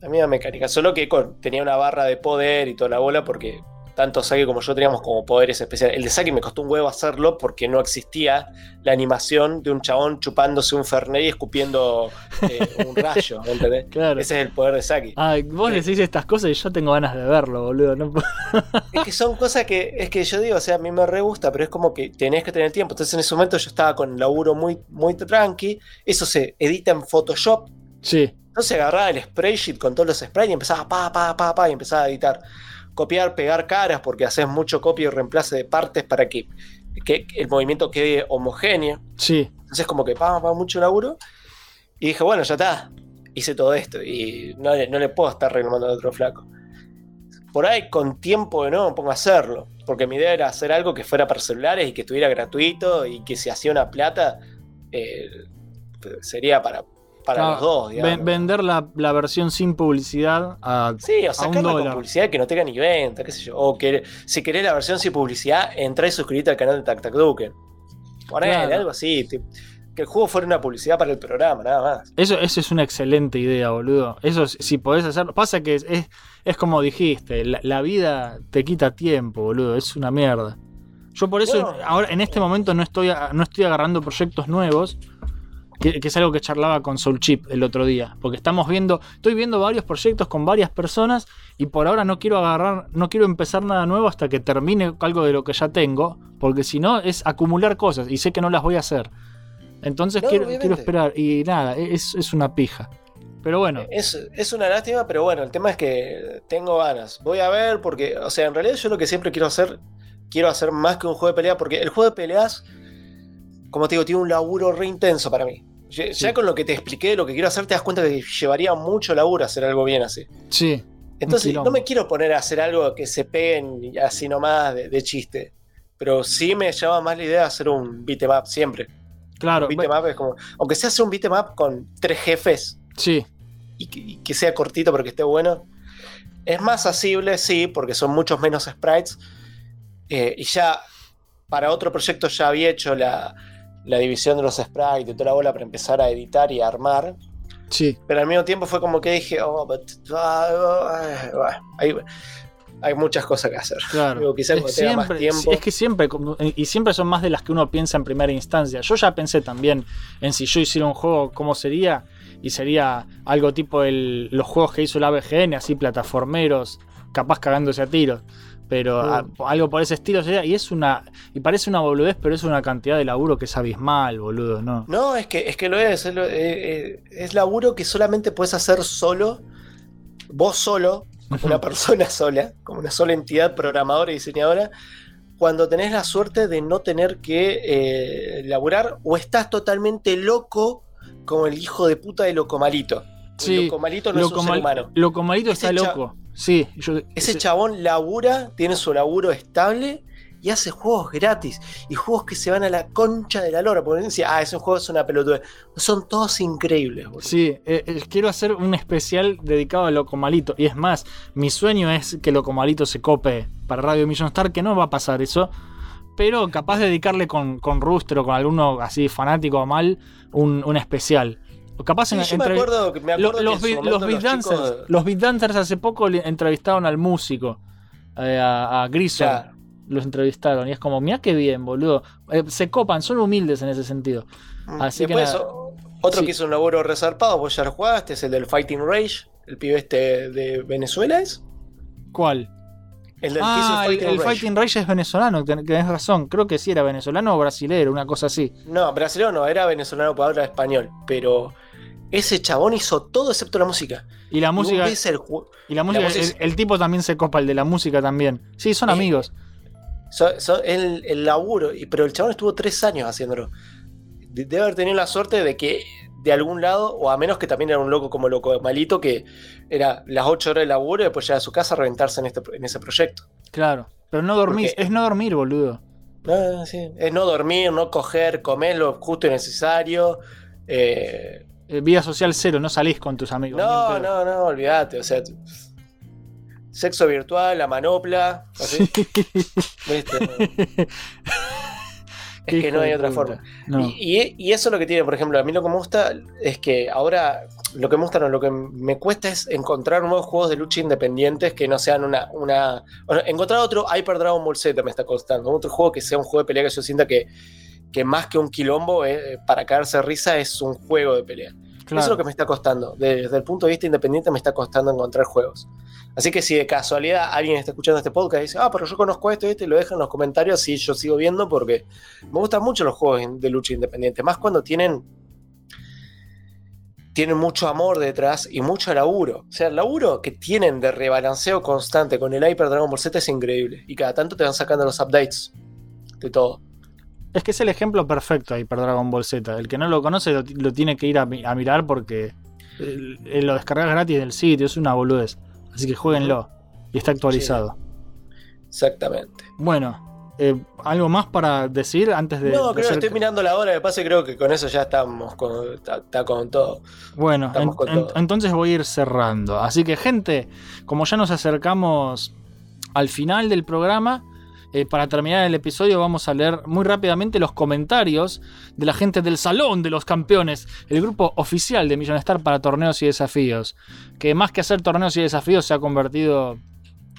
La misma mecánica. Solo que con- tenía una barra de poder y toda la bola porque tanto Saki como yo teníamos como poderes especiales. El de Saki me costó un huevo hacerlo porque no existía la animación de un chabón chupándose un Fernet y escupiendo eh, un rayo. ¿me entendés? Claro. Ese es el poder de Saki. Ay, vos decís estas cosas y yo tengo ganas de verlo, boludo. No Es que son cosas que, es que yo digo, o sea, a mí me re gusta, pero es como que tenés que tener tiempo. Entonces en ese momento yo estaba con laburo muy, muy tranqui. Eso se edita en Photoshop. Sí, Entonces agarraba el spreadsheet con todos los sprites y empezaba pa, pa, pa, pa, y empezaba a editar. Copiar, pegar caras, porque haces mucho copia y reemplace de partes para que, que el movimiento quede homogéneo. sí. Entonces como que pa, pa, mucho laburo. Y dije, bueno, ya está. Hice todo esto y no, le- no le puedo estar reclamando al otro flaco. Por ahí con tiempo de nuevo me pongo a hacerlo. Porque mi idea era hacer algo que fuera para celulares y que estuviera gratuito y que si hacía una plata eh, sería para, para Claro, los dos. digamos. ven- vender la, la versión sin publicidad a, Sí, o sacarla con publicidad que no tenga ni venta, qué sé yo. O que si querés la versión sin publicidad, entra y suscribite al canal de Tac Tac Duken. Ponele, Claro. algo así. te- que el juego fuera una publicidad para el programa, nada más. Eso, eso es una excelente idea, boludo. Eso, es- si podés hacerlo. Pasa que es, es, es como dijiste, la, la vida te quita tiempo, boludo. Es una mierda. Yo por eso No. ahora en este momento no estoy, no estoy agarrando proyectos nuevos. Que, que es algo que charlaba con Soul Chip el otro día. Porque estamos viendo, estoy viendo varios proyectos con varias personas y por ahora no quiero agarrar, no quiero empezar nada nuevo hasta que termine algo de lo que ya tengo. Porque si no es acumular cosas y sé que no las voy a hacer. Entonces No, quiero, quiero esperar. Y nada, es, es una pija. Pero bueno, Es, es una lástima, pero bueno, el tema es que tengo ganas. Voy a ver, porque, o sea, en realidad yo lo que siempre quiero hacer, quiero hacer más que un juego de pelea, porque el juego de peleas, como te digo, tiene un laburo re intenso para mí. Ya, con lo que te expliqué, lo que quiero hacer, te das cuenta que llevaría mucho laburo hacer algo bien así. sí. Entonces, no me quiero poner a hacer algo que se peguen así nomás de, de chiste. Pero sí me llama más la idea de hacer un beatmap siempre. Claro, Un beatmap es como. Aunque sea hacer un beatmap con tres jefes sí, y que, y que sea cortito pero que esté bueno. Es más asible, sí, porque son muchos menos sprites. Eh, y ya para otro proyecto ya había hecho la, la división de los sprites y toda la bola para empezar a editar y a armar. sí. Pero al mismo tiempo fue como que dije, oh, but, ah, ah, ah, hay, hay muchas cosas que hacer. Claro. Digo, quizás Es más tiempo. Es que siempre, y siempre son más de las que uno piensa en primera instancia. Yo ya pensé también en si yo hiciera un juego, cómo sería, y sería algo tipo el, los juegos que hizo la BGN, así plataformeros, capaz cagándose a tiros. Pero Mm. a- algo por ese estilo sería, y es una, y parece una boludez, pero es una cantidad de laburo que es abismal, boludo, ¿no? No, es que, es que lo es. Es, lo- eh, eh, es laburo que solamente puedes hacer solo, vos solo, como una persona sola, como una sola entidad programadora y diseñadora, cuando tenés la suerte de no tener que eh, laburar o estás totalmente loco como el hijo de puta de Locomalito. Sí, el Locomalito no es un ser humano. Locomalito está Ese loco. Sí, yo, Ese chabón labura, tiene su laburo estable y hace juegos gratis y juegos que se van a la concha de la lora. Porque decía, ah, esos juegos son una pelotuda. Son todos increíbles, boludo. Sí, eh, eh, quiero hacer un especial dedicado a Locomalito. Y es más, mi sueño es que Locomalito se cope para Radio Million Star, que no va a pasar eso. Pero capaz de dedicarle con, con Rooster o con alguno así fanático o mal un, un especial. Capaz Sí, en- yo me acuerdo, me acuerdo los, que los beat dancers, chicos- los beat dancers hace poco le entrevistaron al músico, eh, a, a. Claro. Los entrevistaron y es como, mira qué bien, boludo. Eh, se copan, son humildes en ese sentido. Así que Mm. Después, nada. otro Sí. que hizo un laburo resarpado, vos ya lo jugaste, es el del Fighting Rage, el pibe este de Venezuela, ¿es? ¿Cuál? El del que hizo Ah, el, Fighting el Rage. Fighting Rage es venezolano, ten- tenés razón. Creo que sí era venezolano o brasilero, una cosa así. No, brasileño no, era venezolano para hablar español, pero ese chabón hizo todo excepto la música. Y la Y música. ves el Y la música, el, tipo también se copa, el de la música también. Sí, son Eh, amigos. so- so- el, el laburo, y- pero el chabón estuvo tres años haciéndolo. De- Debe haber tenido la suerte de que de algún lado, o a menos que también era un loco como loco malito, que era las ocho horas de laburo y después llegar a su casa a reventarse en, este, en ese proyecto. Claro. Pero no dormís, Porque- es no dormir, boludo. Ah, sí. Es no dormir, no coger, comer lo justo y necesario. eh, Eh, vida social cero, no salís con tus amigos. no, no, no, olvídate. O sea, sexo virtual, la manopla. así, Es que no hay otra forma. No. Y, y- y eso es lo que tiene, por ejemplo, a mí lo que me gusta es que ahora lo que me gusta, no, lo que me cuesta es encontrar nuevos juegos de lucha independientes que no sean una. una bueno, encontrar otro Hyper Dragon Ball Z me está costando. Otro juego que sea un juego de pelea que yo sienta que, que más que un quilombo eh, para caerse risa es un juego de pelea. Claro. Eso es lo que me está costando. Desde el punto de vista independiente me está costando encontrar juegos. Así que si de casualidad alguien está escuchando este podcast y dice, ah, pero yo conozco esto y esto, y lo deja en los comentarios, sí, yo sigo viendo porque me gustan mucho los juegos de lucha independiente. Más cuando tienen, tienen mucho amor detrás y mucho laburo. O sea, el laburo que tienen de rebalanceo constante con el Hyper Dragon Ball Z es increíble. Y cada tanto te van sacando los updates de todo. Es que es el ejemplo perfecto ahí para Dragon Ball Z. El que no lo conoce lo, lo tiene que ir a, mi- a mirar porque lo descargas gratis del sitio, es una boludez. Así que jueguenlo. Y está actualizado. Exactamente. Bueno, eh, ¿algo más para decir antes de. no, de creo que estoy mirando la hora de pase, creo que con eso ya estamos con, está, está con todo. Bueno, en- con en- todo. entonces voy a ir cerrando. Así que, gente, como ya nos acercamos al final del programa, eh, para terminar el episodio vamos a leer muy rápidamente los comentarios de la gente del Salón de los Campeones, el grupo oficial de Million Star para torneos y desafíos, que más que hacer torneos y desafíos se ha convertido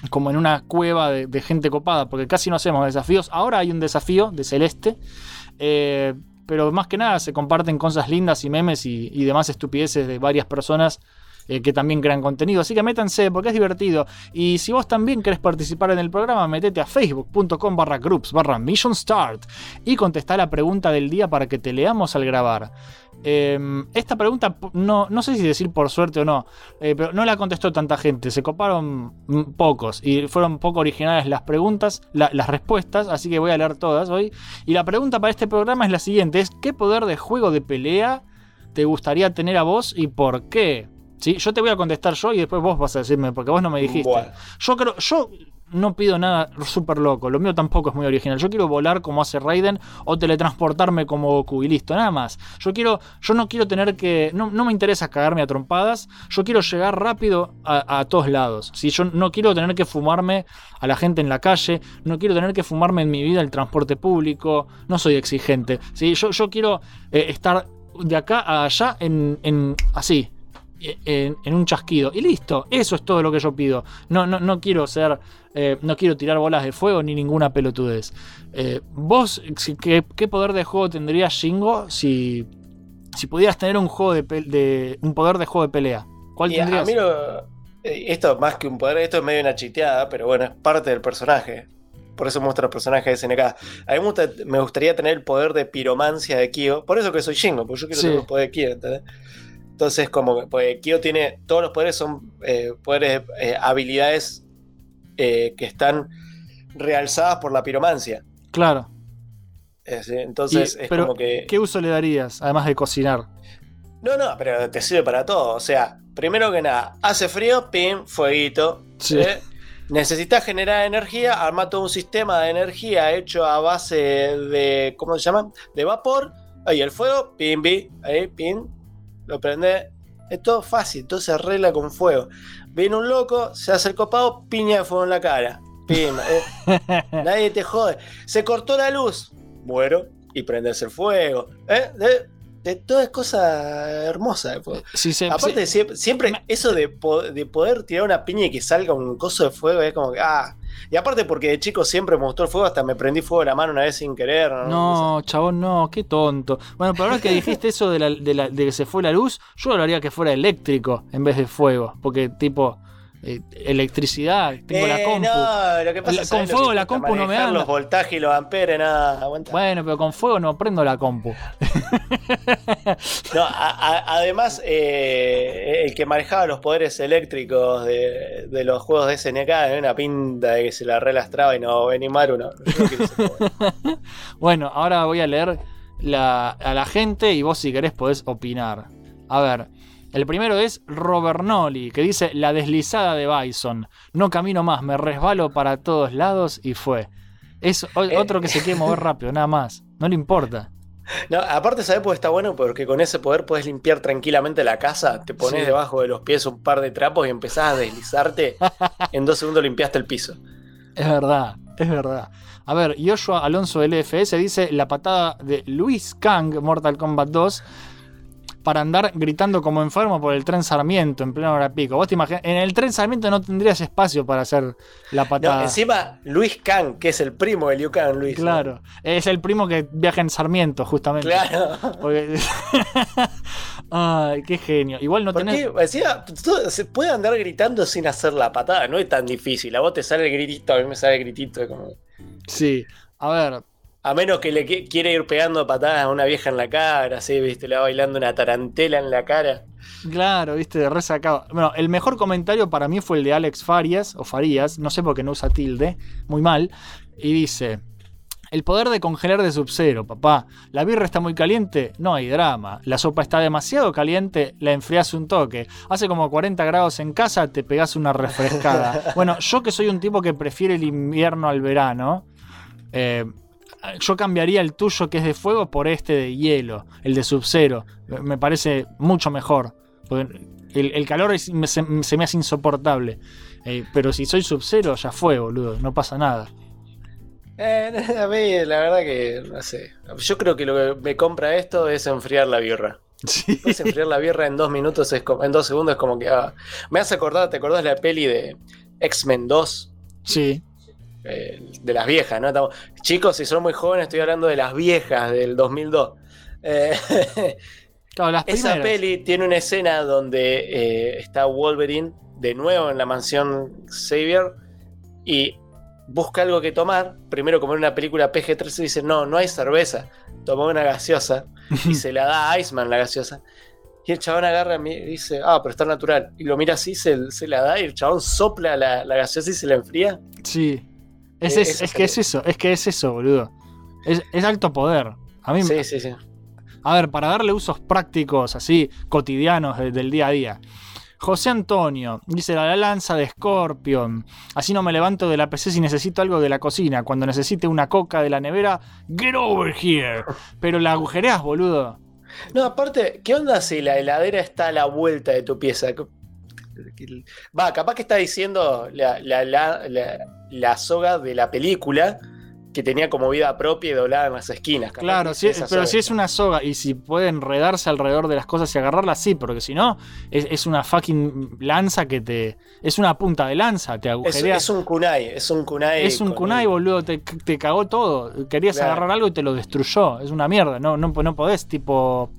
como en una cueva de, gente copada, porque casi no hacemos desafíos. Ahora hay un desafío de Celeste, eh, pero más que nada se comparten cosas lindas y memes y demás estupideces de varias personas eh, que también crean contenido. Así que métanse porque es divertido. Y si vos también querés participar en el programa, metete a facebook.com barra groups barra mission start y contestá la pregunta del día para que te leamos al grabar. Eh, esta pregunta, no, no sé si decir por suerte o no, eh, pero no la contestó tanta gente, se coparon pocos y fueron poco originales las preguntas, la- las respuestas, así que voy a leer todas hoy. Y la pregunta para este programa es la siguiente, es ¿qué poder de juego de pelea te gustaría tener a vos y por qué? ¿Sí? Yo te voy a contestar yo y después vos vas a decirme, porque vos no me dijiste. Bueno. Yo creo, yo no pido nada súper loco, lo mío tampoco es muy original. Yo quiero volar como hace Raiden o teletransportarme como Goku y listo, nada más. Yo quiero, yo no quiero tener que, no, no me interesa cagarme a trompadas, yo quiero llegar rápido a, a todos lados. Si yo no quiero tener que fumarme a la gente en la calle, no quiero tener que fumarme en mi vida el transporte público, no soy exigente. ¿sí? Yo, yo quiero eh, estar de acá a allá en, en así, en, en un chasquido. Y listo, eso es todo lo que yo pido. No, no, no quiero ser. eh, no quiero tirar bolas de fuego ni ninguna pelotudez. Eh, ¿Vos qué, qué poder de juego tendrías, Shingo, si, si pudieras tener un juego de, de- un poder de juego de pelea? ¿Cuál Y a, a tendrías? mí lo- eh, esto más que un poder, esto es medio una chiteada, pero bueno, es parte del personaje. Por eso gusta el personaje de SNK. A mí me, gusta- me gustaría tener el poder de piromancia de Kyo. Por eso que soy Shingo, porque yo quiero Sí. tener el poder de Kyo, ¿entendés? Entonces, como que pues, Kyo tiene. Todos los poderes son eh, poderes, eh, habilidades eh, que están realzadas por la piromancia. Claro. Entonces, Y- es pero, como que. ¿qué uso le darías, además de cocinar? No, no, pero te sirve para todo. O sea, primero que nada, hace frío, pim, fueguito. Sí. necesitas generar energía, arma todo un sistema de energía hecho a base de, ¿cómo se llama? De vapor. Ahí el fuego, pim, pim, ahí, pim, lo prende. Es todo fácil, todo se arregla con fuego. Viene un loco, se hace el copado, piña de fuego en la cara. Pim, eh. Nadie te jode. Se cortó la luz. Bueno, y prenderse el fuego. ¿eh? De, de toda es cosa hermosa. pues. Si se- Aparte, se- siempre, siempre eso de, po- de poder tirar una piña y que salga un coso de fuego es como que. Ah. Y aparte, porque de chico siempre me gustó el fuego, hasta me prendí fuego en la mano una vez sin querer. ¿no? No, chabón, no, qué tonto. Bueno, pero ahora que dijiste eso de, la- de la- de que se fue la luz, yo lo haría que fuera eléctrico en vez de fuego. Porque, tipo, eh, electricidad, tengo la Eh, compu. No, lo que pasa La- con fuego la compu no me anda. Los voltajes y los amperes, nada, aguanta. Bueno, pero con fuego no prendo la compu. No, a- a- además, eh, el que manejaba los poderes eléctricos de, de los juegos de SNK tenía una pinta de que se la relastraba y no venía Maru, no. Bueno, ahora voy a leer la- a la gente y vos si querés podés opinar. A ver, el primero es Robert Nolly, que dice la deslizada de Bison. No camino más, me resbalo para todos lados y fue. Es Eh. otro que se quiere mover rápido, nada más. No le importa. No, aparte, ¿sabes qué está bueno? Porque con ese poder puedes limpiar tranquilamente la casa. Te pones Sí. debajo de los pies un par de trapos y empezás a deslizarte. en dos segundos limpiaste el piso. Es verdad, es verdad. A ver, Joshua Alonso LFS dice la patada de Luis Kang, Mortal Kombat 2, para andar gritando como enfermo por el tren Sarmiento en pleno hora pico. Vos te imaginas, en el tren Sarmiento no tendrías espacio para hacer la No, patada. encima, Luis Kang, que es el primo de Liu Kang, Luis. ¿no? Claro, es el primo que viaja en Sarmiento, justamente. Claro. Porque- Ay, qué genio. Igual no ¿Por tenés. Encima, se puede andar gritando sin hacer la patada, no es tan difícil. A vos te sale el gritito, a mí me sale el gritito. como- Sí, a ver, A menos que le qui- quiera ir pegando patadas a una vieja en la cara, así, viste, le va bailando una tarantela en la cara. Claro, viste, resacado. Bueno, el mejor comentario para mí fue el de Alex Farias, o Farías, no sé por qué no usa tilde, muy mal. Y dice: El poder de congelar de Sub-Zero, papá. La birra está muy caliente, no hay drama. La sopa está demasiado caliente, la enfriás un toque. Hace como 40 grados en casa, te pegás una refrescada. bueno, yo que soy un tipo que prefiere el invierno al verano, eh, yo cambiaría el tuyo que es de fuego por este de hielo, el de Sub-Zero. Me parece mucho mejor. Porque el, el calor es- me- se, se me hace insoportable. Eh, pero si soy Sub-Zero, ya fue, boludo. No pasa nada. Eh, a mí, la verdad que, no sé. Yo creo que lo que me compra esto es enfriar la birra. Sí. Enfriar la birra en dos minutos, es como- en dos segundos es como que... ah. Me hace acordar, ¿te acordás de la peli de X-Men 2? Sí. Eh, de las viejas, ¿no? Estamos- chicos, si son muy jóvenes, estoy hablando de las viejas del 2002. Eh, Claro, las esa peli tiene una escena donde eh, está Wolverine de nuevo en la mansión Xavier y busca algo que tomar. Primero, como en una película PG-13, dice: No, no hay cerveza. Tomó una gaseosa y se la da a Iceman la gaseosa. Y el chabón agarra y dice: Ah, pero está natural. Y lo mira así, se, se la da y el chabón sopla la, la gaseosa y se la enfría. Sí. Es, Eh, es- es que es eso, es que es eso, boludo. Es, es alto poder. A mí, Sí, sí, sí. A ver, para darle usos prácticos, así, cotidianos de- del día a día. José Antonio dice la lanza de Scorpion. Así no me levanto de la PC si necesito algo de la cocina. Cuando necesite una coca de la nevera, get over here. Pero la agujereas, boludo. No, aparte, ¿qué onda si la heladera está a la vuelta de tu pieza? Va, capaz que está diciendo la, la- la- la- soga de la película que tenía como vida propia y doblada en las esquinas. Claro, esa pero soga. si es una soga y si puede enredarse alrededor de las cosas y agarrarlas, sí, porque si no, es, es una fucking lanza que te. Es una punta de lanza, te agujerea. es un kunai, es un kunai. Es un kunai, boludo, te, te cagó todo. Querías Claro. agarrar algo y te lo destruyó. Es una mierda, no, no, no podés, tipo.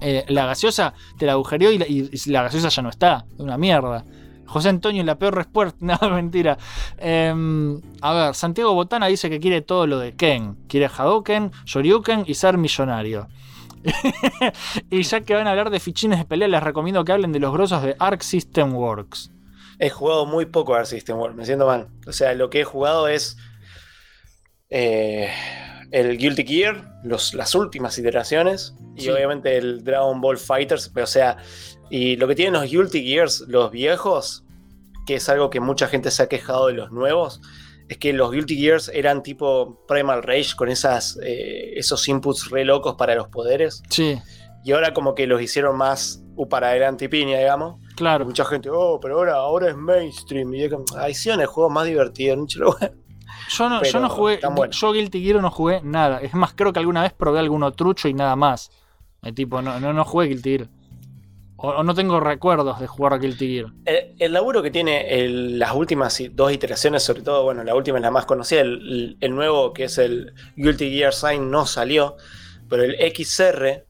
Eh, la gaseosa te la agujereó y la, gaseosa ya no está. Es una mierda. José Antonio, la peor respuesta. No, mentira. Em, a ver, Santiago Botana dice que quiere todo lo de Ken. Quiere Hadouken, Shoryuken y ser millonario. y ya que van a hablar de fichines de pelea, les recomiendo que hablen de los grosos de Arc System Works. He jugado muy poco Arc System Works, me siento mal. O sea, lo que he jugado es eh, el Guilty Gear, los, las últimas iteraciones, y Sí. obviamente el Dragon Ball Fighters. Pero, o sea, y lo que tienen los Guilty Gears, los viejos, que es algo que mucha gente se ha quejado de los nuevos, es que los Guilty Gears eran tipo Primal Rage con esas, eh, esos inputs re locos para los poderes. Sí, Y ahora como que los hicieron más para adelante y piña, digamos. claro. Mucha gente, oh, pero ahora, ahora es mainstream. Y es como, "Ah, hicieron el juego más divertido. ¿no? Yo no, yo no jugué, yo Guilty Gear no jugué nada. Es más, creo que alguna vez probé alguno trucho y nada más. Eh, tipo, no, no, no jugué Guilty Gear. O, o no tengo recuerdos de jugar a Guilty Gear. El, el laburo que tiene el- las últimas dos iteraciones, sobre todo, bueno, la última es la más conocida, el, el- el nuevo que es el Guilty Gear Sign no salió, pero el XR,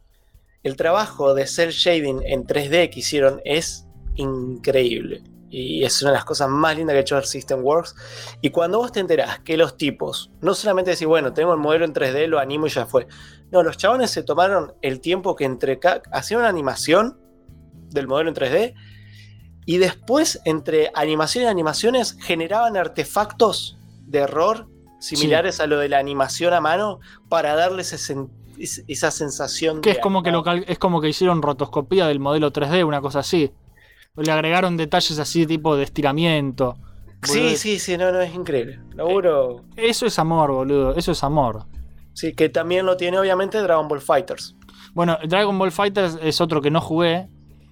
el trabajo de cel shading en 3D que hicieron es increíble. Y es una de las cosas más lindas que ha hecho el System Works. Y cuando vos te enterás que los tipos, no solamente decís, bueno, tenemos el modelo en 3D, lo animo y ya fue. No, los chabones se tomaron el tiempo que entre hacían una animación del modelo en 3D y después, entre animación y animaciones, generaban artefactos de error similares a lo de la animación a mano para darle ese esa sensación Que es como que, lo es como que hicieron rotoscopía del modelo 3D, una cosa así. Le agregaron detalles así, tipo de estiramiento. Sí, Boludo, sí, sí, no, no, es increíble. Laburo. Eso es amor, boludo. Eso es amor. Sí, que también lo tiene obviamente Dragon Ball Fighters. Bueno, Dragon Ball Fighters es otro que no jugué.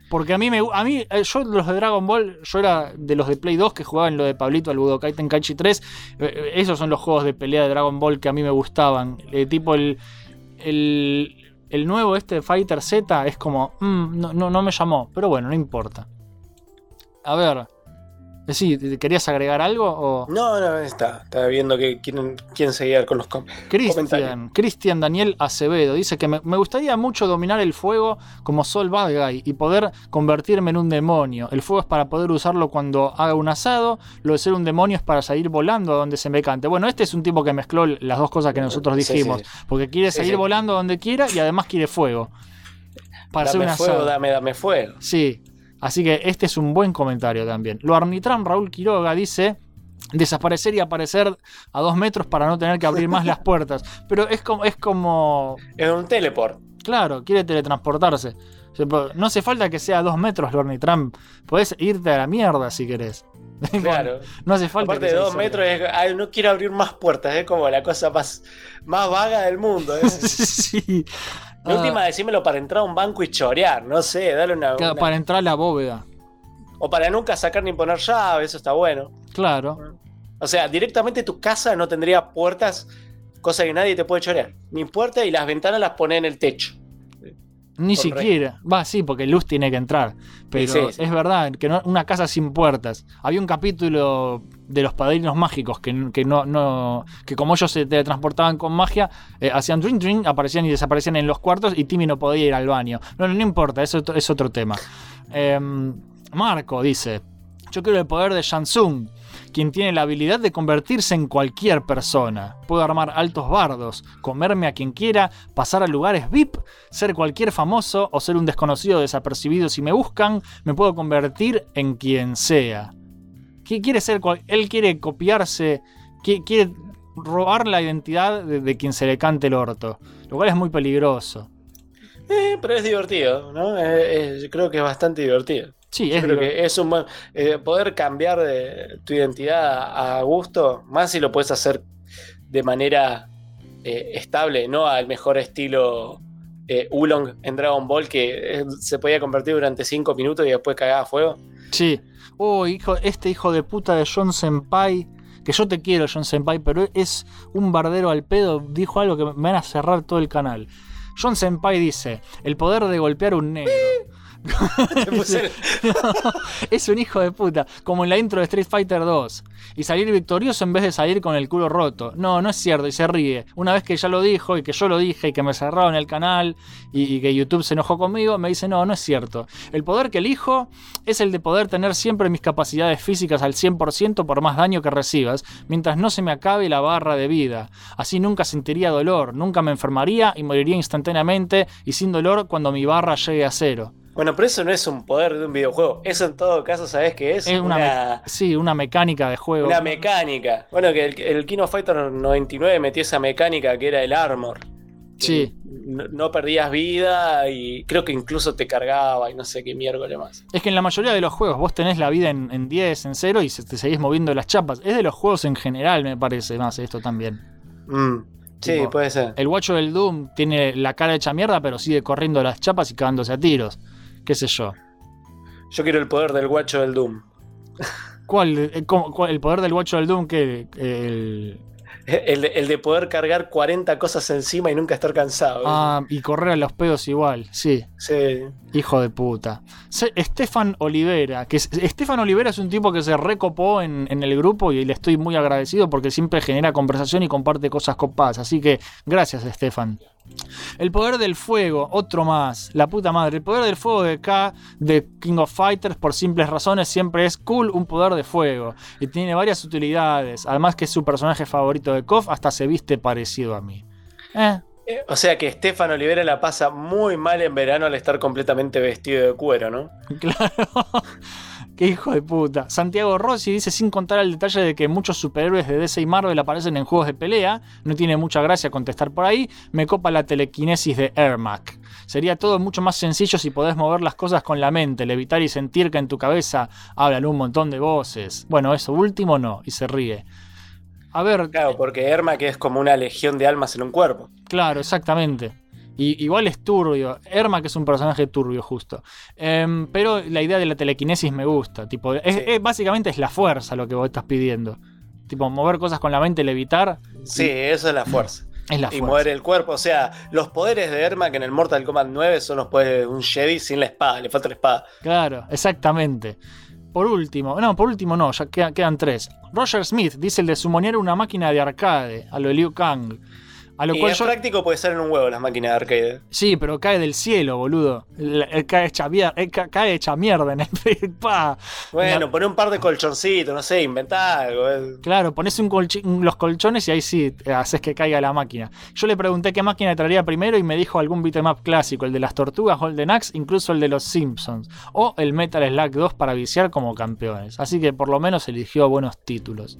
Porque a mí, me, a mí eh, yo los de Dragon Ball, yo era de los de Play 2 que jugaban lo de Pablito al Budokai Tenkaichi 3. Eh, eh, esos son los juegos de pelea de Dragon Ball que a mí me gustaban. Eh, tipo el, el, el nuevo este Fighter Z es como, mm, no, no, no me llamó. Pero bueno, no importa. A ver. Sí, ¿querías agregar algo? O... No, no, está. Está viendo que quieren, quieren seguir con los com- Cristian, comentarios. Cristian Daniel Acevedo dice que me, me gustaría mucho dominar el fuego como Sol Bad Guy y poder convertirme en un demonio. El fuego es para poder usarlo cuando haga un asado, lo de ser un demonio es para salir volando a donde se me cante. Bueno, este es un tipo que mezcló las dos cosas que nosotros Sí, sí, dijimos, sí. porque quiere sí. volando a donde quiera y además quiere fuego. Para hacer un Dame fuego, asado. dame, dame fuego. Sí, así que este es un buen comentario también. Lo Arnitran Raúl Quiroga dice desaparecer y aparecer a dos metros para no tener que abrir más las puertas. Pero es como, es como, Es un teleport. claro, quiere teletransportarse. No hace falta que sea a dos metros, Lorny Trump. Podés irte a la mierda si querés. Claro. No hace falta Aparte que de dos metros, es, ay, no quiero abrir más puertas. Es como la cosa más, más vaga del mundo. ¿eh? sí. La Ah, última, decímelo para entrar a un banco y chorear. No sé, dale una. claro, una- Para entrar a la bóveda. O para nunca sacar ni poner llave, eso está bueno. Claro. O sea, directamente tu casa no tendría puertas, cosa que nadie te puede chorear. Ni puertas y las ventanas las pone en el techo. Ni Correcto. siquiera. Va, sí, porque luz tiene que entrar. Pero Sí, sí. es verdad, que no, una casa sin puertas. Había un capítulo de los padrinos mágicos que, que no, no. que como ellos se teletransportaban con magia, eh, hacían drink drink, aparecían y desaparecían en los cuartos y Timmy no podía ir al baño. No, no, no importa, eso es, otro tema. Em, Marco dice. Yo quiero el poder de Shansung, quien tiene la habilidad de convertirse en cualquier persona. Puedo armar altos bardos, comerme a quien quiera, pasar a lugares VIP, ser cualquier famoso o ser un desconocido desapercibido si me buscan. Me puedo convertir en quien sea. ¿Qué quiere ser? Él quiere copiarse, qui- quiere robar la identidad de, de quien se le cante el orto, lo cual es muy peligroso. Eh, pero es divertido, ¿no? Eh, eh, yo creo que es bastante divertido. Sí, Yo es creo que es un buen. eh, poder cambiar de tu identidad a gusto, más si lo puedes hacer de manera estable, no al mejor estilo Oolong en Dragon Ball, que se podía convertir durante 5 minutos y después cagaba fuego. Sí. Oh, hijo, este hijo de puta de John Senpai. Que yo te quiero, John Senpai, pero es un bardero al pedo. Dijo algo que me van a cerrar todo el canal. John Senpai dice: El poder de golpear un negro. Es un hijo de puta, como en la intro de Street Fighter 2. Y salir victorioso en vez de salir con el culo roto. No, no es cierto, y se ríe. Una vez que ya lo dijo, y que yo lo dije, y que me cerraron el canal, y, y que YouTube se enojó conmigo, me dice, no, no es cierto. El poder que elijo es el de poder tener siempre mis capacidades físicas al 100% por más daño que recibas, mientras no se me acabe la barra de vida. Así nunca sentiría dolor, nunca me enfermaría y moriría instantáneamente y sin dolor cuando mi barra llegue a cero. Bueno, pero eso no es un poder de un videojuego. Eso en todo caso, ¿sabes qué es? Es una, sí, una mecánica de juego. una mecánica. Bueno, que el, el Kino Fighter 99 metió esa mecánica que era el armor. Sí. No, no perdías vida y creo que incluso te cargaba y no sé qué miércoles más. Es que en la mayoría de los juegos vos tenés la vida en, en 10, en 0 y se- te seguís moviendo las chapas. Es de los juegos en general, me parece más esto también. Mm, Sí, puede ser. El guacho del Doom tiene la cara hecha mierda, pero sigue corriendo las chapas y cagándose a tiros. ¿Qué sé yo? Yo quiero el poder del guacho del Doom. ¿Cuál, eh, cómo- cuál- el poder del guacho del Doom? que el, El, de- el de poder cargar 40 cosas encima y nunca estar cansado. Ah, y correr a los pedos igual, sí. Sí. Hijo de puta. Estefan Olivera, que es- Estefan Olivera es un tipo que se recopó en, en el grupo y le estoy muy agradecido porque siempre genera conversación y comparte cosas copadas. Así que gracias, Estefan. El poder del fuego, otro más. La puta madre. El poder del fuego de K, de King of Fighters, por simples razones, siempre es cool un poder de fuego. Y tiene varias utilidades. Además que es su personaje favorito de KOF, hasta se viste parecido a mí. Eh, Eh, O sea que Estefan Olivera la pasa muy mal en verano al estar completamente vestido de cuero, ¿no? Claro. Qué hijo de puta. Santiago Rossi dice sin contar el detalle de que muchos superhéroes de DC y Marvel aparecen en juegos de pelea. No tiene mucha gracia contestar por ahí. Me copa la telequinesis de Ermac. Sería todo mucho más sencillo si podés mover las cosas con la mente, levitar y sentir que en tu cabeza hablan un montón de voces. Bueno, eso último no, y se ríe. A ver, Claro, porque Erma que es como una legión de almas en un cuerpo. Claro, exactamente. Y, igual es turbio. Erma, que es un personaje turbio, justo. Em, pero la idea de la telequinesis me gusta. Tipo, es- Sí. es- básicamente es la fuerza lo que vos estás pidiendo. Tipo, mover cosas con la mente, levitar. Sí, eso es la fuerza. Es la y fuerza. mover el cuerpo. O sea, los poderes de Erma que en el Mortal Kombat 9 son los poderes de un Jedi sin la espada, le falta la espada. Claro, exactamente. Por último, no, por último no, ya quedan, quedan tres. Roger Smith dice el de sumonear una máquina de arcade, a lo de Liu Kang. A lo y cual es yo. práctico puede ser en un huevo las máquinas de arcade. Sí, pero cae del cielo, boludo. El- el cae, hecha mier- eh, ca- cae hecha mierda en el. Pa. Bueno, La- poné un par de colchoncitos, no sé, inventá algo. eh. Claro, pones un los colchones y ahí sí eh, haces que caiga la máquina. Yo le pregunté qué máquina traería primero y me dijo algún beat'em up clásico, el de las tortugas, Golden Axe, incluso el de los Simpsons. O el Metal Slug 2 para viciar como campeones. Así que por lo menos eligió buenos títulos.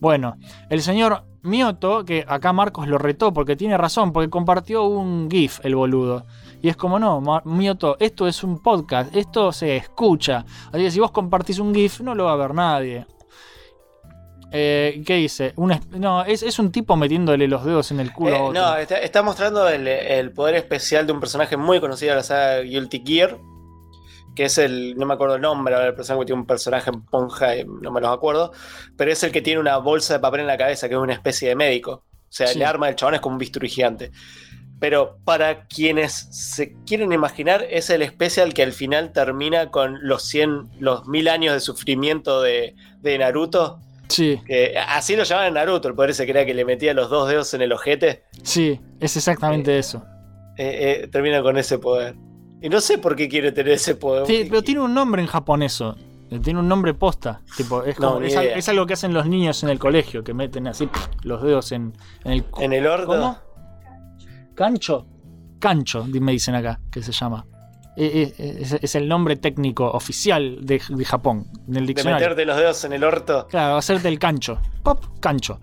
Bueno, el señor Mioto, que acá Marcos lo retó porque tiene razón, porque compartió un GIF el boludo. Y es como, no, Mioto, esto es un podcast, esto se escucha. Así que si vos compartís un GIF, no lo va a ver nadie. Eh, ¿Qué dice? Un no, es, es un tipo metiéndole los dedos en el culo Eh, a otro. no, está, está mostrando el, el poder especial de un personaje muy conocido de la saga Guilty Gear. Que es el. No me acuerdo el nombre, ahora el personaje que tiene un personaje en ponja, eh, no me los acuerdo. Pero es el que tiene una bolsa de papel en la cabeza, que es una especie de médico. O sea, Sí. el arma del chabón es como un bisturí gigante. Pero para quienes se quieren imaginar, es el especial que al final termina con los 100, los mil años de sufrimiento de, de Naruto. Sí, así lo llamaban Naruto, el poder que era que le metía los dos dedos en el ojete. sí, es exactamente eso. eh, eh, termina con ese poder. Y no sé por qué quiere tener ese poder. Sí, pero tiene un nombre en japonés. Tiene un nombre posta. Tipo, es, como- es, algo que hacen los niños en el colegio, que meten así los dedos en, en el. En el orto. ¿Cómo? ¿Cancho? Cancho, me dicen acá, que se llama. Eh, eh, es, es el nombre técnico oficial de, de Japón, en el De diccionario. meterte los dedos en el orto. Claro, hacerte el cancho. Pop, cancho.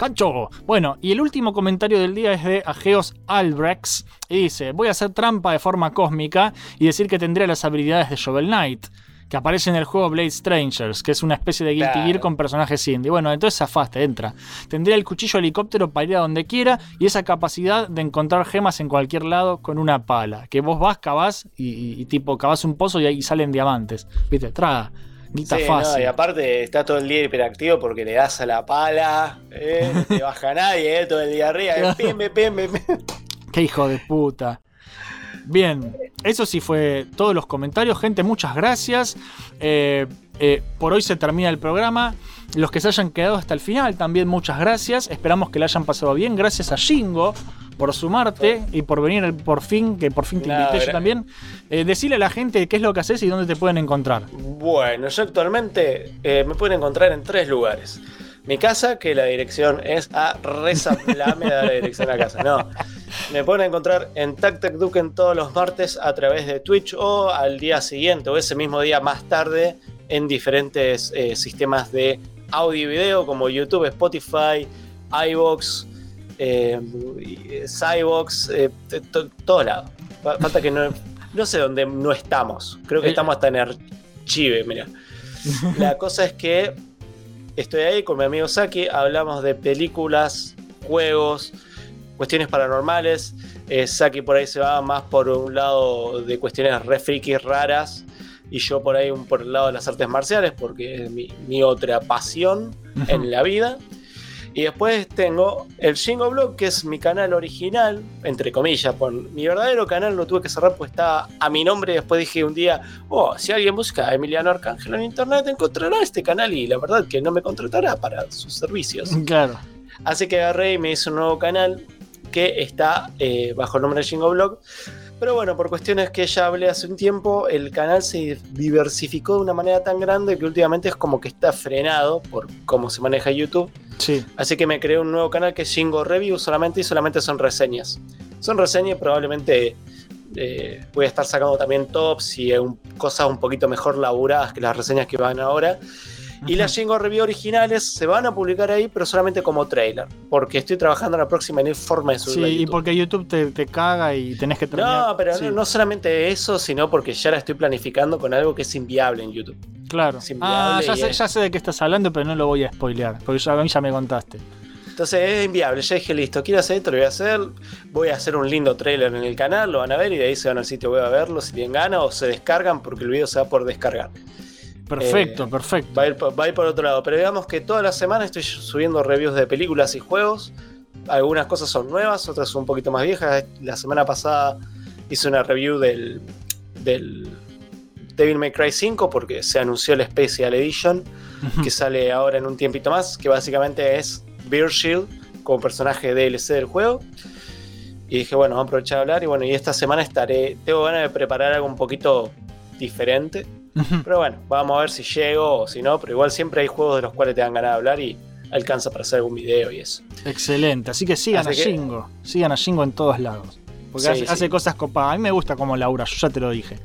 Cancho. Bueno, y el último comentario del día es de Ageos Albrechts. Y dice: Voy a hacer trampa de forma cósmica y decir que tendría las habilidades de Shovel Knight. Que aparece en el juego Blade Strangers, que es una especie de Guilty Claro. Gear con personajes indie. Bueno, entonces zafaste, entra. Tendría el cuchillo helicóptero para ir a donde quiera y esa capacidad de encontrar gemas en cualquier lado con una pala. Que vos vas, cavás y, y- y tipo cavás un pozo y ahí salen diamantes. ¿Viste? Traga. Guita Sí, no, fácil. y aparte está todo el día hiperactivo porque le das a la pala, eh, no te baja nadie, eh, todo el día arriba, eh, pim, pim, pim, pim, pim. Qué hijo de puta. Bien, eso sí fue todos los comentarios. Gente, muchas gracias. Eh, eh, por hoy se termina el programa. Los que se hayan quedado hasta el final, también muchas gracias. Esperamos que la hayan pasado bien. Gracias a Jingo por sumarte y por venir por fin, que por fin te No, invité yo también. Eh, decile a la gente qué es lo que haces y dónde te pueden encontrar. Bueno, yo actualmente eh, me pueden encontrar en tres lugares. Mi casa, que la dirección es a Rezaplame, da la dirección a casa. No. Me pueden encontrar en Tac Duken todos los martes a través de Twitch o al día siguiente o ese mismo día más tarde en diferentes eh, sistemas de audio y video como YouTube, Spotify, iBox, eh, y- Cybox, eh, todos lados. Fa- Falta que no. No sé dónde no estamos. Creo que Eh. estamos hasta en Archive, mira. La cosa es que estoy ahí con mi amigo Saki, hablamos de películas, juegos, cuestiones paranormales. Eh, Saki por ahí se va más por un lado de cuestiones re frikis raras y yo por ahí un- por el lado de las artes marciales porque es mi, mi otra pasión en la vida. Y después tengo el Shingo Blog, que es mi canal original, entre comillas. Por mi verdadero canal lo tuve que cerrar pues estaba a mi nombre. Después dije un día, oh, si alguien busca a Emiliano Arcángel en internet, encontrará este canal. Y la verdad que no me contratará para sus servicios. Claro. Así que agarré y me hice un nuevo canal que está eh, bajo el nombre de Shingo Blog. Pero bueno, por cuestiones que ya hablé hace un tiempo, el canal se diversificó de una manera tan grande que últimamente es como que está frenado por cómo se maneja YouTube. Sí. Así que me creé un nuevo canal que es Shingo Review solamente y solamente son reseñas. Son reseñas probablemente eh, voy a estar sacando también tops y un- cosas un poquito mejor laburadas que las reseñas que van ahora. Y las Shingo Review originales se van a publicar ahí, pero solamente como trailer. Porque estoy trabajando en la próxima en forma de Sí, subirla a y porque YouTube te, te caga y tenés que terminar. No, pero Sí, no, no solamente eso, sino porque ya la estoy planificando con algo que es inviable en YouTube. Claro. es Ah, inviable ya y sé, es- ya sé de qué estás hablando, pero no lo voy a spoilear. Porque ya, a mí ya me contaste. Entonces es inviable. Ya dije, listo, quiero hacer esto, lo voy a hacer. Voy a hacer un lindo trailer en el canal, lo van a ver y de ahí se van al sitio web a verlo si tienen ganas o se descargan porque el video se va por descargar. Perfecto, Eh, perfecto. Va a, ir, por- va a ir por otro lado. Pero digamos que toda la semana estoy subiendo reviews de películas y juegos. Algunas cosas son nuevas, otras un poquito más viejas. La semana pasada hice una review del, del Devil May Cry 5 porque se anunció la Special Edition que sale ahora en un tiempito más, que básicamente es Shield como personaje DLC del juego. Y dije, bueno, vamos a aprovechar de hablar. Y bueno, y esta semana estaré. Tengo ganas de preparar algo un poquito diferente. Pero bueno, vamos a ver si llego o si no. Pero igual siempre hay juegos de los cuales te dan ganas de hablar y alcanza para hacer algún video y eso. Excelente. Así que sigan Así a que-. Sigan a Shingo en todos lados. Porque Sí, hace, sí. hace cosas copadas. A mí me gusta como Laura, yo ya te lo dije.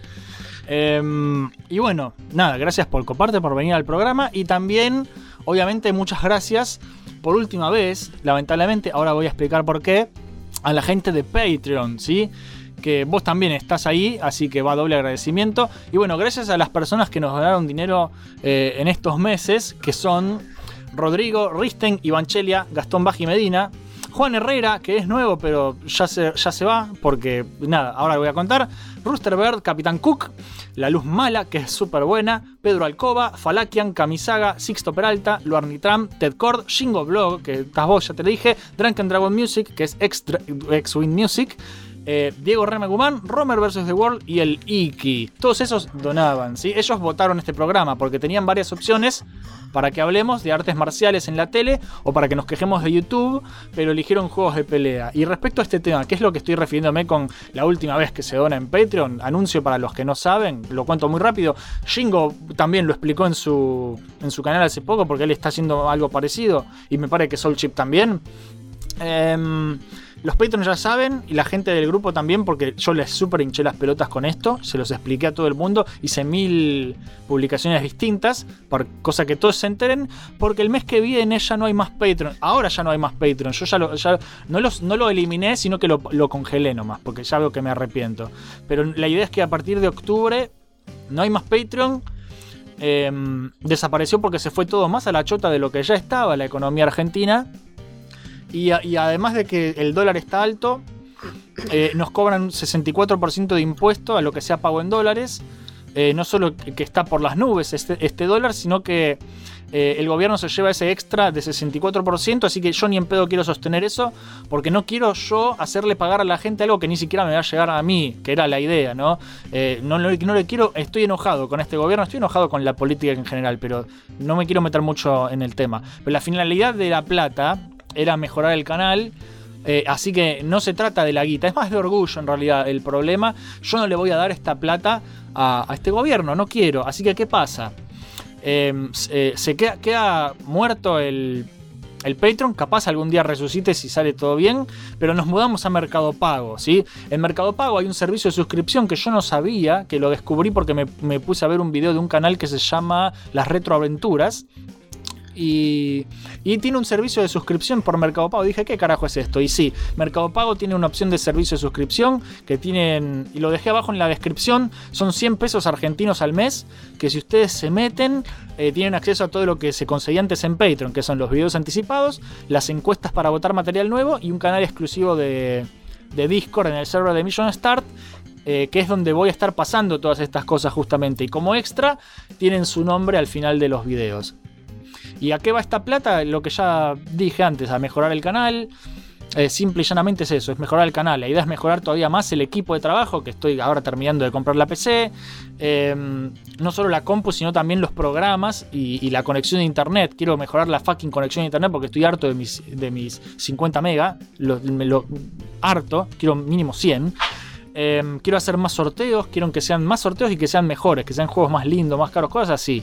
Em, y bueno, nada, gracias por coparte, por venir al programa. Y también, obviamente, muchas gracias por última vez, lamentablemente, ahora voy a explicar por qué, a la gente de Patreon, ¿sí? Que vos también estás ahí, así que va doble agradecimiento. Y bueno, gracias a las personas que nos donaron dinero eh, en estos meses, que son Rodrigo, Risten, Ivanchelia, Gastón Baji Medina, Juan Herrera, que es nuevo, pero ya se, ya se va, porque nada, ahora lo voy a contar. Rooster Bird, Capitán Cook, La Luz Mala, que es súper buena, Pedro Alcoba, Falakian, Camisaga, Sixto Peralta, Luarnitram, Ted Cord, Shingo Blog, que estás vos, ya te lo dije, Drunken Dragon Music, que es X-Wing Music, eh, Diego Remegumán, Romer vs. The World y el Iki. Todos esos donaban, ¿sí? Ellos votaron este programa porque tenían varias opciones para que hablemos de artes marciales en la tele o para que nos quejemos de YouTube, pero eligieron juegos de pelea. Y respecto a este tema, que es lo que estoy refiriéndome con la última vez que se dona en Patreon, anuncio para los que no saben, lo cuento muy rápido. Shingo también lo explicó en su, en su canal hace poco porque él está haciendo algo parecido y me parece que Soul Chip también. Em, los Patreons ya saben y la gente del grupo también, porque yo les super hinché las pelotas con esto, se los expliqué a todo el mundo, hice mil publicaciones distintas, por cosa que todos se enteren, porque el mes que viene ya no hay más Patreon, ahora ya no hay más Patreon, yo ya, lo, no, los, no lo eliminé, sino que lo, lo congelé nomás, porque ya veo que me arrepiento. Pero la idea es que a partir de octubre no hay más Patreon. eh, desapareció porque se fue todo más a la chota de lo que ya estaba la economía argentina. Y, además de que el dólar está alto, eh, nos cobran un 64% de impuesto a lo que sea pago en dólares. Eh, no solo que está por las nubes este, este dólar, sino que eh, el gobierno se lleva ese extra de 64%, así que yo ni en pedo quiero sostener eso, porque no quiero yo hacerle pagar a la gente algo que ni siquiera me va a llegar a mí, que era la idea, ¿no? No, no le quiero, estoy enojado con este gobierno, estoy enojado con la política en general, pero no me quiero meter mucho en el tema. Pero la finalidad de la plata era mejorar el canal. eh, así que no se trata de la guita, es más de orgullo en realidad el problema. Yo no le voy a dar esta plata a, este gobierno, no quiero. Así que, ¿qué pasa? Se- eh, se queda, queda muerto el, el Patreon, capaz algún día resucite si sale todo bien, pero nos mudamos a Mercado Pago, ¿sí? En Mercado Pago hay un servicio de suscripción que yo no sabía, que lo descubrí porque me, me puse a ver un video de un canal que se llama Las Retroaventuras. Y, tiene un servicio de suscripción por Mercado Pago. Dije, ¿qué carajo es esto? Y sí, Mercado Pago tiene una opción de servicio de suscripción que tienen, y lo dejé abajo en la descripción, son 100 pesos argentinos al mes, que si ustedes se meten, eh, tienen acceso a todo lo que se conseguía antes en Patreon, que son los videos anticipados, las encuestas para votar material nuevo y un canal exclusivo de, de Discord en el server de Mission Start eh, que es donde voy a estar pasando todas estas cosas justamente. Y como extra, tienen su nombre al final de los videos. ¿Y a qué va esta plata? Lo que ya dije antes, a mejorar el canal. Eh, simple y llanamente es eso, es mejorar el canal. La idea es mejorar todavía más el equipo de trabajo, que estoy ahora terminando de comprar la PC. Em, no solo la compu, sino también los programas y, la conexión de internet. Quiero mejorar la fucking conexión de internet porque estoy harto de mis, de mis 50 megas. Lo, me lo harto, quiero mínimo 100. Eh, quiero hacer más sorteos, quiero que sean más sorteos y que sean mejores, que sean juegos más lindos, más caros, cosas así.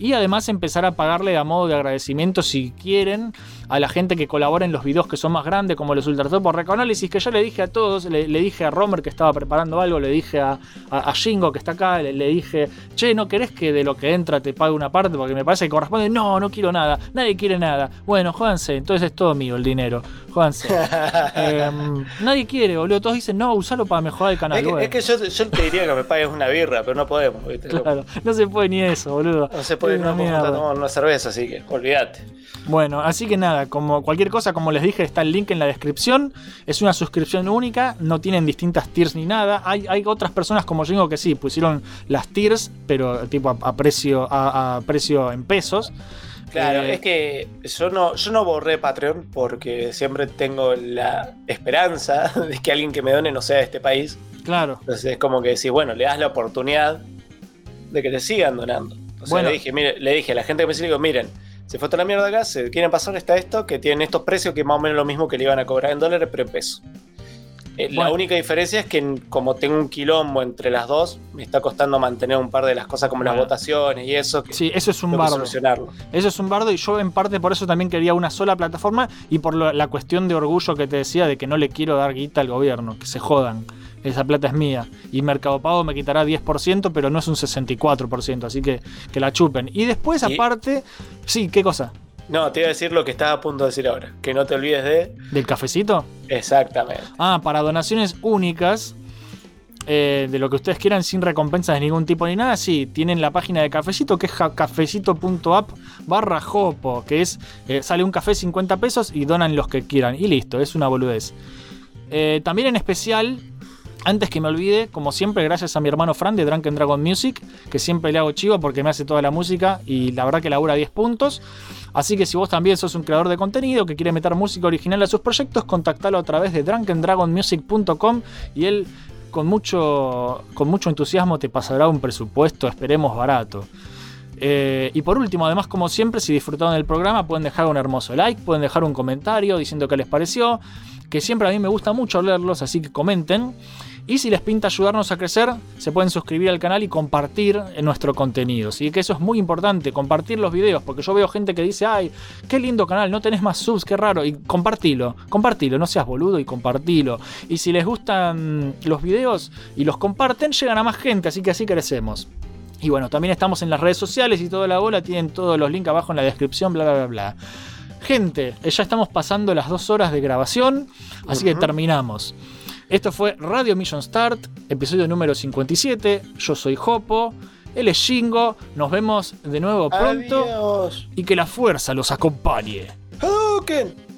Y además empezar a pagarle a modo de agradecimiento, si quieren, a la gente que colabora en los videos que son más grandes, como los Ultratop por Recoanálisis, que yo le dije a todos, le, dije a Romer que estaba preparando algo, le dije a, a, a Shingo que está acá, le, le, dije, che, ¿no querés que de lo que entra te pague una parte? Porque me parece que corresponde. No, no quiero nada, nadie quiere nada. Bueno, jódanse, entonces es todo mío el dinero, jódanse. eh, nadie quiere, boludo, todos dicen, no, usalo para mejorar el canal. Es que, es que yo, yo, te diría que me pagues una birra, pero no podemos, ¿viste? Claro, no se puede ni eso, boludo. No se puede, no podemos tomar una cerveza, así que olvídate. Bueno, así que nada, como cualquier cosa, como les dije, está el link en la descripción. Es una suscripción única, no tienen distintas tiers ni nada. Hay, hay otras personas como yo que sí, pusieron las tiers, pero tipo a, a precio, a, a, precio en pesos. Claro, eh, es que yo no, yo no borré Patreon porque siempre tengo la esperanza de que alguien que me done no sea de este país. Claro. Entonces es como que decís, bueno, le das la oportunidad de que te sigan donando. O sea, bueno. le dije, mire, le dije a la gente que me sigue, digo, miren, se fue toda la mierda acá, se quieren pasar está esto, que tienen estos precios que más o menos lo mismo que le iban a cobrar en dólares, pero en pesos. Eh, bueno. La única diferencia es que como tengo un quilombo entre las dos, me está costando mantener un par de las cosas como bueno. las votaciones y eso. Que sí, eso es un bardo. Solucionarlo. Eso es un bardo y yo en parte por eso también quería una sola plataforma y por lo, la cuestión de orgullo que te decía de que no le quiero dar guita al gobierno, que se jodan. Esa plata es mía. Y Mercado Pago me quitará 10%, pero no es un 64%, así que que la chupen. Y después, ¿Y? aparte, sí, ¿qué cosa? No, te iba a decir lo que estaba a punto de decir ahora. Que no te olvides de. ¿Del cafecito? Exactamente. Ah, para donaciones únicas. Eh, de lo que ustedes quieran sin recompensas de ningún tipo ni nada, sí, tienen la página de cafecito que es cafecito.app barra jopo, que es, eh, sale un café 50 pesos y donan los que quieran. Y listo, es una boludez. Eh, también en especial antes que me olvide, como siempre, gracias a mi hermano Fran de Drunken Dragon Music, que siempre le hago chivo porque me hace toda la música y la verdad que labura 10 puntos. Así que si vos también sos un creador de contenido que quiere meter música original a sus proyectos, contactalo a través de drunkendragonmusic.com y él con mucho, con mucho entusiasmo te pasará un presupuesto, esperemos, barato. Eh, y por último, además, como siempre, si disfrutaron del programa, pueden dejar un hermoso like, pueden dejar un comentario diciendo qué les pareció, que siempre a mí me gusta mucho leerlos, así que comenten. Y si les pinta ayudarnos a crecer, se pueden suscribir al canal y compartir nuestro contenido. Así que eso es muy importante, compartir los videos, porque yo veo gente que dice, ay, qué lindo canal, no tenés más subs, qué raro. Y compartilo, compartilo, no seas boludo y compartilo. Y si les gustan los videos y los comparten, llegan a más gente, así que así crecemos. Y bueno, también estamos en las redes sociales y toda la bola, tienen todos los links abajo en la descripción, bla, bla, bla, bla. Gente, ya estamos pasando las dos horas de grabación, así uh -huh. que terminamos. Esto fue Radio Mission Start, episodio número 57. Yo soy Jopo, él es Shingo. Nos vemos de nuevo pronto. Adiós. Y que la fuerza los acompañe. Hadouken.